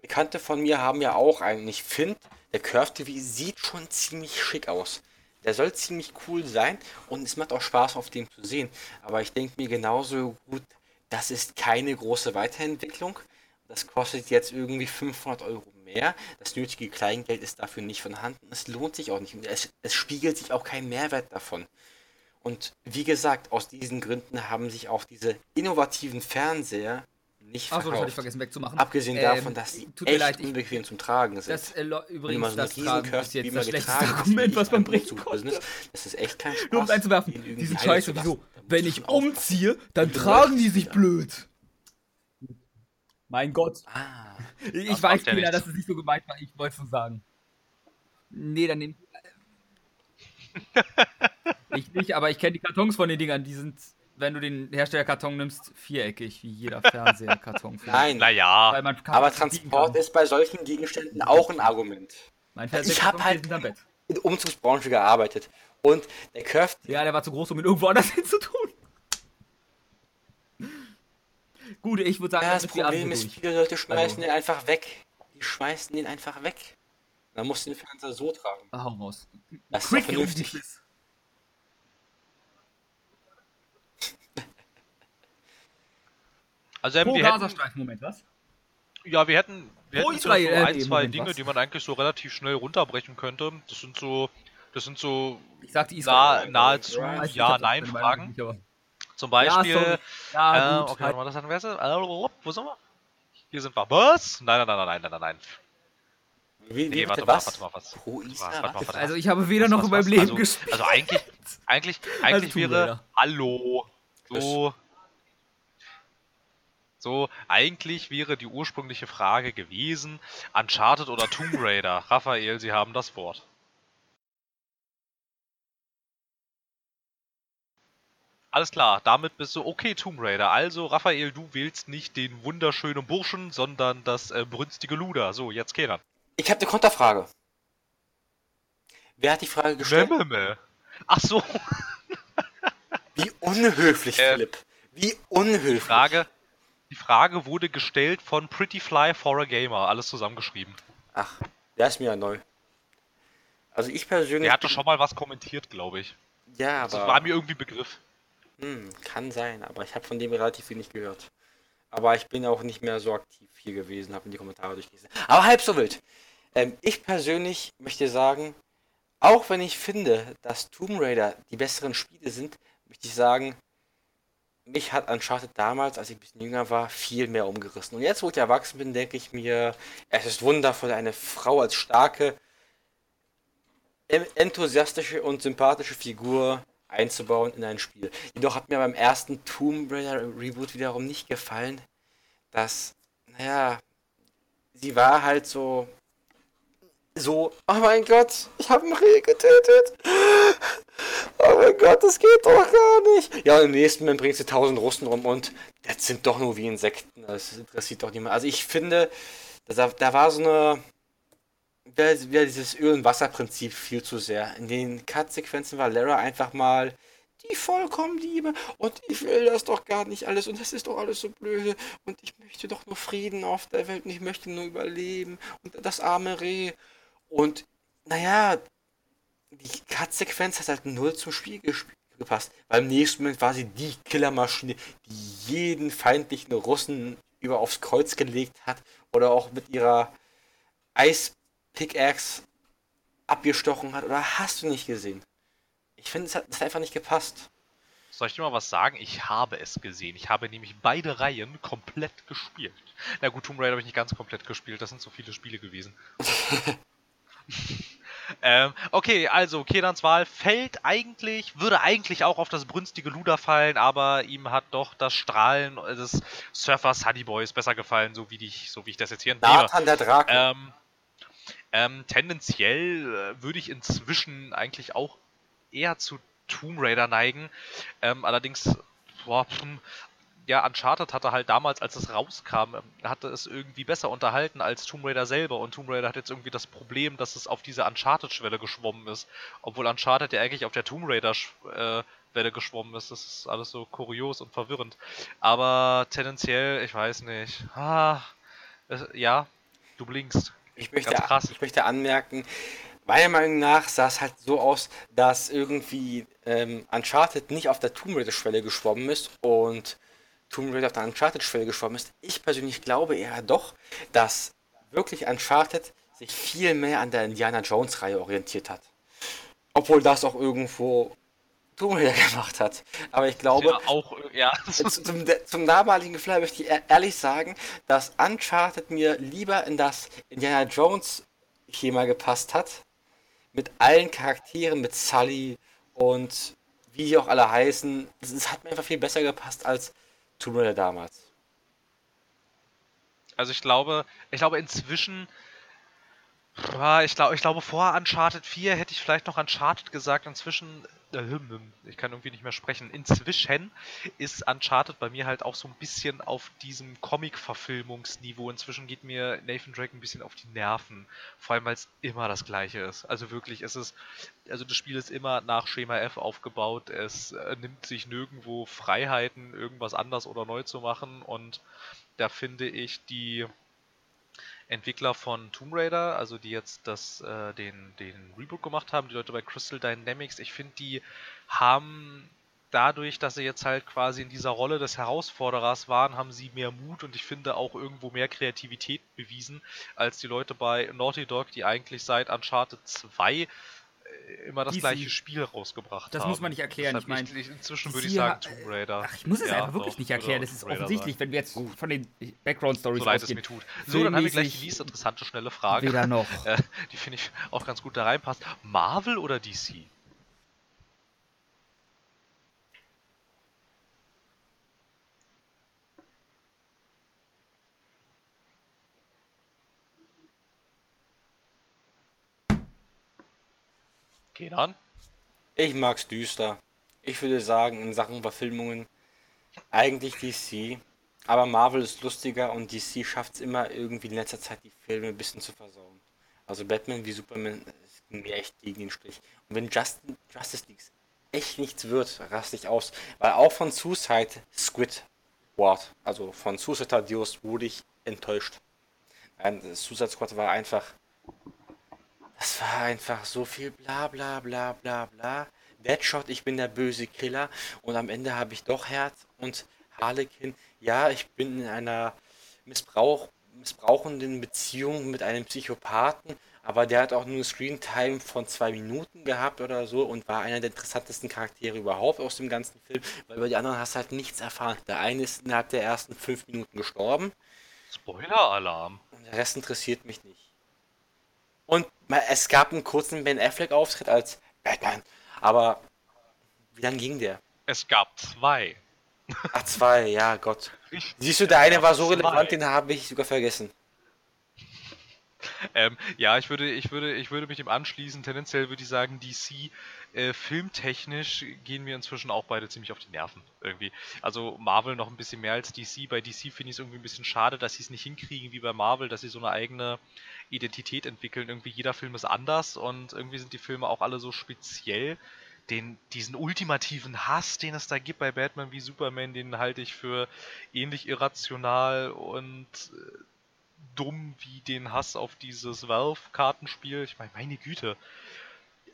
Bekannte von mir haben ja auch einen. Ich finde, der Curve TV sieht schon ziemlich schick aus. Der soll ziemlich cool sein und es macht auch Spaß auf dem zu sehen. Aber ich denke mir genauso gut, das ist keine große Weiterentwicklung. Das kostet jetzt irgendwie 500 Euro mehr. Das nötige Kleingeld ist dafür nicht vorhanden. Es lohnt sich auch nicht. Es, es spiegelt sich auch kein Mehrwert davon. Und wie gesagt, aus diesen Gründen haben sich auch diese innovativen Fernseher nicht Achso, das hatte ich vergessen wegzumachen. Abgesehen Ähm, davon, dass sie echt leid, ich- unbequem zum Tragen sind. Das äh, übrigens, man so das Tragen ist jetzt das schlechteste Argument, was ich man bringen Umzug konnte. Das ist echt kein Spaß. Nur um einzuwerfen, den irgendwie die sind heile scheiße, wieso? Wenn ich umziehe, dann tragen die sich blöd. Mein Gott. Ah, Ich, Das ich weiß, Peter, dass es nicht so gemeint war. Ich wollte es nur sagen. Nee, dann nehm ich nicht, aber ich kenne die Kartons von den Dingern. Die sind, wenn du den Herstellerkarton nimmst, viereckig, wie jeder Fernseherkarton. nein. Naja, Aber Transport ist bei solchen Gegenständen auch ein Argument. Mein Ich hab Fernseherkarton halt-. In der Umzugsbranche gearbeitet. Und der Curve Ja, der war zu groß, um ihn irgendwo anders hinzutun. Gut, ich würde sagen, Ja, das Problem ist, viele Leute schmeißen Also- den einfach weg. Die schmeißen den einfach weg. Dann musst du den Fernseher so tragen. Ah, Hau raus. Das ist Quick, vernünftig. Quiz. also ähm, Pro wir hätten, Gazastreifen-Moment, was? ja, wir hätten, wir Pro hätten so, ein, zwei Moment, Dinge, was? die man eigentlich so relativ schnell runterbrechen könnte. Das sind so, das sind so Ich sagte nah, Israel. nahezu Ja, Ich Zum Ja, Beispiel, sorry. Ja, äh, gut. okay, halt. warte mal, das hatten wir jetzt. Äh, wo sind wir? Hier sind wir. Was? Nein, nein, nein, nein, nein, nein, nein. Wie, Nee, warte mal, was? warte mal, was? Pro Isa, warte was? warte Also ich habe weder Was, noch was, in meinem was? Leben also, gespielt. Also eigentlich, eigentlich, eigentlich Tomb wäre, hallo, so, so, eigentlich wäre die ursprüngliche Frage gewesen, Uncharted oder Tomb Raider. Raphael, Sie haben das Wort. Alles klar, damit bist du okay, Tomb Raider. Also, Raphael, du wählst nicht den wunderschönen Burschen, sondern das äh, brünstige Luder. So, jetzt Kenan. Ich habe eine Konterfrage. Wer hat die Frage gestellt? Memme. Ach so, Wie unhöflich, Äh, Philipp. Wie unhöflich. Frage. Die Frage wurde gestellt von Pretty Fly for a Gamer, alles zusammengeschrieben. Ach, der ist mir ja neu. Also ich persönlich. Der hatte schon mal was kommentiert, glaube ich. Ja, Das aber. war mir irgendwie Begriff. Hm, kann sein, aber ich habe von dem relativ wenig gehört. Aber ich bin auch nicht mehr so aktiv hier gewesen, habe in die Kommentare durchgelesen. Aber halb so wild. Ähm, ich persönlich möchte sagen, auch wenn ich finde, dass Tomb Raider die besseren Spiele sind, möchte ich sagen, mich hat Uncharted damals, als ich ein bisschen jünger war, viel mehr umgerissen. Und jetzt, wo ich erwachsen bin, denke ich mir, es ist wundervoll, eine Frau als starke, enthusiastische und sympathische Figur einzubauen in ein Spiel. Jedoch hat mir beim ersten Tomb Raider Reboot wiederum nicht gefallen, dass, naja, sie war halt so, so, oh mein Gott, ich habe einen Reh getötet. Oh mein Gott, das geht doch gar nicht. Ja, und im nächsten Moment bringst du tausend Russen rum und das sind doch nur wie Insekten. Das interessiert doch niemand. Also ich finde, da, da war so eine, wieder, dieses Öl- und Wasserprinzip viel zu sehr. In den Cut-Sequenzen war Lara einfach mal die vollkommen Liebe. Und ich will das doch gar nicht alles. Und das ist doch alles so blöde. Und ich möchte doch nur Frieden auf der Welt. Und ich möchte nur überleben. Und das arme Reh. Und naja, die Cut-Sequenz hat halt null zum Spiel gesp- gepasst, weil im nächsten Moment war sie die Killermaschine, die jeden feindlichen Russen über aufs Kreuz gelegt hat. Oder auch mit ihrer Eispickaxe abgestochen hat oder hast du nicht gesehen? Ich finde, es hat, hat einfach nicht gepasst. Soll ich dir mal was sagen? Ich habe es gesehen. Ich habe nämlich beide Reihen komplett gespielt. Na gut, Tomb Raider habe ich nicht ganz komplett gespielt. Das sind so viele Spiele gewesen. ähm, okay, also Kedans Wahl fällt eigentlich, würde eigentlich auch auf das brünstige Luder fallen, aber ihm hat doch das Strahlen des Surfers Sunny Boys besser gefallen, so wie, ich, so wie ich das jetzt hier entnehme. Nathan der Drake. Ähm, ähm, tendenziell äh, würde ich inzwischen eigentlich auch eher zu Tomb Raider neigen. Ähm, allerdings, boah, ja, Uncharted hatte halt damals, als es rauskam, ähm, hatte es irgendwie besser unterhalten als Tomb Raider selber. Und Tomb Raider hat jetzt irgendwie das Problem, dass es auf diese Uncharted-Schwelle geschwommen ist. Obwohl Uncharted ja eigentlich auf der Tomb Raider-Welle geschwommen ist. Das ist alles so kurios und verwirrend. Aber tendenziell, ich weiß nicht. Ah, ja, du blinkst. Ich möchte, ich möchte anmerken, meiner Meinung nach sah es halt so aus, dass irgendwie ähm, Uncharted nicht auf der Tomb Raider-Schwelle geschwommen ist und Tomb Raider auf der Uncharted-Schwelle geschwommen ist. Ich persönlich glaube eher doch, dass wirklich Uncharted sich viel mehr an der Indiana Jones-Reihe orientiert hat. Obwohl das auch irgendwo Tomb Raider gemacht hat. Aber ich glaube, ja, auch, ja. zum, zum, damaligen Gefühl möchte ich ehrlich sagen, dass Uncharted mir lieber in das Indiana Jones Schema gepasst hat, mit allen Charakteren, mit Sully und wie die auch alle heißen. Es hat mir einfach viel besser gepasst als Tomb Raider damals. Also ich glaube, ich glaube inzwischen ich, glaube, ich glaube, vor Uncharted 4 hätte ich vielleicht noch Uncharted gesagt. Inzwischen, äh, ich kann irgendwie nicht mehr sprechen. Inzwischen ist Uncharted bei mir halt auch so ein bisschen auf diesem Comic-Verfilmungsniveau. Inzwischen geht mir Nathan Drake ein bisschen auf die Nerven. Vor allem, weil es immer das Gleiche ist. Also wirklich, es ist, also das Spiel ist immer nach Schema F aufgebaut. Es äh, nimmt sich nirgendwo Freiheiten, irgendwas anders oder neu zu machen. Und da finde ich die Entwickler von Tomb Raider, also die jetzt das, äh, den, den Reboot gemacht haben, die Leute bei Crystal Dynamics, ich finde, die haben dadurch, dass sie jetzt halt quasi in dieser Rolle des Herausforderers waren, haben sie mehr Mut und ich finde auch irgendwo mehr Kreativität bewiesen als die Leute bei Naughty Dog, die eigentlich seit Uncharted 2 immer das DC. gleiche Spiel rausgebracht das haben. muss man nicht erklären. Ich meine, inzwischen würde ich sagen Tomb Raider. Ach, ich muss es ja, einfach wirklich nicht erklären. Das ist offensichtlich, sein. wenn wir jetzt von den Background Stories so leid es mir tut. So, dann haben wir gleich die nächste interessante, schnelle Frage. Weder noch. Äh, die finde ich auch ganz gut da reinpasst. Marvel oder DC? Kenan? Ich mag's düster. Ich würde sagen, in Sachen Verfilmungen eigentlich DC. Aber Marvel ist lustiger und DC schafft es immer irgendwie in letzter Zeit die Filme ein bisschen zu versauen. Also Batman wie Superman ist mir echt gegen den Strich. Und wenn Justin, Justice League echt nichts wird, raste ich aus. Weil auch von Suicide Squid Ward, also von Suicide Dios, wurde ich enttäuscht. Nein, Suicide Squad war einfach das war einfach so viel bla bla bla bla bla. Deadshot, ich bin der böse Killer und am Ende habe ich doch Herz und Harlequin. Ja, ich bin in einer Missbrauch, missbrauchenden Beziehung mit einem Psychopathen, aber der hat auch nur Screentime von zwei Minuten gehabt oder so und war einer der interessantesten Charaktere überhaupt aus dem ganzen Film, weil über die anderen hast du halt nichts erfahren. Der eine ist innerhalb der ersten fünf Minuten gestorben. Spoiler-Alarm. Und der Rest interessiert mich nicht. Und es gab einen kurzen Ben Affleck-Auftritt als Batman. Aber wie lang ging der? Es gab zwei. Ach, zwei, ja, Gott. Siehst du, der eine war so relevant, den habe ich sogar vergessen. Ähm, ja, ich würde, ich, würde, ich würde mich dem anschließen. Tendenziell würde ich sagen, DC äh, filmtechnisch gehen mir inzwischen auch beide ziemlich auf die Nerven irgendwie. Also Marvel noch ein bisschen mehr als DC. Bei DC finde ich es irgendwie ein bisschen schade, dass sie es nicht hinkriegen wie bei Marvel, dass sie so eine eigene Identität entwickeln. Irgendwie jeder Film ist anders und irgendwie sind die Filme auch alle so speziell. Den, diesen ultimativen Hass, den es da gibt bei Batman wie Superman, den halte ich für ähnlich irrational und äh, dumm wie den Hass auf dieses Valve-Kartenspiel. Ich meine, meine Güte.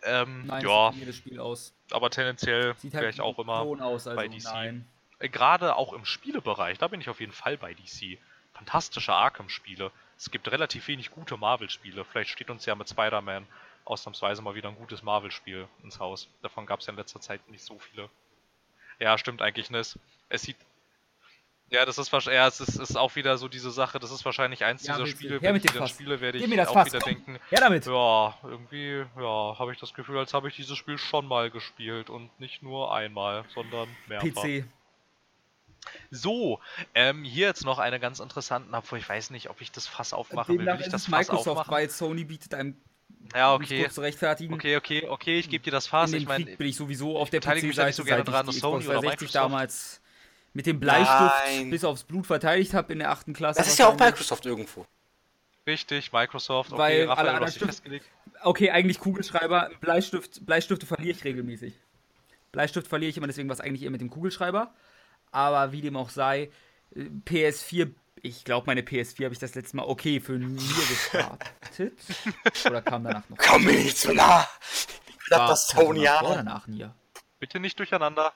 Ähm, nein, ja, jedes Spiel aus. Aber tendenziell halt wäre ich auch immer aus, also bei DC. Nein. Äh, gerade auch im Spielebereich, da bin ich auf jeden Fall bei DC. Fantastische Arkham-Spiele. Es gibt relativ wenig gute Marvel-Spiele. Vielleicht steht uns ja mit Spider-Man ausnahmsweise mal wieder ein gutes Marvel-Spiel ins Haus. Davon gab es ja in letzter Zeit nicht so viele. Ja, stimmt eigentlich nicht. Es sieht. Ja, das ist wahrscheinlich. Ja, es ist, ist auch wieder so diese Sache. Das ist wahrscheinlich eins Ja, dieser? Spiele. Wenn mit ich dem dann Fass. spiele, werde ich mir das auch Fass, wieder komm. denken. Her damit! Ja, irgendwie, ja, habe ich das Gefühl, als habe ich dieses Spiel schon mal gespielt und nicht nur einmal, sondern mehrfach. PC. So, ähm, hier jetzt noch eine ganz interessante, obwohl ich weiß nicht, ob ich das Fass aufmachen will. Demnach Will ich ist das Fass Microsoft, aufmachen? weil Sony bietet einem Ja, okay. zu rechtfertigen. Okay, okay, okay, ich gebe dir das Fass. In Ich Krieg bin ich sowieso auf der PC-Seite, so gerne ich dran, Sony oder 360 Microsoft- damals mit dem Bleistift Nein. bis aufs Blut verteidigt habe in der achten Klasse. Das ist ja auch. Microsoft irgendwo. richtig, Microsoft, okay, Weil Raphael, alle anderen festgelegt. Okay, eigentlich Kugelschreiber, Bleistift, Bleistifte verliere ich regelmäßig. Bleistift verliere ich immer, deswegen was eigentlich eher mit dem Kugelschreiber. Aber wie dem auch sei, äh, PS4, ich glaube, meine PS4 habe ich das letzte Mal okay für mir gestartet. Oder kam danach noch? Komm mir nicht zu nah! Ich glaub, War- das kam Sony danach Oder ja. danach Nier. Bitte nicht durcheinander.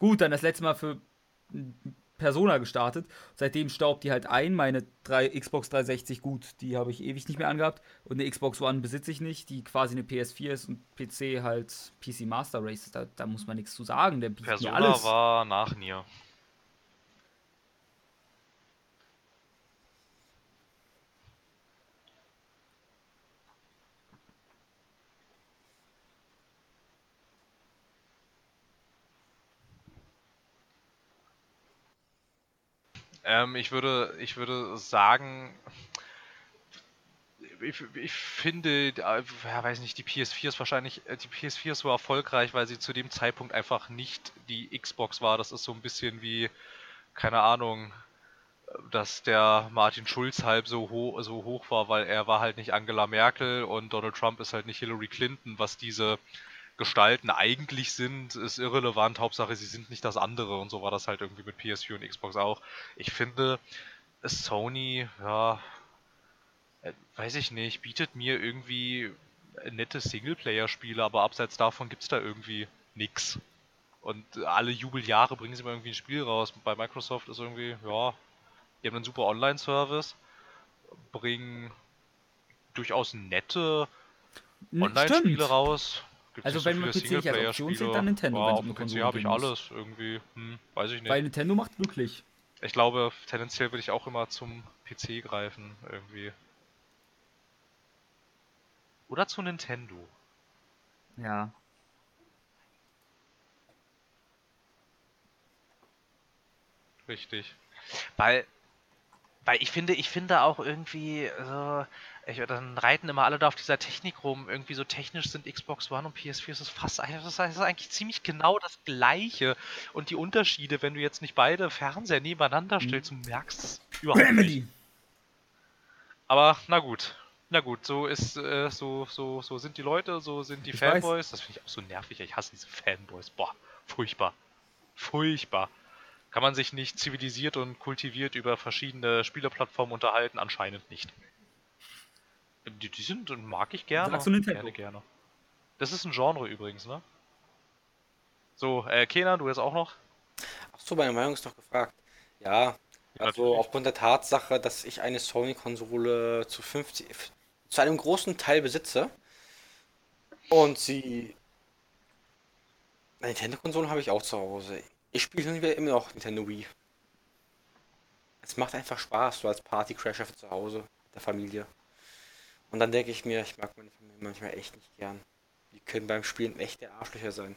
Gut, dann das letzte Mal für Persona gestartet. Seitdem staubt die halt ein. Meine drei, Xbox 360, gut, die habe ich ewig nicht mehr angehabt. Und eine Xbox One besitze ich nicht, die quasi eine PS4 ist und PC halt PC Master Race. Da, da muss man nichts zu sagen. Der mir Persona alles. war nach Nier. Ähm, ich würde, ich würde sagen, ich, ich finde, äh, ja, weiß nicht, die PS4 ist wahrscheinlich, äh, die PS4 ist so erfolgreich, weil sie zu dem Zeitpunkt einfach nicht die Xbox war. Das ist so ein bisschen wie, keine Ahnung, dass der Martin Schulz halb so, ho so hoch war, weil er war halt nicht Angela Merkel und Donald Trump ist halt nicht Hillary Clinton, was diese Gestalten eigentlich sind, ist irrelevant. Hauptsache, sie sind nicht das andere und so war das halt irgendwie mit PS4 und Xbox auch. Ich finde, Sony, ja, äh, weiß ich nicht, bietet mir irgendwie nette Singleplayer-Spiele, aber abseits davon gibt's da irgendwie nix. Und alle Jubeljahre bringen sie mal irgendwie ein Spiel raus. Bei Microsoft ist irgendwie, ja, die haben einen super Online-Service, bringen durchaus nette Online-Spiele raus. Also so wenn man PC nicht als Option sieht, dann Nintendo, Ja, es auf dem PC habe ich alles irgendwie. Hm, weiß ich nicht. Weil Nintendo macht glücklich. Ich glaube, tendenziell würde ich auch immer zum PC greifen, irgendwie. Oder zu Nintendo. Ja. Richtig. Weil, weil ich finde, ich finde auch irgendwie, so, ich, dann reiten immer alle da auf dieser Technik rum. Irgendwie so technisch sind Xbox One und PS4 ist es fast, das ist eigentlich ziemlich genau das Gleiche. Und die Unterschiede, wenn du jetzt nicht beide Fernseher nebeneinander stellst, du merkst es überhaupt nicht. Family. Aber na gut. Na gut, so ist, äh, so, so, so sind die Leute, so sind die Ich weiß. Fanboys. Das finde ich auch so nervig. Ich hasse diese Fanboys. Boah, furchtbar. Furchtbar. Kann man sich nicht zivilisiert und kultiviert über verschiedene Spieleplattformen unterhalten? Anscheinend nicht. Die, die sind, mag ich gerne. Sagst du Nintendo? Gerne, gerne. Das ist ein Genre übrigens, ne? So, äh, Kenan, du jetzt auch noch? Achso, meine Meinung ist doch gefragt. Ja, also natürlich. aufgrund der Tatsache, dass ich eine Sony-Konsole zu 50, zu einem großen Teil besitze und sie. Eine Nintendo-Konsole habe ich auch zu Hause. Ich spiele immer noch Nintendo Wii. Es macht einfach Spaß, so als Party-Crasher für zu Hause, mit der Familie. Und dann denke ich mir, ich mag meine Familie manchmal echt nicht gern. Die können beim Spielen echte Arschlöcher sein.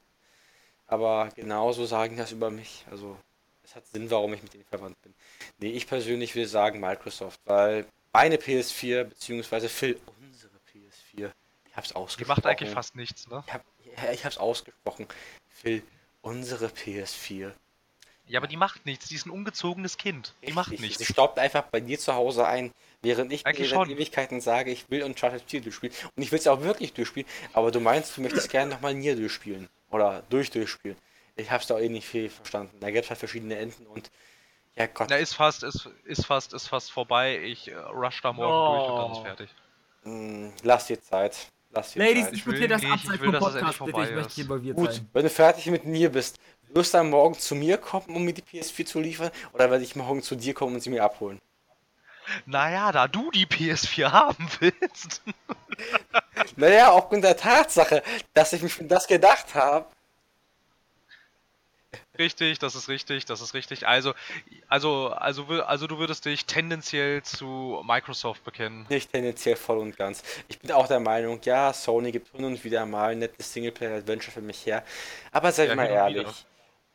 Aber genauso sagen die das über mich. Also, es hat Sinn, warum ich mit denen verwandt bin. Nee, ich persönlich will sagen Microsoft, weil meine PS4, beziehungsweise Phil, unsere PS4, ich hab's Die ausgesprochen. macht eigentlich fast nichts, ne? Ich, hab, ich hab's ausgesprochen. Phil, unsere PS4. Ja, aber die macht nichts. Die ist ein ungezogenes Kind. Die macht Richtig, nichts. Sie staubt einfach bei dir zu Hause ein, während ich Eigentlich mir seit. Ewigkeiten sage, ich will Uncharted 4 durchspielen. Und ich will es auch wirklich durchspielen, aber du meinst, du möchtest gerne nochmal Nier durchspielen. Oder durch durchspielen. Ich hab's da eh nicht viel verstanden. Da gibt's halt verschiedene Enden und ja Gott, Na, ist fast, ist, ist fast, ist fast vorbei. Ich äh, rush da morgen durch und dann ist Oh. fertig. mh, lass dir Zeit. Lass dir Ladies, Zeit. diskutiert will das nicht, abseits ich will, vom Podcast, bitte. vorbei Ich möchte hier involviert Gut, sein. wenn du fertig mit mir bist, wirst du dann morgen zu mir kommen, um mir die PS4 zu liefern? Oder werde ich morgen zu dir kommen und sie mir abholen? Naja, da du die PS4 haben willst. Naja, aufgrund der Tatsache, dass ich mich für das gedacht habe. Richtig, das ist richtig, das ist richtig. Also, also, also, also du würdest dich tendenziell zu Microsoft bekennen. Nicht tendenziell voll und ganz. Ich bin auch der Meinung, ja, Sony gibt hin und wieder mal ein nettes Singleplayer-Adventure für mich her. Aber seid ja, mal ehrlich,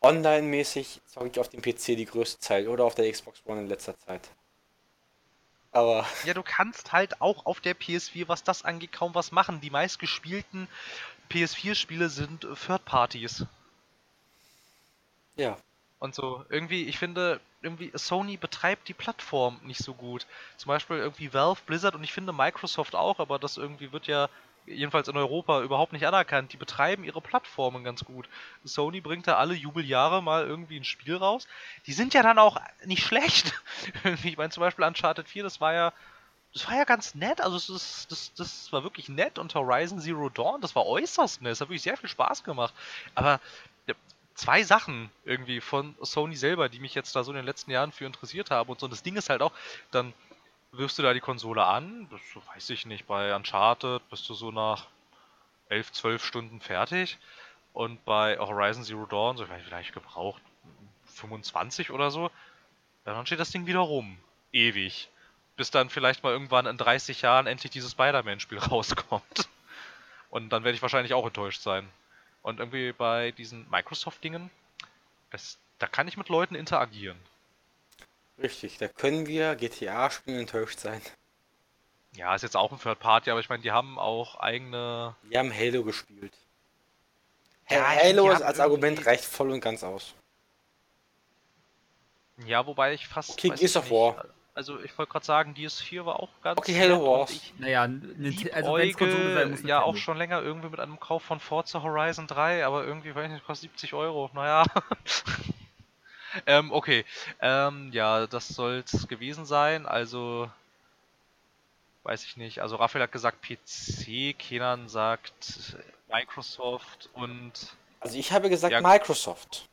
online-mäßig zocke ich auf dem PC die größte Zeit oder auf der Xbox One in letzter Zeit. Aber. Ja, du kannst halt auch auf der PS4, was das angeht, kaum was machen. Die meistgespielten PS4-Spiele sind Third Parties. Ja. Und so, irgendwie, ich finde, irgendwie Sony betreibt die Plattform nicht so gut. Zum Beispiel irgendwie Valve, Blizzard und ich finde Microsoft auch, aber das irgendwie wird ja jedenfalls in Europa überhaupt nicht anerkannt. Die betreiben ihre Plattformen ganz gut. Sony bringt da alle Jubeljahre mal irgendwie ein Spiel raus. Die sind ja dann auch nicht schlecht. ich meine zum Beispiel Uncharted 4, das war ja das war ja ganz nett, also das, das, das war wirklich nett und Horizon Zero Dawn, das war äußerst nett, das hat wirklich sehr viel Spaß gemacht. Aber zwei Sachen irgendwie von Sony selber, die mich jetzt da so in den letzten Jahren für interessiert haben und so. Und das Ding ist halt auch, dann wirfst du da die Konsole an, das weiß ich nicht, bei Uncharted bist du so nach 11, 12 Stunden fertig und bei Horizon Zero Dawn, so vielleicht gebraucht 25 oder so, dann steht das Ding wieder rum. Ewig. Bis dann vielleicht mal irgendwann in 30 Jahren endlich dieses Spider-Man-Spiel rauskommt. Und dann werde ich wahrscheinlich auch enttäuscht sein. Und irgendwie bei diesen Microsoft-Dingen, da kann ich mit Leuten interagieren. Richtig, da können wir GTA-Spielen enttäuscht sein. Ja, ist jetzt auch ein Third Party, aber ich meine, die haben auch eigene. Die haben Halo gespielt. Ja, Halo als Argument reicht voll und ganz aus. Ja, wobei ich fast. Okay, Gears of War also ich wollte gerade sagen, DS4 war auch ganz Okay, Halo Wars. Naja, also wenn Konsole sein muss, ja auch schon länger irgendwie mit einem Kauf von Forza Horizon 3, aber irgendwie, weiß ich nicht, kostet 70 Euro. Naja. ähm, okay. Ähm, ja, das soll es gewesen sein. Also, weiß ich nicht. Also Raphael hat gesagt PC, Kenan sagt Microsoft und... Also ich habe gesagt ja, Microsoft.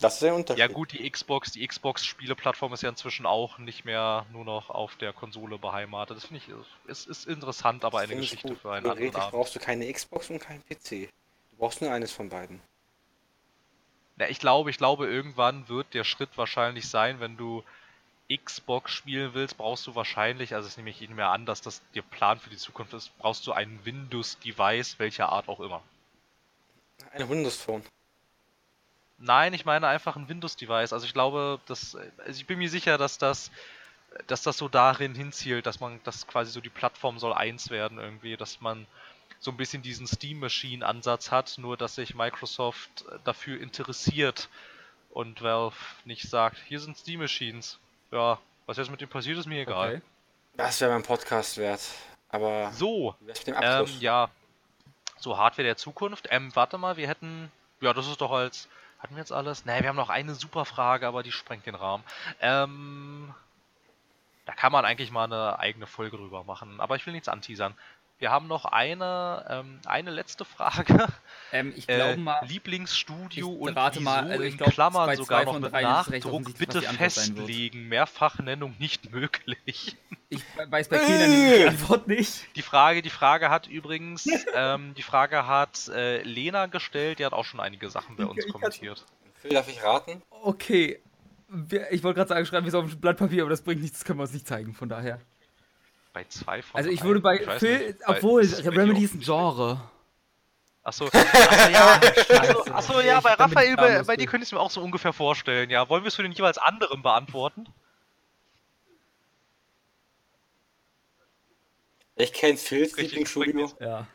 Das ist der Unterschied. Ja gut, die Xbox, die Xbox-Spieleplattform ist ja inzwischen auch nicht mehr nur noch auf der Konsole beheimatet. Das finde ich, ist, ist interessant, aber das eine Geschichte für einen anderen Abend. brauchst du keine Xbox und keinen PC. Du brauchst nur eines von beiden. Ja, ich glaube, ich glaube, irgendwann wird der Schritt wahrscheinlich sein, wenn du Xbox spielen willst, brauchst du wahrscheinlich, also es nehme ich Ihnen mehr an, dass das der Plan für die Zukunft ist, brauchst du ein Windows-Device, welcher Art auch immer. Ein Windows-Phone. Nein, ich meine einfach ein Windows-Device. Also ich glaube, dass, also ich bin mir sicher, dass das, dass das so darin hinzielt, dass man, dass quasi so die Plattform soll eins werden irgendwie, dass man so ein bisschen diesen Steam Machine Ansatz hat, nur dass sich Microsoft dafür interessiert und Valve nicht sagt, hier sind Steam Machines. Ja, was jetzt mit dem passiert, ist mir egal. Okay. Das wäre mein Podcast wert. Aber so, ähm, ja, so Hardware der Zukunft. Ähm, warte mal, wir hätten, ja, das ist doch als hatten wir jetzt alles? Ne, wir haben noch eine super Frage, aber die sprengt den Rahmen. Ähm, da kann man eigentlich mal eine eigene Folge drüber machen, aber ich will nichts anteasern. Wir haben noch eine, ähm, eine letzte Frage. Ähm, ich glaube äh, mal. Lieblingsstudio und wieso mal, also in glaub, Klammern sogar noch mit Nachdruck bitte festlegen. Mehrfachnennung nicht möglich. Ich weiß bei Kindern die Antwort nicht. Die Frage, die Frage hat übrigens, ähm, die Frage hat äh, Lena gestellt, die hat auch schon einige Sachen bei uns ich kommentiert. Phil, darf ich raten? Okay. Ich wollte gerade sagen, schreiben wir es auf ein Blatt Papier, aber das bringt nichts, das können wir uns nicht zeigen, von daher bei zwei von Also ich würde bei ich Phil, nicht, obwohl Remedy ist ein Genre. Achso, achso, ja, achso, achso, ja, bei Raphael, bei, bei dir könnte ich es mir auch so ungefähr vorstellen. Ja, wollen wir es für den jeweils anderen beantworten? Ich kenne Phils Lieblingsstudio. Ja.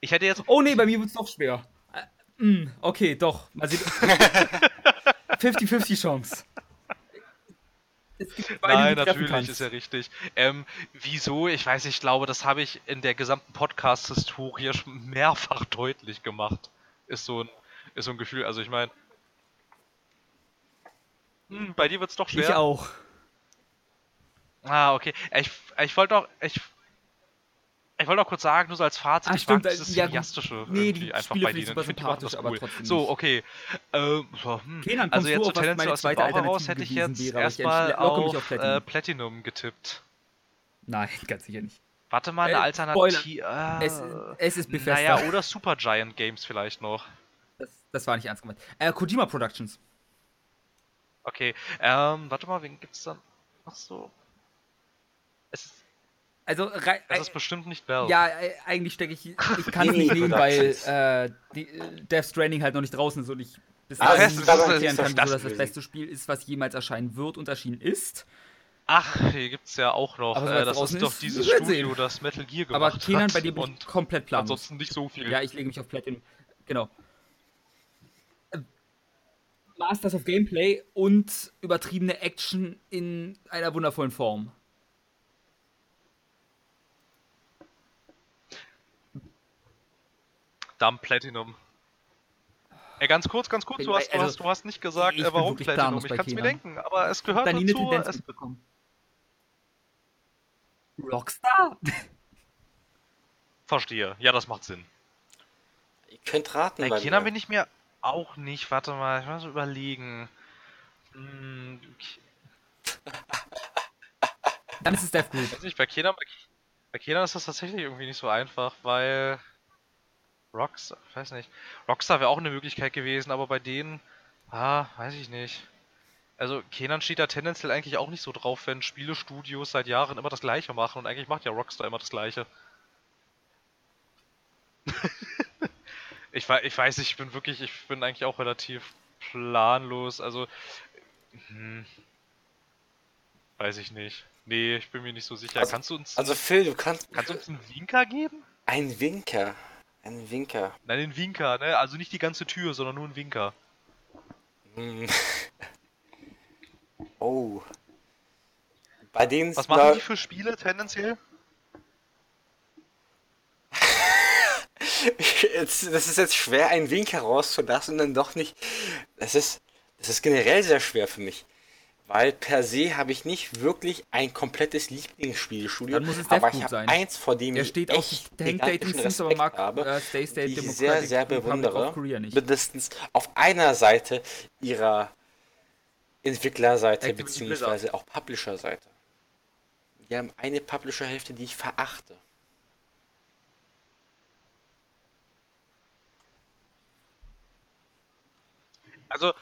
Ich hätte jetzt. Oh nee, bei mir wird es doch schwer. Äh, mh, okay, doch. 50-50 Chance. Nein, natürlich ist ja richtig. Ähm, wieso? Ich weiß, ich glaube, das habe ich in der gesamten Podcast-Historie schon mehrfach deutlich gemacht. Ist so ein, ist so ein Gefühl. Also ich meine, hm, bei dir wird es doch schwer. Ich auch. Ah, okay. Ich, ich wollte doch, ich ich wollte auch kurz sagen, nur so als Fazit, ah, ich stimmt, mag dieses ja, Cineastische nee, die einfach bei denen. Ich finde das cool. So, okay. Ähm, so, hm. Kenan, also jetzt so tendenziell aus dem Bauch heraus hätte ich jetzt erstmal auf, auf Platinum. Äh, Platinum getippt. Nein, ganz sicher nicht. Warte mal, eine Alternative. Äh, es, es, ist Bethesda. Naja, oder Supergiant Games vielleicht noch. Das, das war nicht ernst gemeint. Äh, Kojima Productions. Okay, ähm, warte mal, wen gibt's dann noch so? Es ist, Also, es ist bestimmt nicht Valve. ja, äh, eigentlich stecke ich, ich kann es nicht nehmen, weil äh, die, äh, Death Stranding halt noch nicht draußen ist und ich bis Ah, dahin das nicht das erklären kann, das das das beste Spiel ist, was jemals erscheinen wird und erschienen ist. Ach, hier gibt's ja auch noch. Aber Äh, das ist doch dieses Studio, sehen. das Metal Gear Aber gemacht Kenan, hat. bei dir bin ich und komplett planlos. ansonsten nicht so viel. Ja, ich lege mich auf Platinum. Genau. Äh, Masters of Gameplay und übertriebene Action in einer wundervollen Form. Dumb Platinum. Ey, ganz kurz, ganz kurz, du hast, du Also, hast, du hast nicht gesagt, ich äh, warum Platinum. Ich kann es mir denken, aber es gehört Da nie eine dazu. Tendenz Es, mitbekommen. Rockstar? verstehe. Ja, das macht Sinn. Ihr könnt raten, Bei bei Kenan mir. bin ich mir auch nicht. Warte mal, ich muss so überlegen. Hm, okay. Dann ist es Death Group. weiß nicht, bei Kenan, bei, bei Kenan ist das tatsächlich irgendwie nicht so einfach, weil Rockstar, weiß nicht, Rockstar wäre auch eine Möglichkeit gewesen, aber bei denen, ah, weiß ich nicht. Also Kenan steht da tendenziell eigentlich auch nicht so drauf, wenn Spielestudios seit Jahren immer das Gleiche machen und eigentlich macht ja Rockstar immer das Gleiche. ich, ich weiß ich bin wirklich, ich bin eigentlich auch relativ planlos, also hm, weiß ich nicht. Nee, ich bin mir nicht so sicher. Also- kannst du uns, Also Phil, du kannst kannst du uns einen Winker geben? ein Winker. Ein Winker. Nein, den Winker, ne? Also nicht die ganze Tür, sondern nur ein Winker. Hm. oh. Bei denen Was machen die für Spiele tendenziell? Jetzt, das ist jetzt schwer, einen Winker rauszulassen und dann doch nicht. Das ist, das ist generell sehr schwer für mich. Weil per se habe ich nicht wirklich ein komplettes Lieblingsspielstudio. Dann muss es aber ich habe sein. eins, vor dem Er ich steht echt Date gigantischen aber Respekt mag habe, Stay State die ich Democratic sehr, sehr bewundere. Mindestens auf einer Seite ihrer Entwicklerseite beziehungsweise auch Publisher-Seite. Die haben eine Publisher-Hälfte, die ich verachte. Also,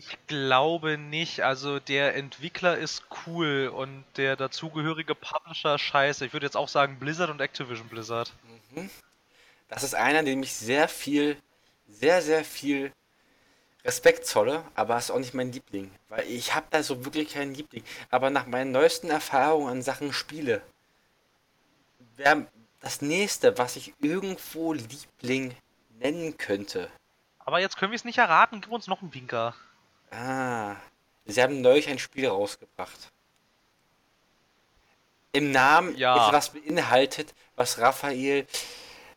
ich glaube nicht. Also, der Entwickler ist cool und der dazugehörige Publisher scheiße. Ich würde jetzt auch sagen Blizzard und Activision Blizzard. Das ist einer, dem ich sehr viel, sehr, sehr viel Respekt zolle, aber ist auch nicht mein Liebling. Weil ich habe da so wirklich keinen Liebling. Aber nach meinen neuesten Erfahrungen an Sachen Spiele, wäre das nächste, was ich irgendwo Liebling nennen könnte. Aber jetzt können wir es nicht erraten. Gib uns noch einen Winker. Ah, sie haben neulich ein Spiel rausgebracht. Im Namen Ja. etwas beinhaltet, was Raphael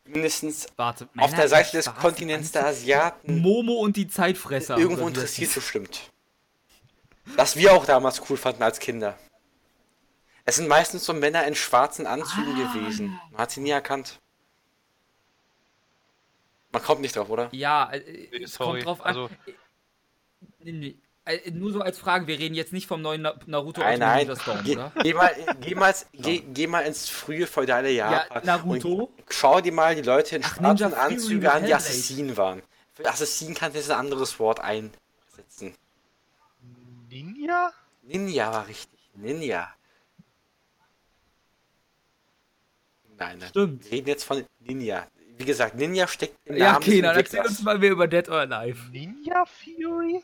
mindestens Warte, auf der Seite des Kontinents der? Asiaten Momo und die Zeitfresser. irgendwo interessiert bestimmt. Was wir auch damals cool fanden als Kinder. Es sind meistens so Männer in schwarzen Anzügen Ah. gewesen. Man hat sie nie erkannt. Man kommt nicht drauf, oder? Ja, äh, Nee, es kommt drauf an. also- Nee, nee. Äh, Nur so als Frage, wir reden jetzt nicht vom neuen Na Naruto Nein, nein. Ninja Storm, Geh, oder? geh, mal, geh, mal, geh, geh mal ins frühe feudale Japan. Naruto? Und schau dir mal die Leute in Ach, Ninja schwarzen Anzügen an, die. Assassinen waren. Für Assassinen kannst du jetzt ein anderes Wort einsetzen. Ninja? Ninja war richtig. Ninja. Nein, nein. Stimmt. Wir reden jetzt von Ninja. Wie gesagt, Ninja steckt im Ja, Namen des Kenan, erzähl Entwicklers. uns mal mehr über Dead or Alive. Ninja Fury?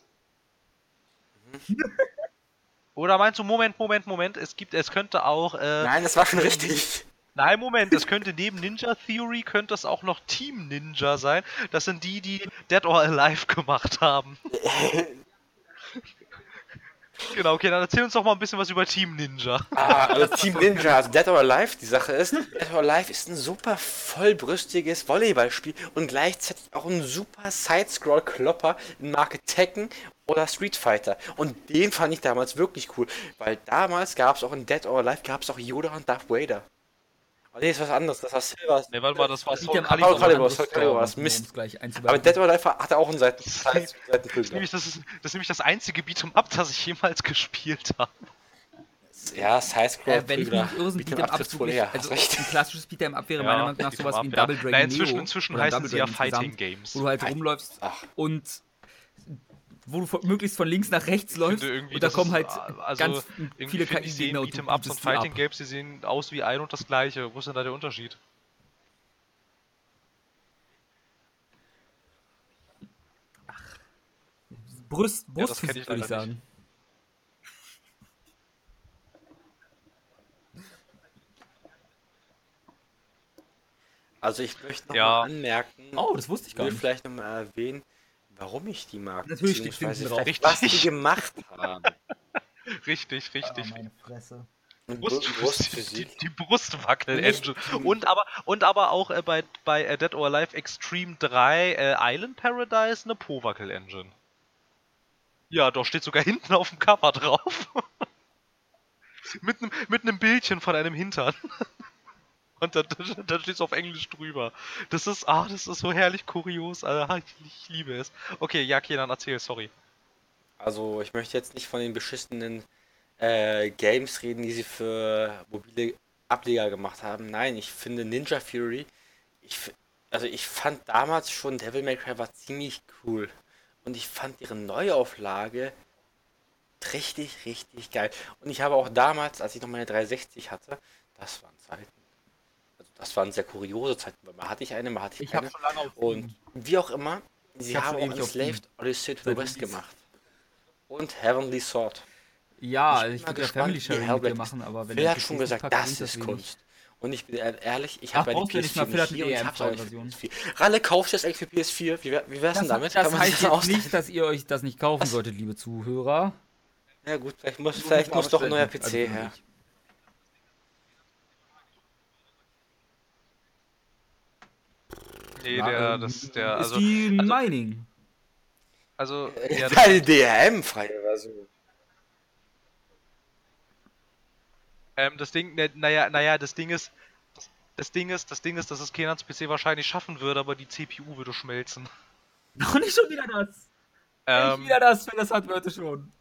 Oder meinst du, Moment, Moment, Moment, es gibt, es könnte auch, äh, Nein, das war schon richtig. Nein, Moment, es könnte neben Ninja Theory könnte es auch noch Team Ninja sein. Das sind die, die Dead or Alive gemacht haben. genau, okay, dann erzähl uns doch mal ein bisschen was über Team Ninja. Ah, also Team Ninja, also Dead or Alive, die Sache ist, Dead or Alive ist ein super vollbrüstiges Volleyballspiel und gleichzeitig auch ein super Side-Scroll-Klopper in Marke Tekken oder Street Fighter. Und den fand ich damals wirklich cool, weil damals gab es auch in Dead or Alive gab es auch Yoda und Darth Vader. Oh nee, ist was anderes, das war Silver. Ne, warte mal, das war Soul Calibur. Soul Calibur, Soul Calibur, was um Mist. Aber. Dead or Alive hatte auch einen Seiten, Das Seitenfilm. nämlich, das, ist, das ist nämlich das einzige Beat'em Up, das ich jemals gespielt habe. Ja, Sidescroll. Äh, wenn ich mich irre, sind Beat'em Ups wirklich, ja, also ein klassisches Beat'em Up wäre ja, meiner Meinung nach sowas wie Double Dragon Neo inzwischen heißen sie ja Fighting Games. Wo du halt rumläufst Ach. und wo du von, möglichst von links nach rechts läufst und da kommen halt also ganz viele KI-Gegner und Beat'em Ups und Fighting ab. Games, die sehen aus wie ein und das gleiche. Wo ist denn da der Unterschied? Brust, Brustphysik, ja, würde ich sagen. Nicht. Also ich möchte noch ja. mal anmerken, oh, das wusste ich gar nicht. Ich will vielleicht noch mal erwähnen, warum ich die mag. Natürlich hinten drauf. Richtig. Was die gemacht haben. richtig, richtig. Ah, meine Fresse. Brust, Brustphysik. Die, die Brustwackel-Engine. Und aber, und aber auch äh, bei, bei äh, Dead or Alive Extreme 3 äh, Island Paradise eine Po-Wackel-Engine. Ja, doch steht sogar hinten auf dem Cover drauf. mit einem mit nem Bildchen von einem Hintern. Und dann, dann steht es auf Englisch drüber. Das ist, ah, das ist so herrlich kurios. Alter. Ich, ich liebe es. Okay, ja, Kenan, erzähl, sorry. Also, ich möchte jetzt nicht von den beschissenen äh, Games reden, die sie für mobile Ableger gemacht haben. Nein, ich finde Ninja Fury, ich, also ich fand damals schon Devil May Cry war ziemlich cool. Und ich fand ihre Neuauflage richtig, richtig geil. Und ich habe auch damals, als ich noch meine 360 hatte, das waren Zeiten. Also das waren sehr kuriose Zeiten, mal hatte ich eine, mal hatte ich, ich keine. Schon lange Und wie auch immer, sie haben auch Enslaved Odyssey to the West gemacht. Und Heavenly Sword. Ja, ich, also ich würde ja Family Sharing mit dir machen, aber wenn Phil hat schon gesagt, das ist Kunst. Und ich bin ehrlich, ich habe bei der PS4 nicht hier und ich habe. Ralle, kaufst du das eigentlich für PS4? Wie, wie wär's denn damit? Das heißt das nicht, dass ihr euch das nicht kaufen solltet, liebe Zuhörer. Ja gut, vielleicht muss, vielleicht muss doch ein neuer PC also her. Nee, der, das, der, also... Ist die also, Mining. Also, ja, Deine DRM-freie Version. Ähm, das Ding, ne, naja, naja, das Ding ist, das Ding ist, das Ding ist, dass es Kenans PC wahrscheinlich schaffen würde, aber die CPU würde schmelzen. Noch nicht schon wieder das. Ähm, nicht wieder das, wenn das hat, würde schon.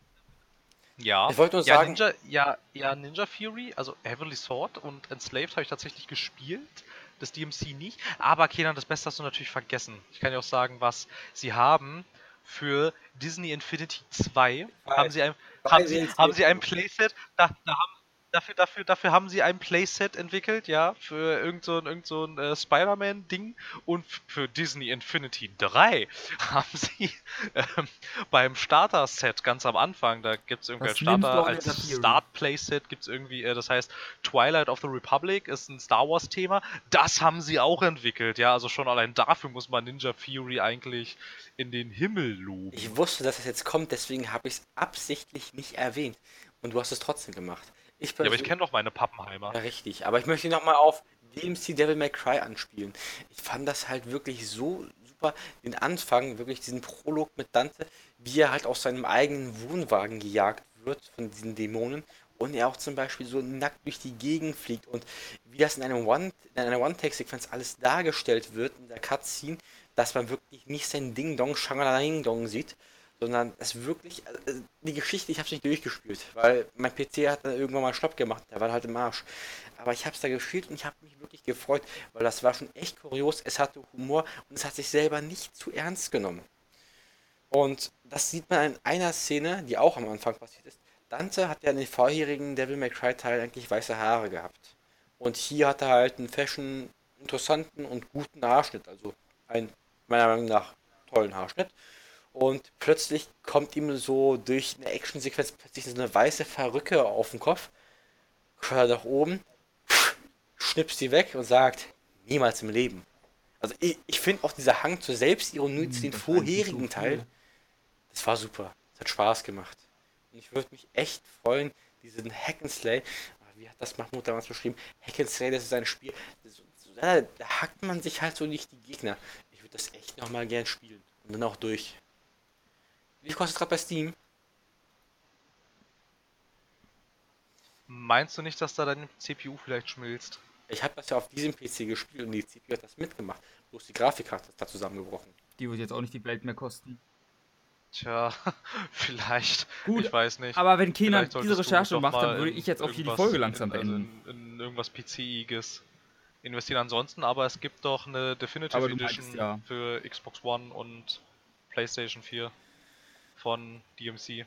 Ja. Ich wollte nur ja, sagen. Ninja, ja, ja, Ninja Fury, also Heavenly Sword und Enslaved habe ich tatsächlich gespielt. Das DMC nicht. Aber Kenan, das Beste hast du natürlich vergessen. Ich kann dir auch sagen, was sie haben. Für Disney Infinity 2 haben sie ein, haben sie, haben sie ein Playset, da, da haben dafür, dafür, dafür haben sie ein Playset entwickelt, ja, für irgend so ein, irgend so ein äh, Spider-Man-Ding. Und für Disney Infinity 3 haben sie ähm, beim Starter-Set ganz am Anfang, da gibt es irgendwie ein Starter als Start-Playset, gibt es irgendwie, äh, das heißt Twilight of the Republic ist ein Star Wars-Thema. Das haben sie auch entwickelt, ja, also schon allein dafür muss man Ninja Fury eigentlich in den Himmel loben. Ich wusste, dass es jetzt kommt, deswegen habe ich es absichtlich nicht erwähnt. Und du hast es trotzdem gemacht. Ich ja, aber ich kenne doch meine Pappenheimer. Ja, richtig. Aber ich möchte nochmal auf DMC Devil May Cry anspielen. Ich fand das halt wirklich so super, den Anfang, wirklich diesen Prolog mit Dante, wie er halt aus seinem eigenen Wohnwagen gejagt wird von diesen Dämonen und er auch zum Beispiel so nackt durch die Gegend fliegt und wie das in, einem One, in einer One-Take-Sequenz alles dargestellt wird in der Cutscene, dass man wirklich nicht sein Ding-Dong, Shangala-Ding-Dong sieht, sondern es wirklich, also die Geschichte, ich habe es nicht durchgespielt, weil mein PC hat dann irgendwann mal Stopp gemacht, der war halt im Arsch. Aber ich habe es da gespielt und ich habe mich wirklich gefreut, weil das war schon echt kurios, es hatte Humor und es hat sich selber nicht zu ernst genommen. Und das sieht man in einer Szene, die auch am Anfang passiert ist. Dante hat ja in den vorherigen Devil May Cry Teil eigentlich weiße Haare gehabt. Und hier hat er halt einen fashion interessanten und guten Haarschnitt, also einen meiner Meinung nach tollen Haarschnitt. Und plötzlich kommt ihm so durch eine Actionsequenz plötzlich so eine weiße Verrücke auf den Kopf. Hört nach oben, schnipst sie weg und sagt, niemals im Leben. Also ich, ich finde auch dieser Hang zur Selbstironie hm, zu den vorherigen so Teil, das war super. Das hat Spaß gemacht. Und ich würde mich echt freuen, diesen Hack'n'Slay, wie hat das Mahmoud damals beschrieben? Hack'n'Slay, das ist ein Spiel, das, da, da hackt man sich halt so nicht die Gegner. Ich würde das echt nochmal gern spielen. Und dann auch durch. Wie kostet es gerade bei Steam? Meinst du nicht, dass da deine CPU vielleicht schmilzt? Ich habe das ja auf diesem PC gespielt und die CPU hat das mitgemacht. Bloß die Grafikkarte ist da zusammengebrochen. Die wird jetzt auch nicht die Welt mehr kosten. Tja, vielleicht. Gut, ich weiß nicht. Aber wenn Kenan diese Recherche macht, dann würde in ich jetzt auch hier die Folge langsam in, also beenden. in, in irgendwas PCiges investieren. Ansonsten, aber es gibt doch eine Definitive Edition meinst, ja. für Xbox One und PlayStation 4 von DMC.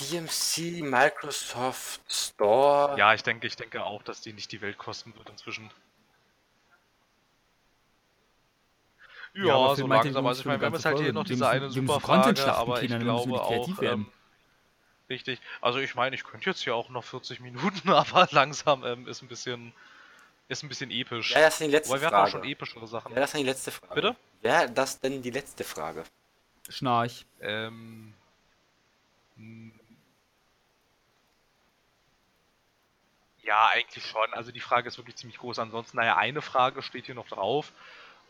DMC, Microsoft Store. Ja, ich denke, ich denke auch, dass die nicht die Welt kosten wird inzwischen. Ja, Ja, so langsam. Also ich meine, eine wir haben jetzt halt hier noch diese müssen- eine super Content Frage, aber ich glaube auch, ähm, richtig. Also ich meine, ich könnte jetzt hier auch noch 40 Minuten, aber langsam ähm, ist ein bisschen ist ein bisschen episch. Wäre das denn die letzte Wobei wir hatten auch Frage? schon epischere Sachen. Wäre das denn die letzte Frage? Bitte? Wäre das denn die letzte Frage? Schnarch. Ähm, ja, eigentlich schon. Also die Frage ist wirklich ziemlich groß. Ansonsten, naja, eine Frage steht hier noch drauf.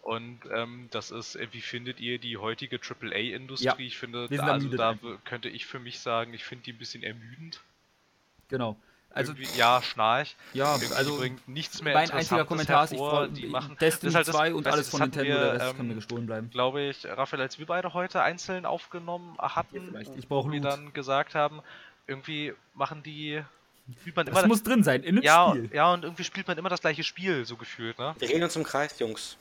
Und ähm, das ist, äh, wie findet ihr die heutige AAA-Industrie? Ja, ich finde, da, also da könnte ich für mich sagen, ich finde die ein bisschen ermüdend. Genau. Also, Irgendwie, ja, Schnarch. ja, Irgendwie also bringt nichts mehr mein einziger Kommentar ist, ich die machen, Destiny das ist halt das- 2 und alles das von Nintendo, wir, der Rest kann ähm, mir gestohlen bleiben. glaube ich, Raphael, als wir beide heute einzeln aufgenommen hatten, Ja. Ich brauche wo wir dann gesagt haben, irgendwie machen die, spielt man Das immer, muss drin sein, in einem ja, Spiel. ja, und irgendwie spielt man immer das gleiche Spiel, so gefühlt, ne? Wir reden uns im Kreis, Jungs.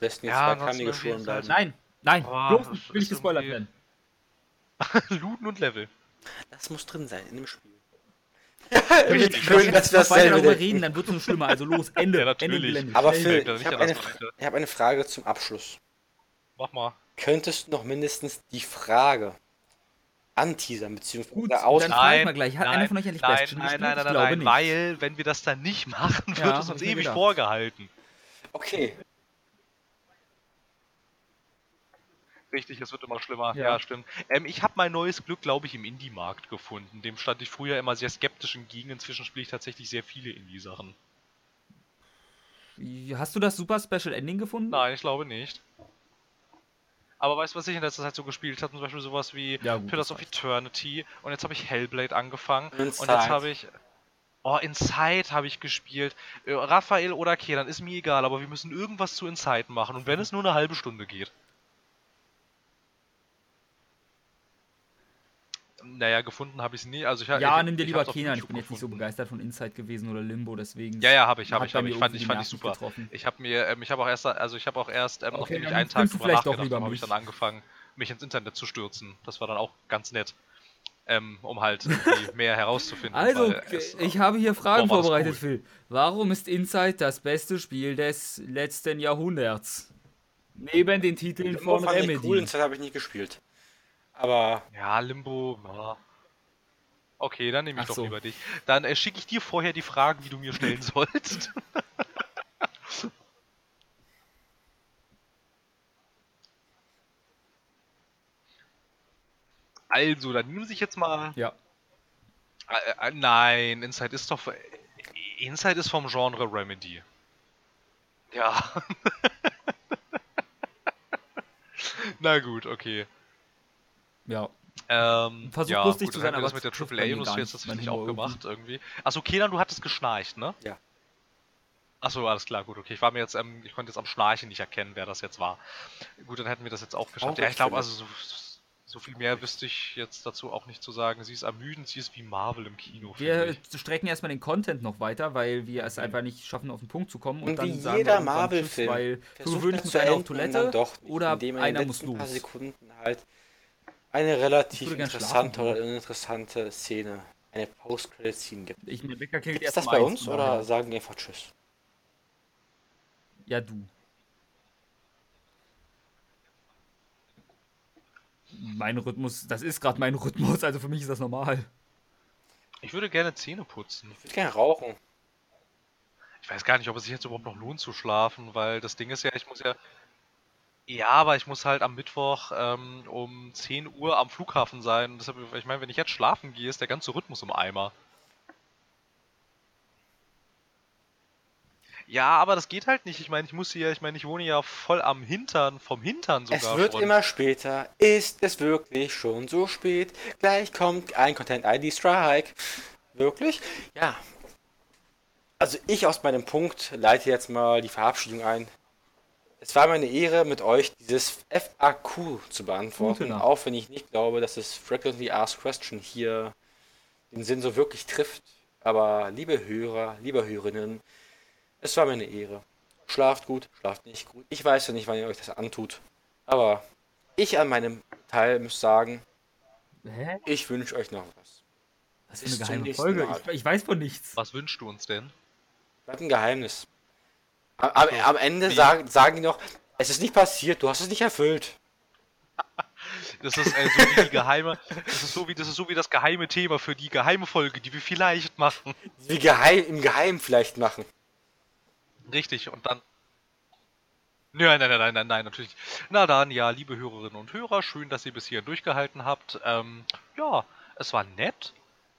Destiny Ja, 2 kann mir gestohlen ist halt- bleiben. Nein, nein, Boah, bloß das nicht, will ich gespoilert werden. Looten und Level. Das muss drin sein, in dem Spiel. Wenn wir jetzt, Schön, dass wir noch weiter dasselbe darüber reden, dann wird es nur schlimmer. Also los, Ende. Ja, Ende natürlich. Gelände. Aber. Phil, ich habe eine, das ich hab eine Frage zum Abschluss. Mach mal. Könntest du noch mindestens die Frage anteasern, beziehungsweise Gut, aus... dann frage ich mal gleich. Hat einer von euch endlich nein, Bastion nein, nein, nein, nein, glaube nein, weil, wenn wir das dann nicht machen, wird Ja, es uns ewig vorgehalten. Okay, Richtig, es wird immer schlimmer. Ja. Ja, stimmt. Ähm, ich habe mein neues Glück, glaube ich, im Indie-Markt gefunden. Dem stand ich früher immer sehr skeptisch entgegen. Inzwischen spiele ich tatsächlich sehr viele Indie-Sachen. Hast du das Super Special Ending gefunden? Nein, ich glaube nicht. Aber weißt du, was ich in letzter Zeit so gespielt habe? Zum Beispiel sowas wie Ja, gut, Pillars of Eternity. Und jetzt habe ich Hellblade angefangen. Und Inside. jetzt habe ich. Oh, Inside habe ich gespielt. Äh, Raphael oder Kenan, ist mir egal, aber wir müssen irgendwas zu Inside machen. Und wenn es nur eine halbe Stunde geht. Naja, gefunden habe ich es nie. Also ich, Ja, ich, nimm dir lieber Kenan. Ich bin jetzt nicht so begeistert von Inside gewesen oder Limbo, deswegen. Ja, ja, habe ich, habe ich, mir ich. Fand ich, die fand ich super. getroffen. Ich habe mir, ähm, ich habe auch erst, also ich habe auch erst, ähm, Okay, nachdem ich einen Tag drüber nachgedacht habe, habe ich dann angefangen, mich ins Internet zu stürzen. Das war dann auch ganz nett. Ähm, um halt irgendwie mehr herauszufinden. Also, weil es- ich habe hier Fragen Boah, vorbereitet, cool. Phil. Warum ist Inside das beste Spiel des letzten Jahrhunderts? Neben den Titeln Limbo von fand ich Remedy. cool, in Zeit habe ich nicht gespielt. Aber Ja, Limbo. Ja. Okay, dann nehme ich Ach doch so. lieber dich. Dann äh, schicke ich dir vorher die Fragen, die du mir stellen sollst. also, dann nehmen sich jetzt mal. Ja. Äh, äh, nein, Inside ist doch. Inside ist vom Genre Remedy. Ja. Na gut, okay. Ja. Ähm, Versuch ja, lustig gut, zu dann sein, aber das mit der mir gar AAA-Industrie nicht, jetzt mein tatsächlich Humor auch gemacht irgendwie. Achso, Kenan, du hattest geschnarcht, ne? Ja. Achso, alles klar, gut, okay. Ich war mir jetzt, ähm, ich konnte jetzt am Schnarchen nicht erkennen, wer das jetzt war. Gut, dann hätten wir das jetzt auch geschafft. Auch ja, ich glaube, also so, so viel mehr wüsste ich jetzt dazu auch nicht zu sagen. Sie ist ermüdend, sie ist wie Marvel im Kino. finde Wir ich. strecken erstmal den Content noch weiter, weil wir es einfach nicht schaffen, auf den Punkt zu kommen. Und, Und dann wie sagen wir jeder Marvel-Film Weil versucht gewöhnlich das muss einer auf Toilette dann doch oder er einer muss los. Sekunden halt eine relativ interessante oder uninteressante Szene, eine Post-Credit-Scene gibt. Ich, mein Wecker klingelt Ist das bei uns oder daher. sagen die einfach Tschüss? Ja, du. Mein Rhythmus, das ist gerade mein Rhythmus, also für mich ist das normal. Ich würde gerne Zähne putzen. Ich würde gerne rauchen. Ich weiß gar nicht, ob es sich jetzt überhaupt noch lohnt zu schlafen, weil das Ding ist ja, ich muss ja. Ja, aber ich muss halt am Mittwoch ähm, um 10 Uhr am Flughafen sein. Deshalb, ich meine, wenn ich jetzt schlafen gehe, ist der ganze Rhythmus im Eimer. Ja, aber das geht halt nicht. Ich meine, ich muss hier, ich meine, ich wohne ja voll am Hintern, vom Hintern sogar. Es wird immer später. Ist es wirklich schon so spät? Gleich kommt ein Content-ID-Strike. Wirklich? Ja. Also ich aus meinem Punkt leite jetzt mal die Verabschiedung ein. Es war meine Ehre, mit euch dieses FAQ zu beantworten, Nacht. auch wenn ich nicht glaube, dass das Frequently Asked Question hier den Sinn so wirklich trifft. Aber liebe Hörer, liebe Hörerinnen, es war mir eine Ehre. Schlaft gut, schlaft nicht gut. Ich weiß ja nicht, wann ihr euch das antut. Aber ich an meinem Teil muss sagen, Hä? ich wünsche euch noch was. Was für Bis eine geheime Folge? Ich, ich weiß von nichts. Was wünschst du uns denn? Bleibt ein Geheimnis. Am, am, Ende sagen, sagen die noch, es ist nicht passiert, du hast es nicht erfüllt. Das ist äh, so wie die geheime, das ist so wie das ist so wie das geheime Thema für die geheime Folge, die wir vielleicht machen. Wie geheim, im Geheimen vielleicht machen. Richtig, und dann. Nein, nein, nein, nein, nein, nein, natürlich. Na dann, ja, liebe Hörerinnen und Hörer, schön, dass ihr bis hierhin durchgehalten habt. Ähm, ja, es war nett.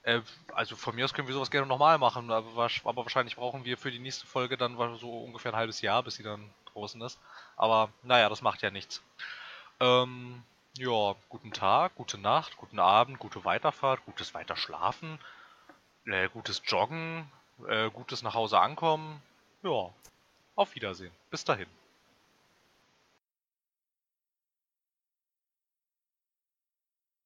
Äh, also von mir aus können wir sowas gerne nochmal machen, aber, aber wahrscheinlich brauchen wir für die nächste Folge dann so ungefähr ein halbes Jahr, bis sie dann draußen ist. Aber naja, das macht ja nichts. Ähm, ja, guten Tag, gute Nacht, guten Abend, gute Weiterfahrt, gutes Weiterschlafen, äh, gutes Joggen, äh, gutes nach Hause ankommen. Ja, auf Wiedersehen. Bis dahin.